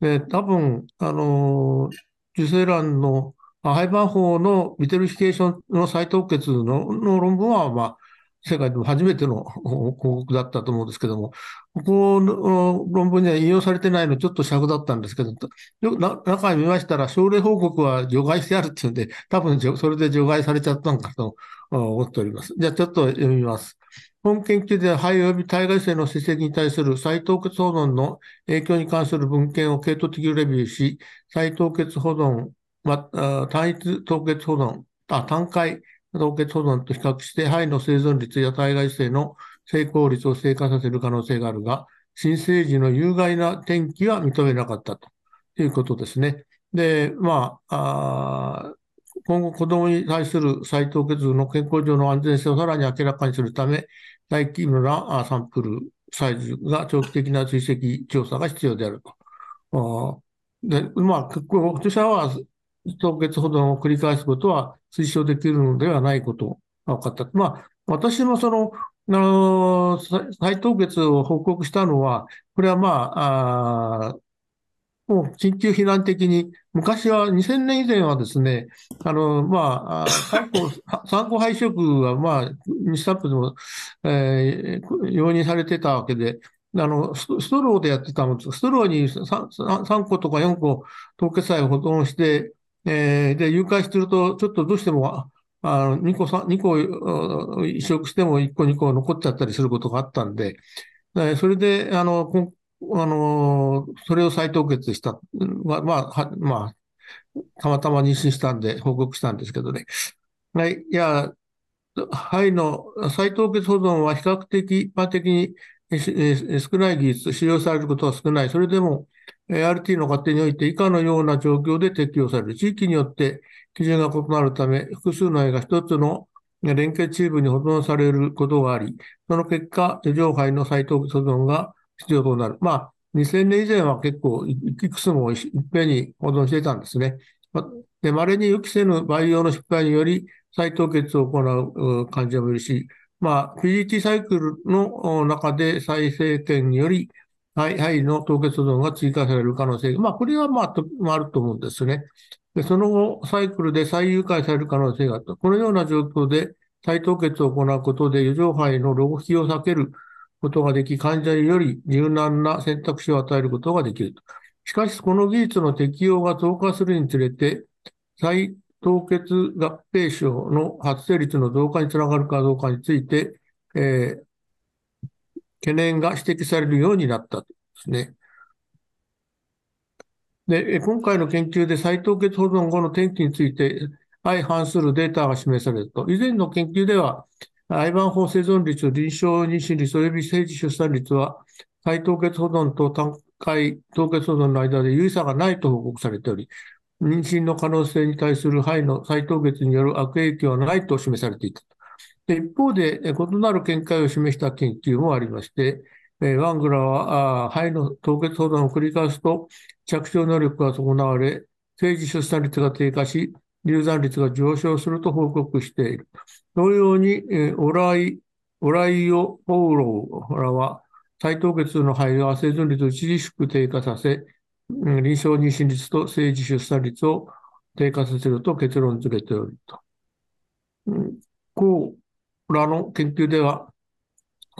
で多分、あの、受精卵の胚盤胞の vitrification の再凍結の論文は、まあ、世界でも初めての報告だったと思うんですけども、ここの論文には引用されてないのちょっと癪だったんですけど、中に見ましたら、症例報告は除外してあるっていうんで、多分それで除外されちゃったのかと思っております。じゃあちょっと読みます。本研究では肺及び体外性の成績に対する再凍結保存の影響に関する文献を系統的レビューし、再凍結保存、ま、単一凍結保存、あ単回凍結保存と比較して、肺の生存率や体外性の成功率を低下させる可能性があるが、新生児の有害な転機は認めなかったということですね。で、まあ、あ今後子供に対する再凍結の健康上の安全性をさらに明らかにするため、大規模なサンプルサイズが長期的な追跡調査が必要であると。で、まあ、著者は凍結保存を繰り返すことは推奨できるのではないことが分かった。まあ、私もその、あの、再凍結を報告したのは、これはまあ、あもう緊急避難的に、昔は2000年以前はですね、あの、まあ、参考、参考 配色はまあ、スタップでも、えー、容認されてたわけで、あの、ストローでやってたのです。ストローに 3, 3個とか4個凍結剤を保存して、えー、で、誘拐すると、ちょっとどうしても、あの、2個、2個移植しても1個、2個残っちゃったりすることがあったんで、それで、あの、あの、それを再凍結した。まあ、まあ、まあ、たまたま妊娠したんで報告したんですけどね。はい、いや、肺の再凍結保存は比較的一般的に少ない技術、使用されることは少ない。それでも、RT の過程において以下のような状況で適用される。地域によって基準が異なるため、複数の絵が一つの連結チームに保存されることがあり、その結果、上肺の再凍結保存が必要となる。まあ、2000年以前は結構いくつもいっぺんに保存していたんですね。で、稀に予期せぬ培養の失敗により再凍結を行う患者もいるし、まあ、PGT サイクルの中で再生権により、肺の凍結保存が追加される可能性が、まあ、これはまあ、あると思うんですね。で、その後、サイクルで再誘拐される可能性があった。このような状況で再凍結を行うことで、余剰肺の浪費を避けることができ、患者により柔軟な選択肢を与えることができると。しかし、この技術の適用が増加するにつれて、再凍結合併症の発生率の増加につながるかどうかについて、えー、懸念が指摘されるようになったですね。で、今回の研究で再凍結保存後の天気について相反するデータが示されると、以前の研究では、アバン法生存率、臨床妊娠率及び生児出産率は、再凍結保存と単回凍結保存の間で有意差がないと報告されており、妊娠の可能性に対する肺の再凍結による悪影響はないと示されていた。で一方で、異なる見解を示した研究もありまして、ワングラは肺の凍結保存を繰り返すと着床能力が損なわれ、生児出産率が低下し、流産率が上昇すると報告している。同様に、オライ、オライオ・ポウローらは、再凍結の肺は生存率を著しく低下させ、臨床妊娠率と生児出産率を低下させると結論付けておると。こうらの研究では、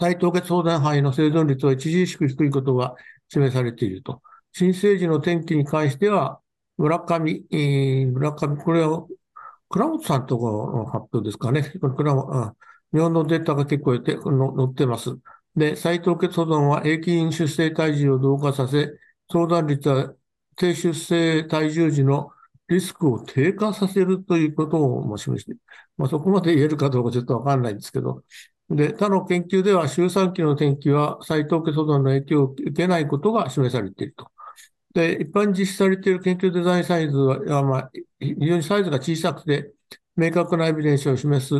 再凍結相談肺の生存率は著しく低いことが示されていると。新生児の転機に関しては、村上、えー、村上、これは倉本さんとかの発表ですかね。倉本日本のデータが結構て載ってます。で、再凍結保存は平均出生体重を増加させ、相談率は低出生体重時のリスクを低下させるということを示している。まあ、そこまで言えるかどうかちょっとわかんないんですけど。で、他の研究では、周産期の転機は再凍結保存の影響を受けないことが示されていると。で、一般実施されている研究デザインサイズは、まあ、非常にサイズが小さくて、明確なエビデンスを示す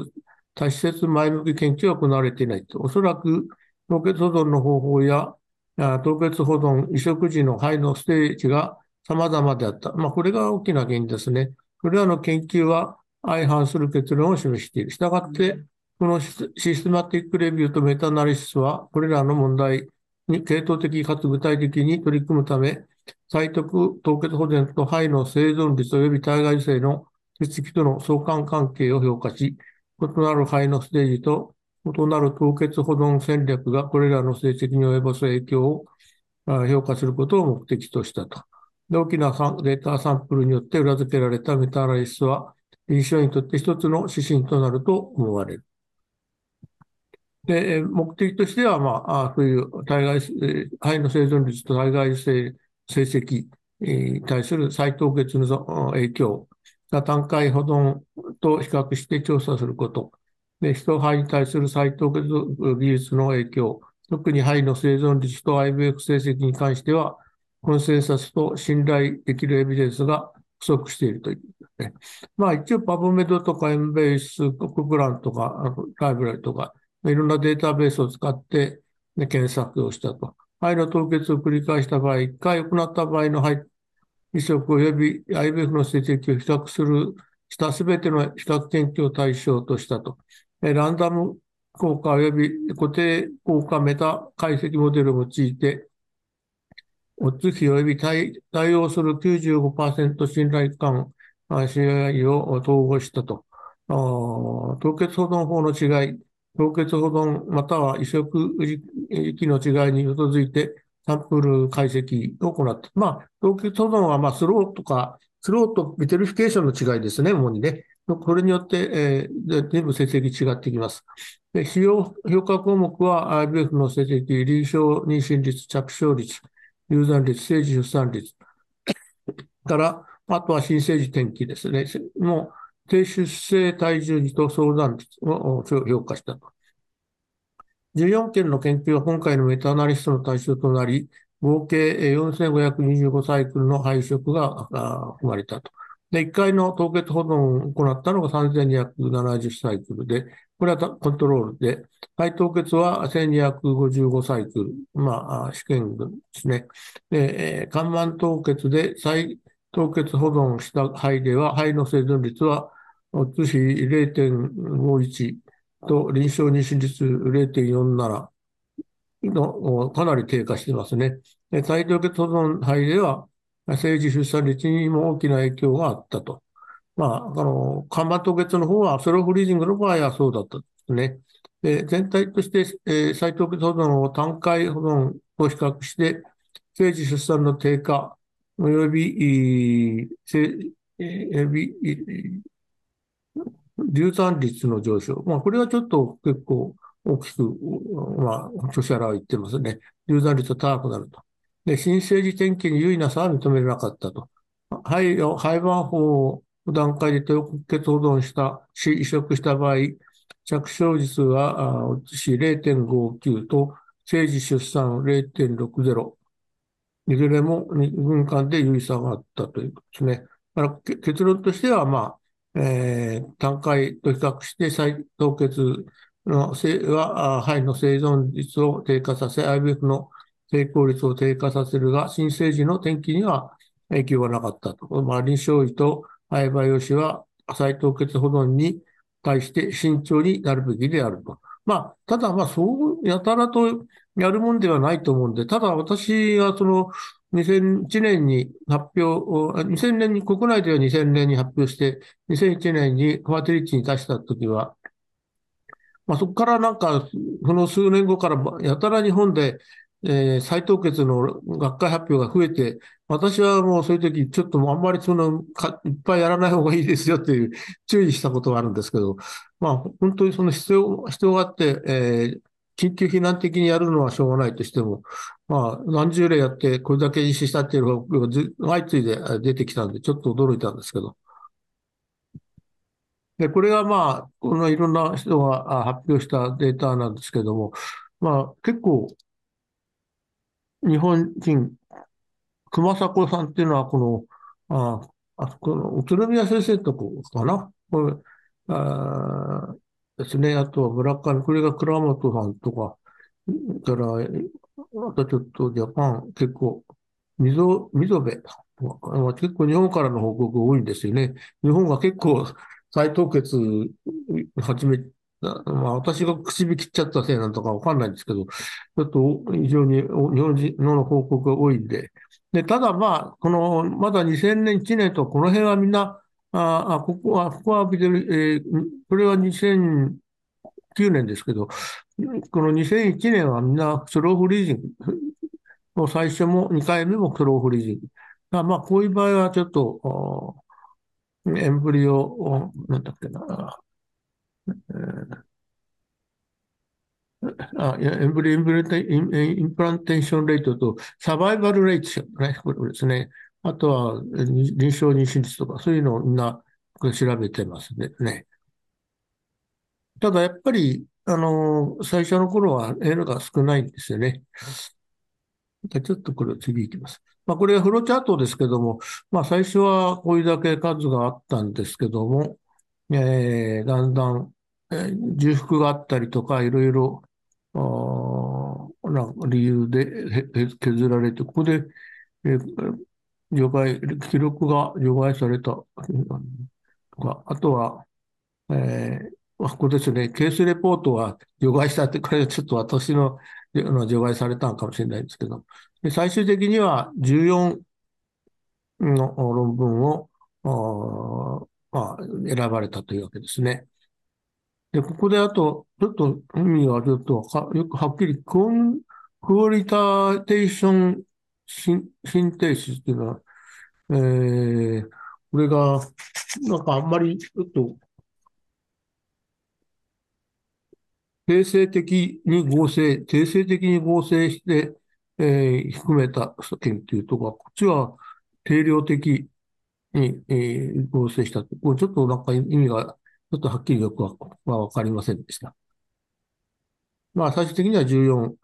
多施設前向き研究は行われていないと。おそらく、凍結保存の方法や凍結保存、移植時の肺のステージが様々であった。まあ、これが大きな原因ですね。これらの研究は相反する結論を示している。したがって、このシステマティックレビューとメタアナリシスは、これらの問題に系統的かつ具体的に取り組むため、再得凍結保全と肺の生存率及び体外性の血液との相関関係を評価し、異なる肺のステージと異なる凍結保存戦略がこれらの成績に及ぼす影響を評価することを目的としたと。大きなデータサンプルによって裏付けられたメタアナリシスは、臨床にとって一つの指針となると思われる。で、目的としては、まあ、そういう体外、肺の生存率と体外性成績に対する再凍結の影響が単回保存と比較して調査すること。で、人肺に対する再凍結技術の影響。特に肺の生存率と IVF 成績に関しては、コンセンサスと信頼できるエビデンスが不足しているという、ね。まあ一応パブメドとかエンベース、コクランとか、あのライブラリとか、いろんなデータベースを使って、ね、検索をしたと。肺の凍結を繰り返した場合、1回行った場合の肺移植及び IVF の成績を比較する、したすべての比較研究を対象としたと。ランダム効果及び固定効果メタ解析モデルを用いて、オッズ比及び対対応する95%信頼感 CI を統合したと。凍結保存法の違い、凍結保存または移植時期の違いに基づいてサブグループ解析を行った。まあ、凍結保存はまあ slow とか、 slow と vitrification の違いですね、主にね。これによって、えー、全部成績違ってきます。で使用評価項目は IBF の成績、臨床妊娠率、着床率、流産率、生児出産率から、あとは新生児転機ですね。もう低出生体重児と相談率を評価したと。14件の研究は今回のメタアナリストの対象となり、合計4525サイクルの配色が含まれたと。で、1回の凍結保存を行ったのが3270サイクルで、これはコントロールで、肺凍結は1255サイクル、まあ、試験群ですね。で、肝板凍結で再凍結保存した肺では、肺の生存率は、う比0.51と臨床妊娠率0.47のかなり低下してますね。再凍結保存肺では、政治出産率にも大きな影響があったと。まあ、あの、看板凍結の方は、ソロフリージングの場合はそうだったですね。で全体として、えー、再凍結保存を単回保存と比較して、政治出産の低下、および、えび流産率の上昇。まあ、これはちょっと結構大きく、まあ、著者らは言ってますね。流産率が高くなると。で、新生児転機に優位な差は認められなかったと。肺を、肺板法段階で低血保存したし、移植した場合、着床率は、うし0.59と、生児出産0.60。いずれも2分間で有意差があったということですね。だから結論としては、まあ、えー、単回と比較して再凍結のは、肺の生存率を低下させ、IVF の成功率を低下させるが、新生児の転機には影響がなかったと。まあ、臨床医と肺培養士は再凍結保存に対して慎重になるべきであると。まあ、ただ、まあ、そうやたらとやるもんではないと思うんで、ただ私はその2001年に発表、2000年に、国内では2000年に発表して、2001年にファーテリティに出したときは、まあ、そこからなんか、その数年後からやたら日本でえー、再凍結の学会発表が増えて、私はもうそういう時、ちょっとあんまりそのか、いっぱいやらない方がいいですよっていう注意したことがあるんですけど、まあ、本当にその必要、必要があって、えー、緊急避難的にやるのはしょうがないとしても、まあ、何十例やって、これだけ実施したっていうのが相次いで出てきたんで、ちょっと驚いたんですけど。で、これがまあ、このいろんな人が発表したデータなんですけども、まあ、結構、日本人、熊迫さんっていうのは、この、あ、あそこの、宇都宮先生とこかな？これ、あですね。あとは村上、これが倉本さんとか、から、あとちょっとジャパン、結構、溝、溝部結構日本からの報告多いんですよね。日本が結構再凍結始めまあ、私が口火切っちゃったせいなんとかわかんないんですけど、ちょっと非常に日本人の報告が多いんで。で、ただまあ、この、まだ2000年、1年と、この辺はみんな、ああ、ここは、ここはビデえー、これは2009年ですけど、この2001年はみんなスローフリージング。もう最初も2回目も slow freezing。まあ、こういう場合はちょっと、 embryo、なんだっけな、あ embryo implantation rate と survival rate ね、これですね。あとは臨床妊娠率とか、そういうのをみんな調べてますね。ただやっぱり、あの、最初の頃は N が少ないんですよね。ちょっとこれ次行きます。まあ、これはフローチャートですけども、まあ、最初はこういうだけ数があったんですけども、えー、だんだん、えー、重複があったりとか、いろいろ、な理由で削られて、ここで、えー、除外、記録が除外されたとか、あとは、えー、ここですね、ケースレポートは除外したって、これはちょっと私のの除外されたのかもしれないですけど、で最終的には14の論文を、まあ、選ばれたというわけですね。で、ここであと、ちょっと意味がちょっとよくはっきり、 qualitative syn synthesis っていうのは、えー、これが、なんかあんまりちょっと、定性的に合成、定性的に合成して、えー、含めた研究とか、こっちは定量的に、えー合成したと。これちょっとなんか意味が、ちょっとはっきりよくははわかりませんでした。まあ、最終的には14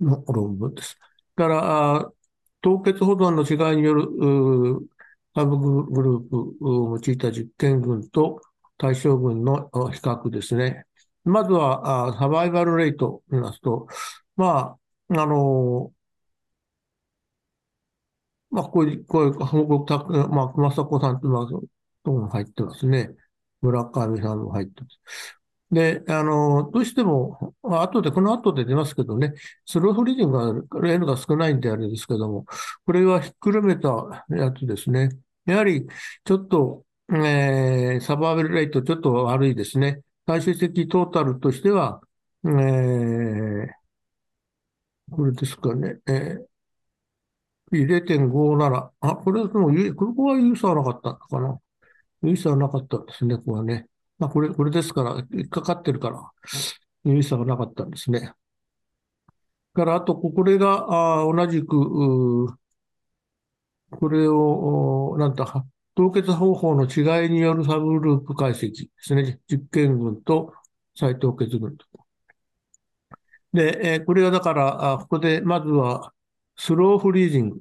の論文です。だから、凍結保存の違いによる、うーサブグループを用いた実験群と対象群の比較ですね。まずは、サバイバルレートを見ますと、まあ、あのまあ、こういう、こういう報告た、まあ、熊迫さんと、ま、とも入ってますね。村上さんも入ってます。で、あの、どうしても、まあ後で、この後で出ますけどね、スローフリーディングが、N が少ないんであれですけども、これはひっくるめたやつですね。やはり、ちょっと、えーサバイバルレートちょっと悪いですね。最終的トータルとしては、えーこれですかね、えー0.57。あ、これもうゆ、ここはユーザーなかったのかな。ユーザーなかったんですね、ここはね。まあ、これ、これですから、引っかかってるから、ユーザーがなかったんですね。から、あと、これが、あ同じく、これを、おなんだ、凍結方法の違いによるサブグループ解析ですね。実験群と再凍結群と。で、えーこれはだから、あここで、まずは、 slow freezing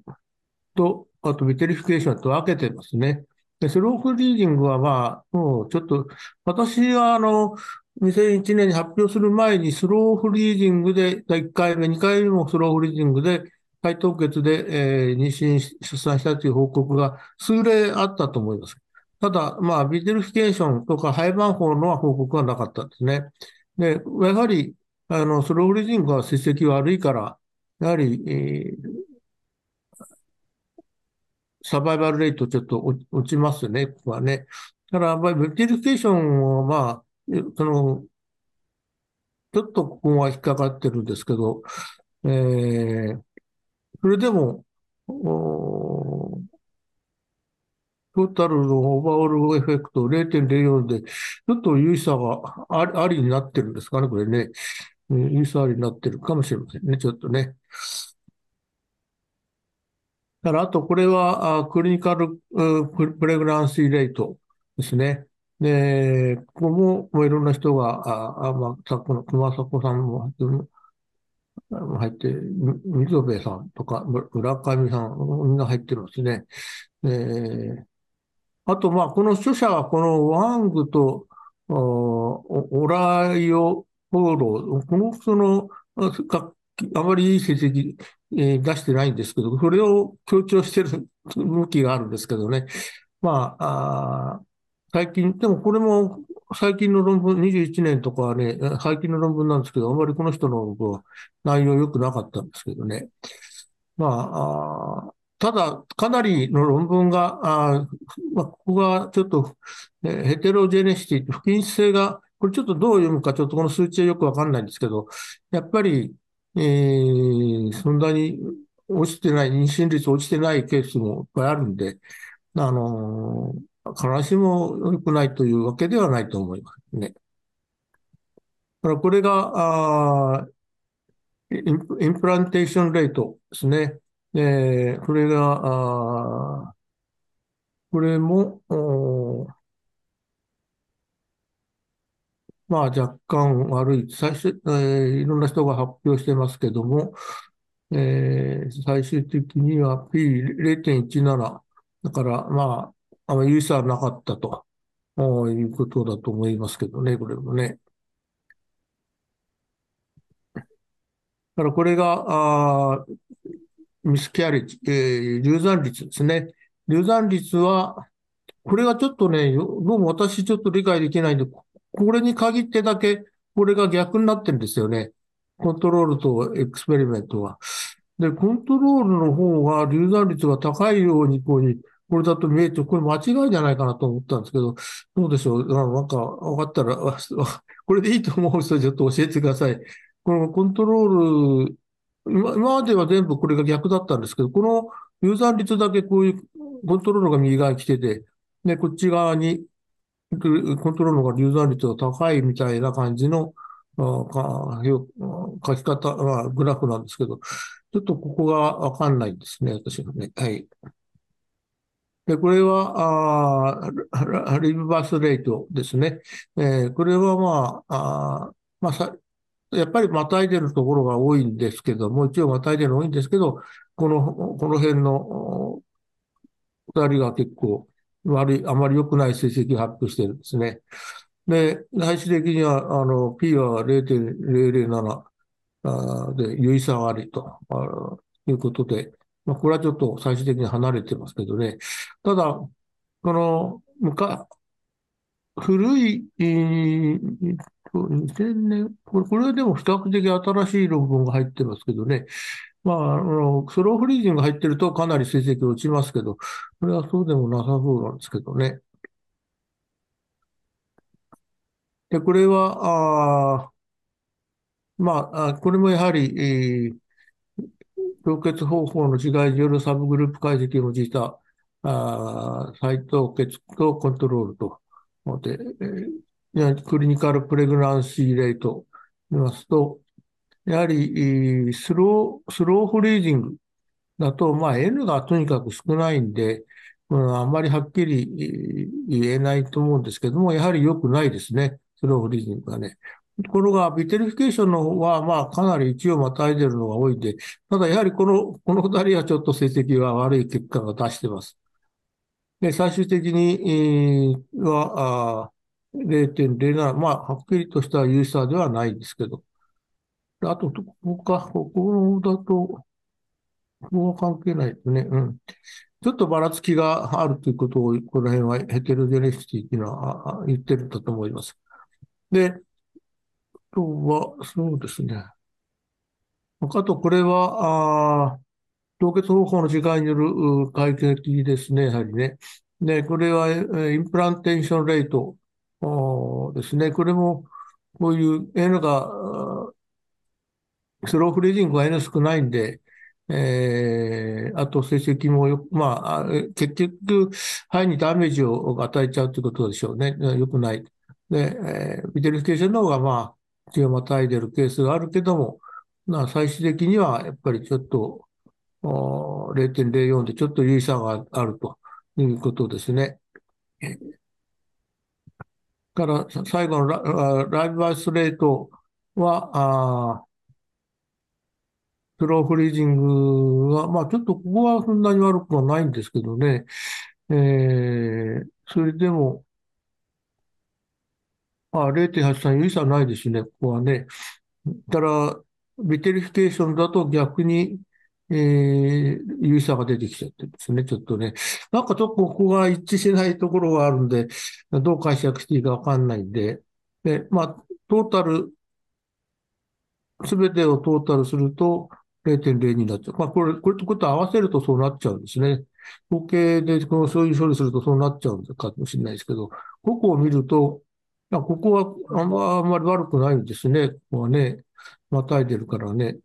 と、あと vitrification と分けてますね。で、 slow freezing はまあ、もうちょっと、私はあの、2001年に発表する前に slow freezing で、1回目、2回目も slow freezing で、再凍結で、えー妊娠、出産したという報告が数例あったと思います。ただ、まあ、 vitrification とか胚盤胞の報告はなかったんですね。で、やはり、あの、 slow freezing は成績悪いから、やはり、えー survival rate ちょっと落ちますね、ここはね。ただから、まあ、 vitrification は、まあ、その、ちょっとここは引っかかってるんですけど、えーそれでも、おトータルのオーバーオールエフェクト0.04で、ちょっと有意差がありになってるんですかね、これね。うん有意差ありになってるかもしれませんね、ちょっとね。だから、あと、これは、あクリニカル、うプレグランシーレートですね。で、ここも、もういろんな人が、あ、あまあ、さっきの熊迫さんも入ってる入って、み溝部さんとか、む村上さん、みんな入ってますね。えーあと、まあ、この著者は、このワングと、おオライオポーロ、この人の、あまりいい成績、えー出してないんですけど、それを強調してる向きがあるんですけどね。まあ、あ最近、でもこれも最近の論文、21年とかはね、最近の論文なんですけど、あまりこの人の論文内容良くなかったんですけどね。まあ、あただ、かなりの論文が、あまあ、ここがちょっと、えヘテロジェネシティ、不均質性が、これちょっとどう読むか、ちょっとこの数値はよくわかんないんですけど、やっぱり、えーそんなに落ちてない、妊娠率落ちてないケースもいっぱいあるんで、あのー必ずしも良くないというわけではないと思いますね。だからこれが、あインプランテーションレートですね。えーこれが、あこれも、おーまあ若干悪い。最初、えーいろんな人が発表してますけども、えー最終的には P0.17。だから、まあ、あまり有意差はなかったということだと思いますけどね、これもね。だからこれが、あミスキャリッジ、えー流産率ですね。流産率は、これがちょっとね、どうも私ちょっと理解できないんで、これに限ってだけ、これが逆になってるんですよね。コントロールとエクスペリメントは。で、コントロールの方が流産率が高いように、こうに、これだと見えて、これ間違いじゃないかなと思ったんですけど、どうでしょう？なんか、分かったら、これでいいと思う人はちょっと教えてください。このコントロール、今までは全部これが逆だったんですけど、この流産率だけこういうコントロールが右側に来てて、で、こっち側にコントロールが流産率が高いみたいな感じの書き方、ま、グラフなんですけど、ちょっとここがわかんないですね、私はね。はい。で、これは、あリブバースレートですね。えー、これはまあ、あまあさ、やっぱりまたいでるところが多いんですけども、一応またいでるの多いんですけど、この、この辺の二人が結構悪い、あまり良くない成績を発表してるんですね。で、最終的には、あの、P は0.007で、有意差がありということで、まあ、これはちょっと最終的に離れてますけどね。ただ、この、昔、古い、えー、2000年、これ、これでも比較的新しい論文が入ってますけどね。まあ、あの、スローフリージング入ってるとかなり成績落ちますけど、これはそうでもなさそうなんですけどね。で、これは、あまあ、これもやはり、えー、凍結方法の違いによるサブグループ解析を用いた、あ再凍結とコントロールと、で、えー、クリニカルプレグランシーレート見ますと、やはり、 slow、slow freezing だと、まあ、N がとにかく少ないんで、うん、あんまりはっきり言えないと思うんですけども、やはり良くないですね。 slow freezing がね。ところが、 vitrification の方は、まあ、かなり一応またいでるのが多いんで、ただやはりこの、この二人はちょっと成績が悪い結果が出してます。で、最終的に、は、0.07、まあ、はっきりとしたユーザーではないんですけど。あと、ここか、ここだと、ここは関係ないですね。うん。ちょっとばらつきがあるということを、この辺はヘテロジェネシティっていうのは言ってるんだと思います。で、あとは、そうですね。あと、これは、あ凍結方法の違いによる解決ですね、やはりね。で、これは、 implantation rate ですね。これも、こういう N が、 slow freezing が N 少ないんで、えー、あと成績もよ、まあ、結局、胚にダメージを与えちゃうということでしょうね。よくない。で、えー、 vitrification の方が、まあ、1をまたいでるケースがあるけども、まあ、最終的にはやっぱりちょっと、0.04でちょっと優位差があるということですね。から最後のラライブバースレートは、あスローフリージングは、まあちょっとここはそんなに悪くはないんですけどね、えー、それでも、あ、0.83有意差ないですね、ここはね。ただ、 vitrification だと逆に、えー、有意差が出てきちゃってるんですね、ちょっとね。なんかちょっとここが一致しないところがあるんで、どう解釈していいかわかんないんで、で、まあ、トータル、すべてをトータルすると0.02になっちゃう。まあ、これ、これとこと合わせるとそうなっちゃうんですね。統計でこのそういう処理するとそうなっちゃうかもしれないですけど、ここを見ると、あここはあんまあんまり悪くないんですね。ここはね、またいでるからね。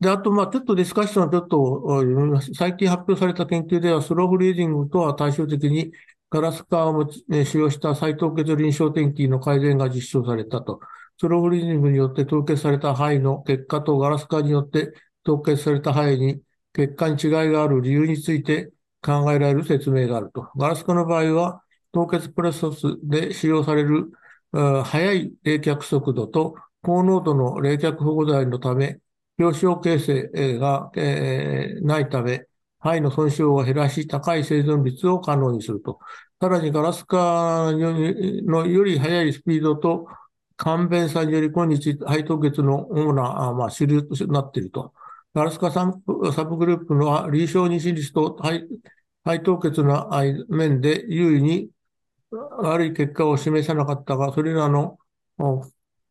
で、あと、まあ、ちょっとディスカッションはちょっと、最近発表された研究では、スローフリーディングとは対照的に、ガラス化を使用した再凍結臨床天気の改善が実証されたと。スローフリーディングによって凍結された肺の結果とガラス化によって凍結された肺に結果に違いがある理由について考えられる説明があると。ガラス化の場合は、凍結プレスで使用される速い冷却速度と高濃度の冷却保護剤のため、表彰形成が、えー、ないため、肺の損傷を減らし、高い生存率を可能にすると。さらにガラス化のより速いスピードと簡便さにより今日肺凍結の主な、まあ、主流となっていると。ガラス化サブグループの臨床妊娠率と肺肺凍結の面で優位に悪い結果を示さなかったが、それらの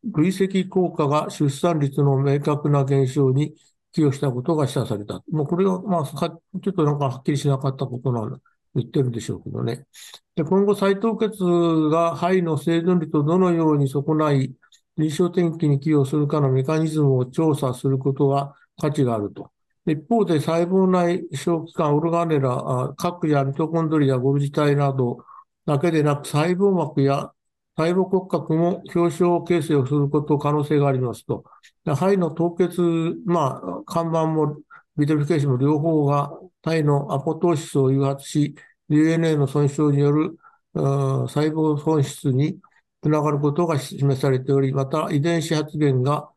累積効果が出産率の明確な減少に寄与したことが示唆された。もうこれは、まあ、ちょっとなんかはっきりしなかったことなの言ってるでしょうけどね。で今後、再凍結が肺の生存率をどのように損ない臨床転帰に寄与するかのメカニズムを調査することは価値があると。一方で細胞内小器官、オルガネラ、核やミトコンドリア、ゴルジ体などだけでなく細胞膜や細胞骨格も氷晶形成をすること可能性がありますと。胚の凍結、まあ、緩慢も vitrification も両方が体のアポトーシスを誘発し、DNA の損傷による細胞損失につながることが示されており、また遺伝子発現が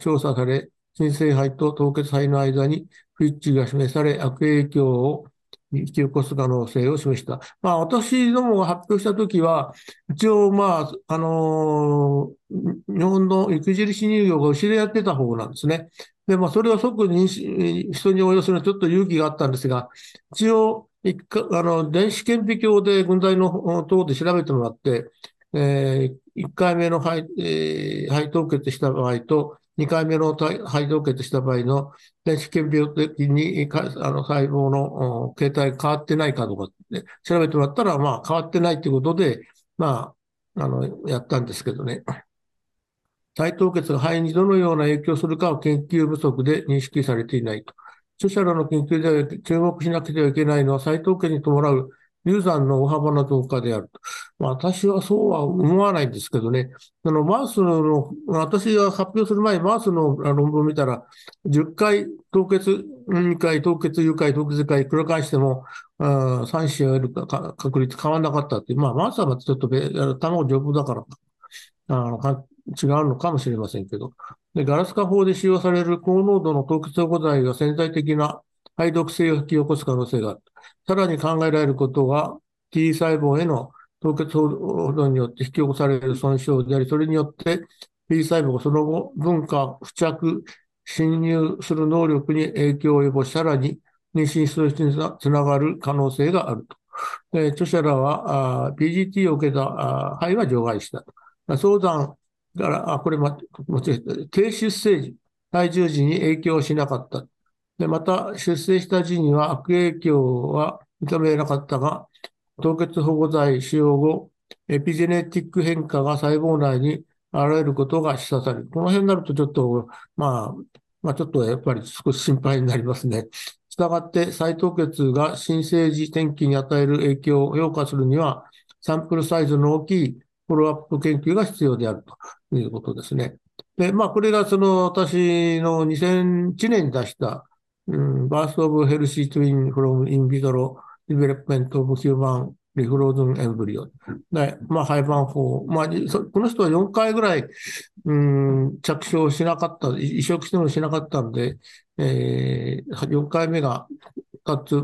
調査され、新生肺と凍結肺の間に不一致が示され、悪影響を引き起こす可能性を示した。まあ、私どもが発表したときは、一応、まあ、あのー、日本の育印乳業が後ろやってた方なんですね。で、まあ、それを即に人に応用するのはちょっと勇気があったんですが、一応、一かあの電子顕微鏡で軍隊の等で調べてもらって、えー、1回目の肺,、えー、肺凍結した場合と、2回目の肺凍結した場合の電子顕微鏡的にあの細胞の形態が変わってないかどうかって調べてもらったら、まあ変わってないということで、まあ、あの、やったんですけどね。再凍結が肺にどのような影響するかは研究不足で認識されていないと。著者らの研究では注目しなくてはいけないのは再凍結に伴う流産の大幅な増加であると。私はそうは思わないんですけどね。あの、マウスの、私が発表する前に、マウスの論文を見たら、10回凍結、2回凍結、誘拐、凍結回繰り返しても、3子を得るか確率変わらなかったっていう。まあ、マウスはちょっと卵丈夫だから、あの違うのかもしれませんけど。で、ガラス化法で使用される高濃度の凍結保護剤が潜在的な肺毒性を引き起こす可能性がある。さらに考えられることは、T 細胞への凍結保存によって引き起こされる損傷であり、それによって T 細胞がその後、分化、付着、侵入する能力に影響を及ぼし、さらに妊娠出産につながる可能性があると。で著者らは PGT を受けた肺は除外した。相談から、あ、これ間違えた。低出生時、体重時に影響しなかった。で、また、出生した時には悪影響は認めなかったが、凍結保護剤使用後、エピジェネティック変化が細胞内に現れることが示唆される。この辺になるとちょっと、まあ、まあちょっとやっぱり少し心配になりますね。したがって、再凍結が新生児転機に与える影響を評価するには、サンプルサイズの大きいフォローアップ研究が必要であるということですね。で、まあ、これがその私の2001年に出した、Birth of Healthy Twin from In Vitro Development of Human Refrozen Embryo。で、まあ、廃盤法。まあ、この人は4回ぐらい、うん、着床しなかった、移植してもしなかったんで、えー、4回目が2つ、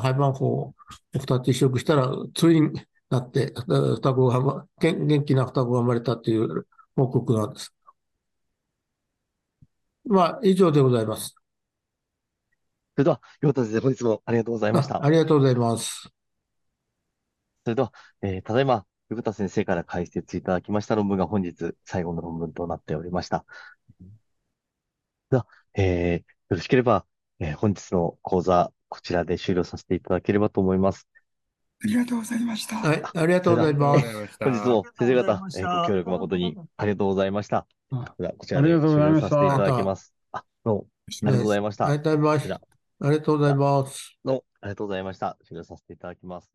廃盤法を2つ移植したら、ツインになって、双子が、元気な双子が生まれたという報告なんです。まあ、以上でございます。それでは、よかったですね。本日もありがとうございました。ありがとうございます。それでは、えー、ただいま、横田先生から解説いただきました論文が本日最後の論文となっておりました。では、えー、よろしければ、えー、本日の講座、こちらで終了させていただければと思います。ありがとうございました。はい、ありがとうございます。本日も先生方、えー、ご協力誠にありがとうございました。では、こちらで終了させていただきます。あ、どうも、ありがとうございました。ありがとうございました。ありがとうございます。どうもありがとうございました。終了させていただきます。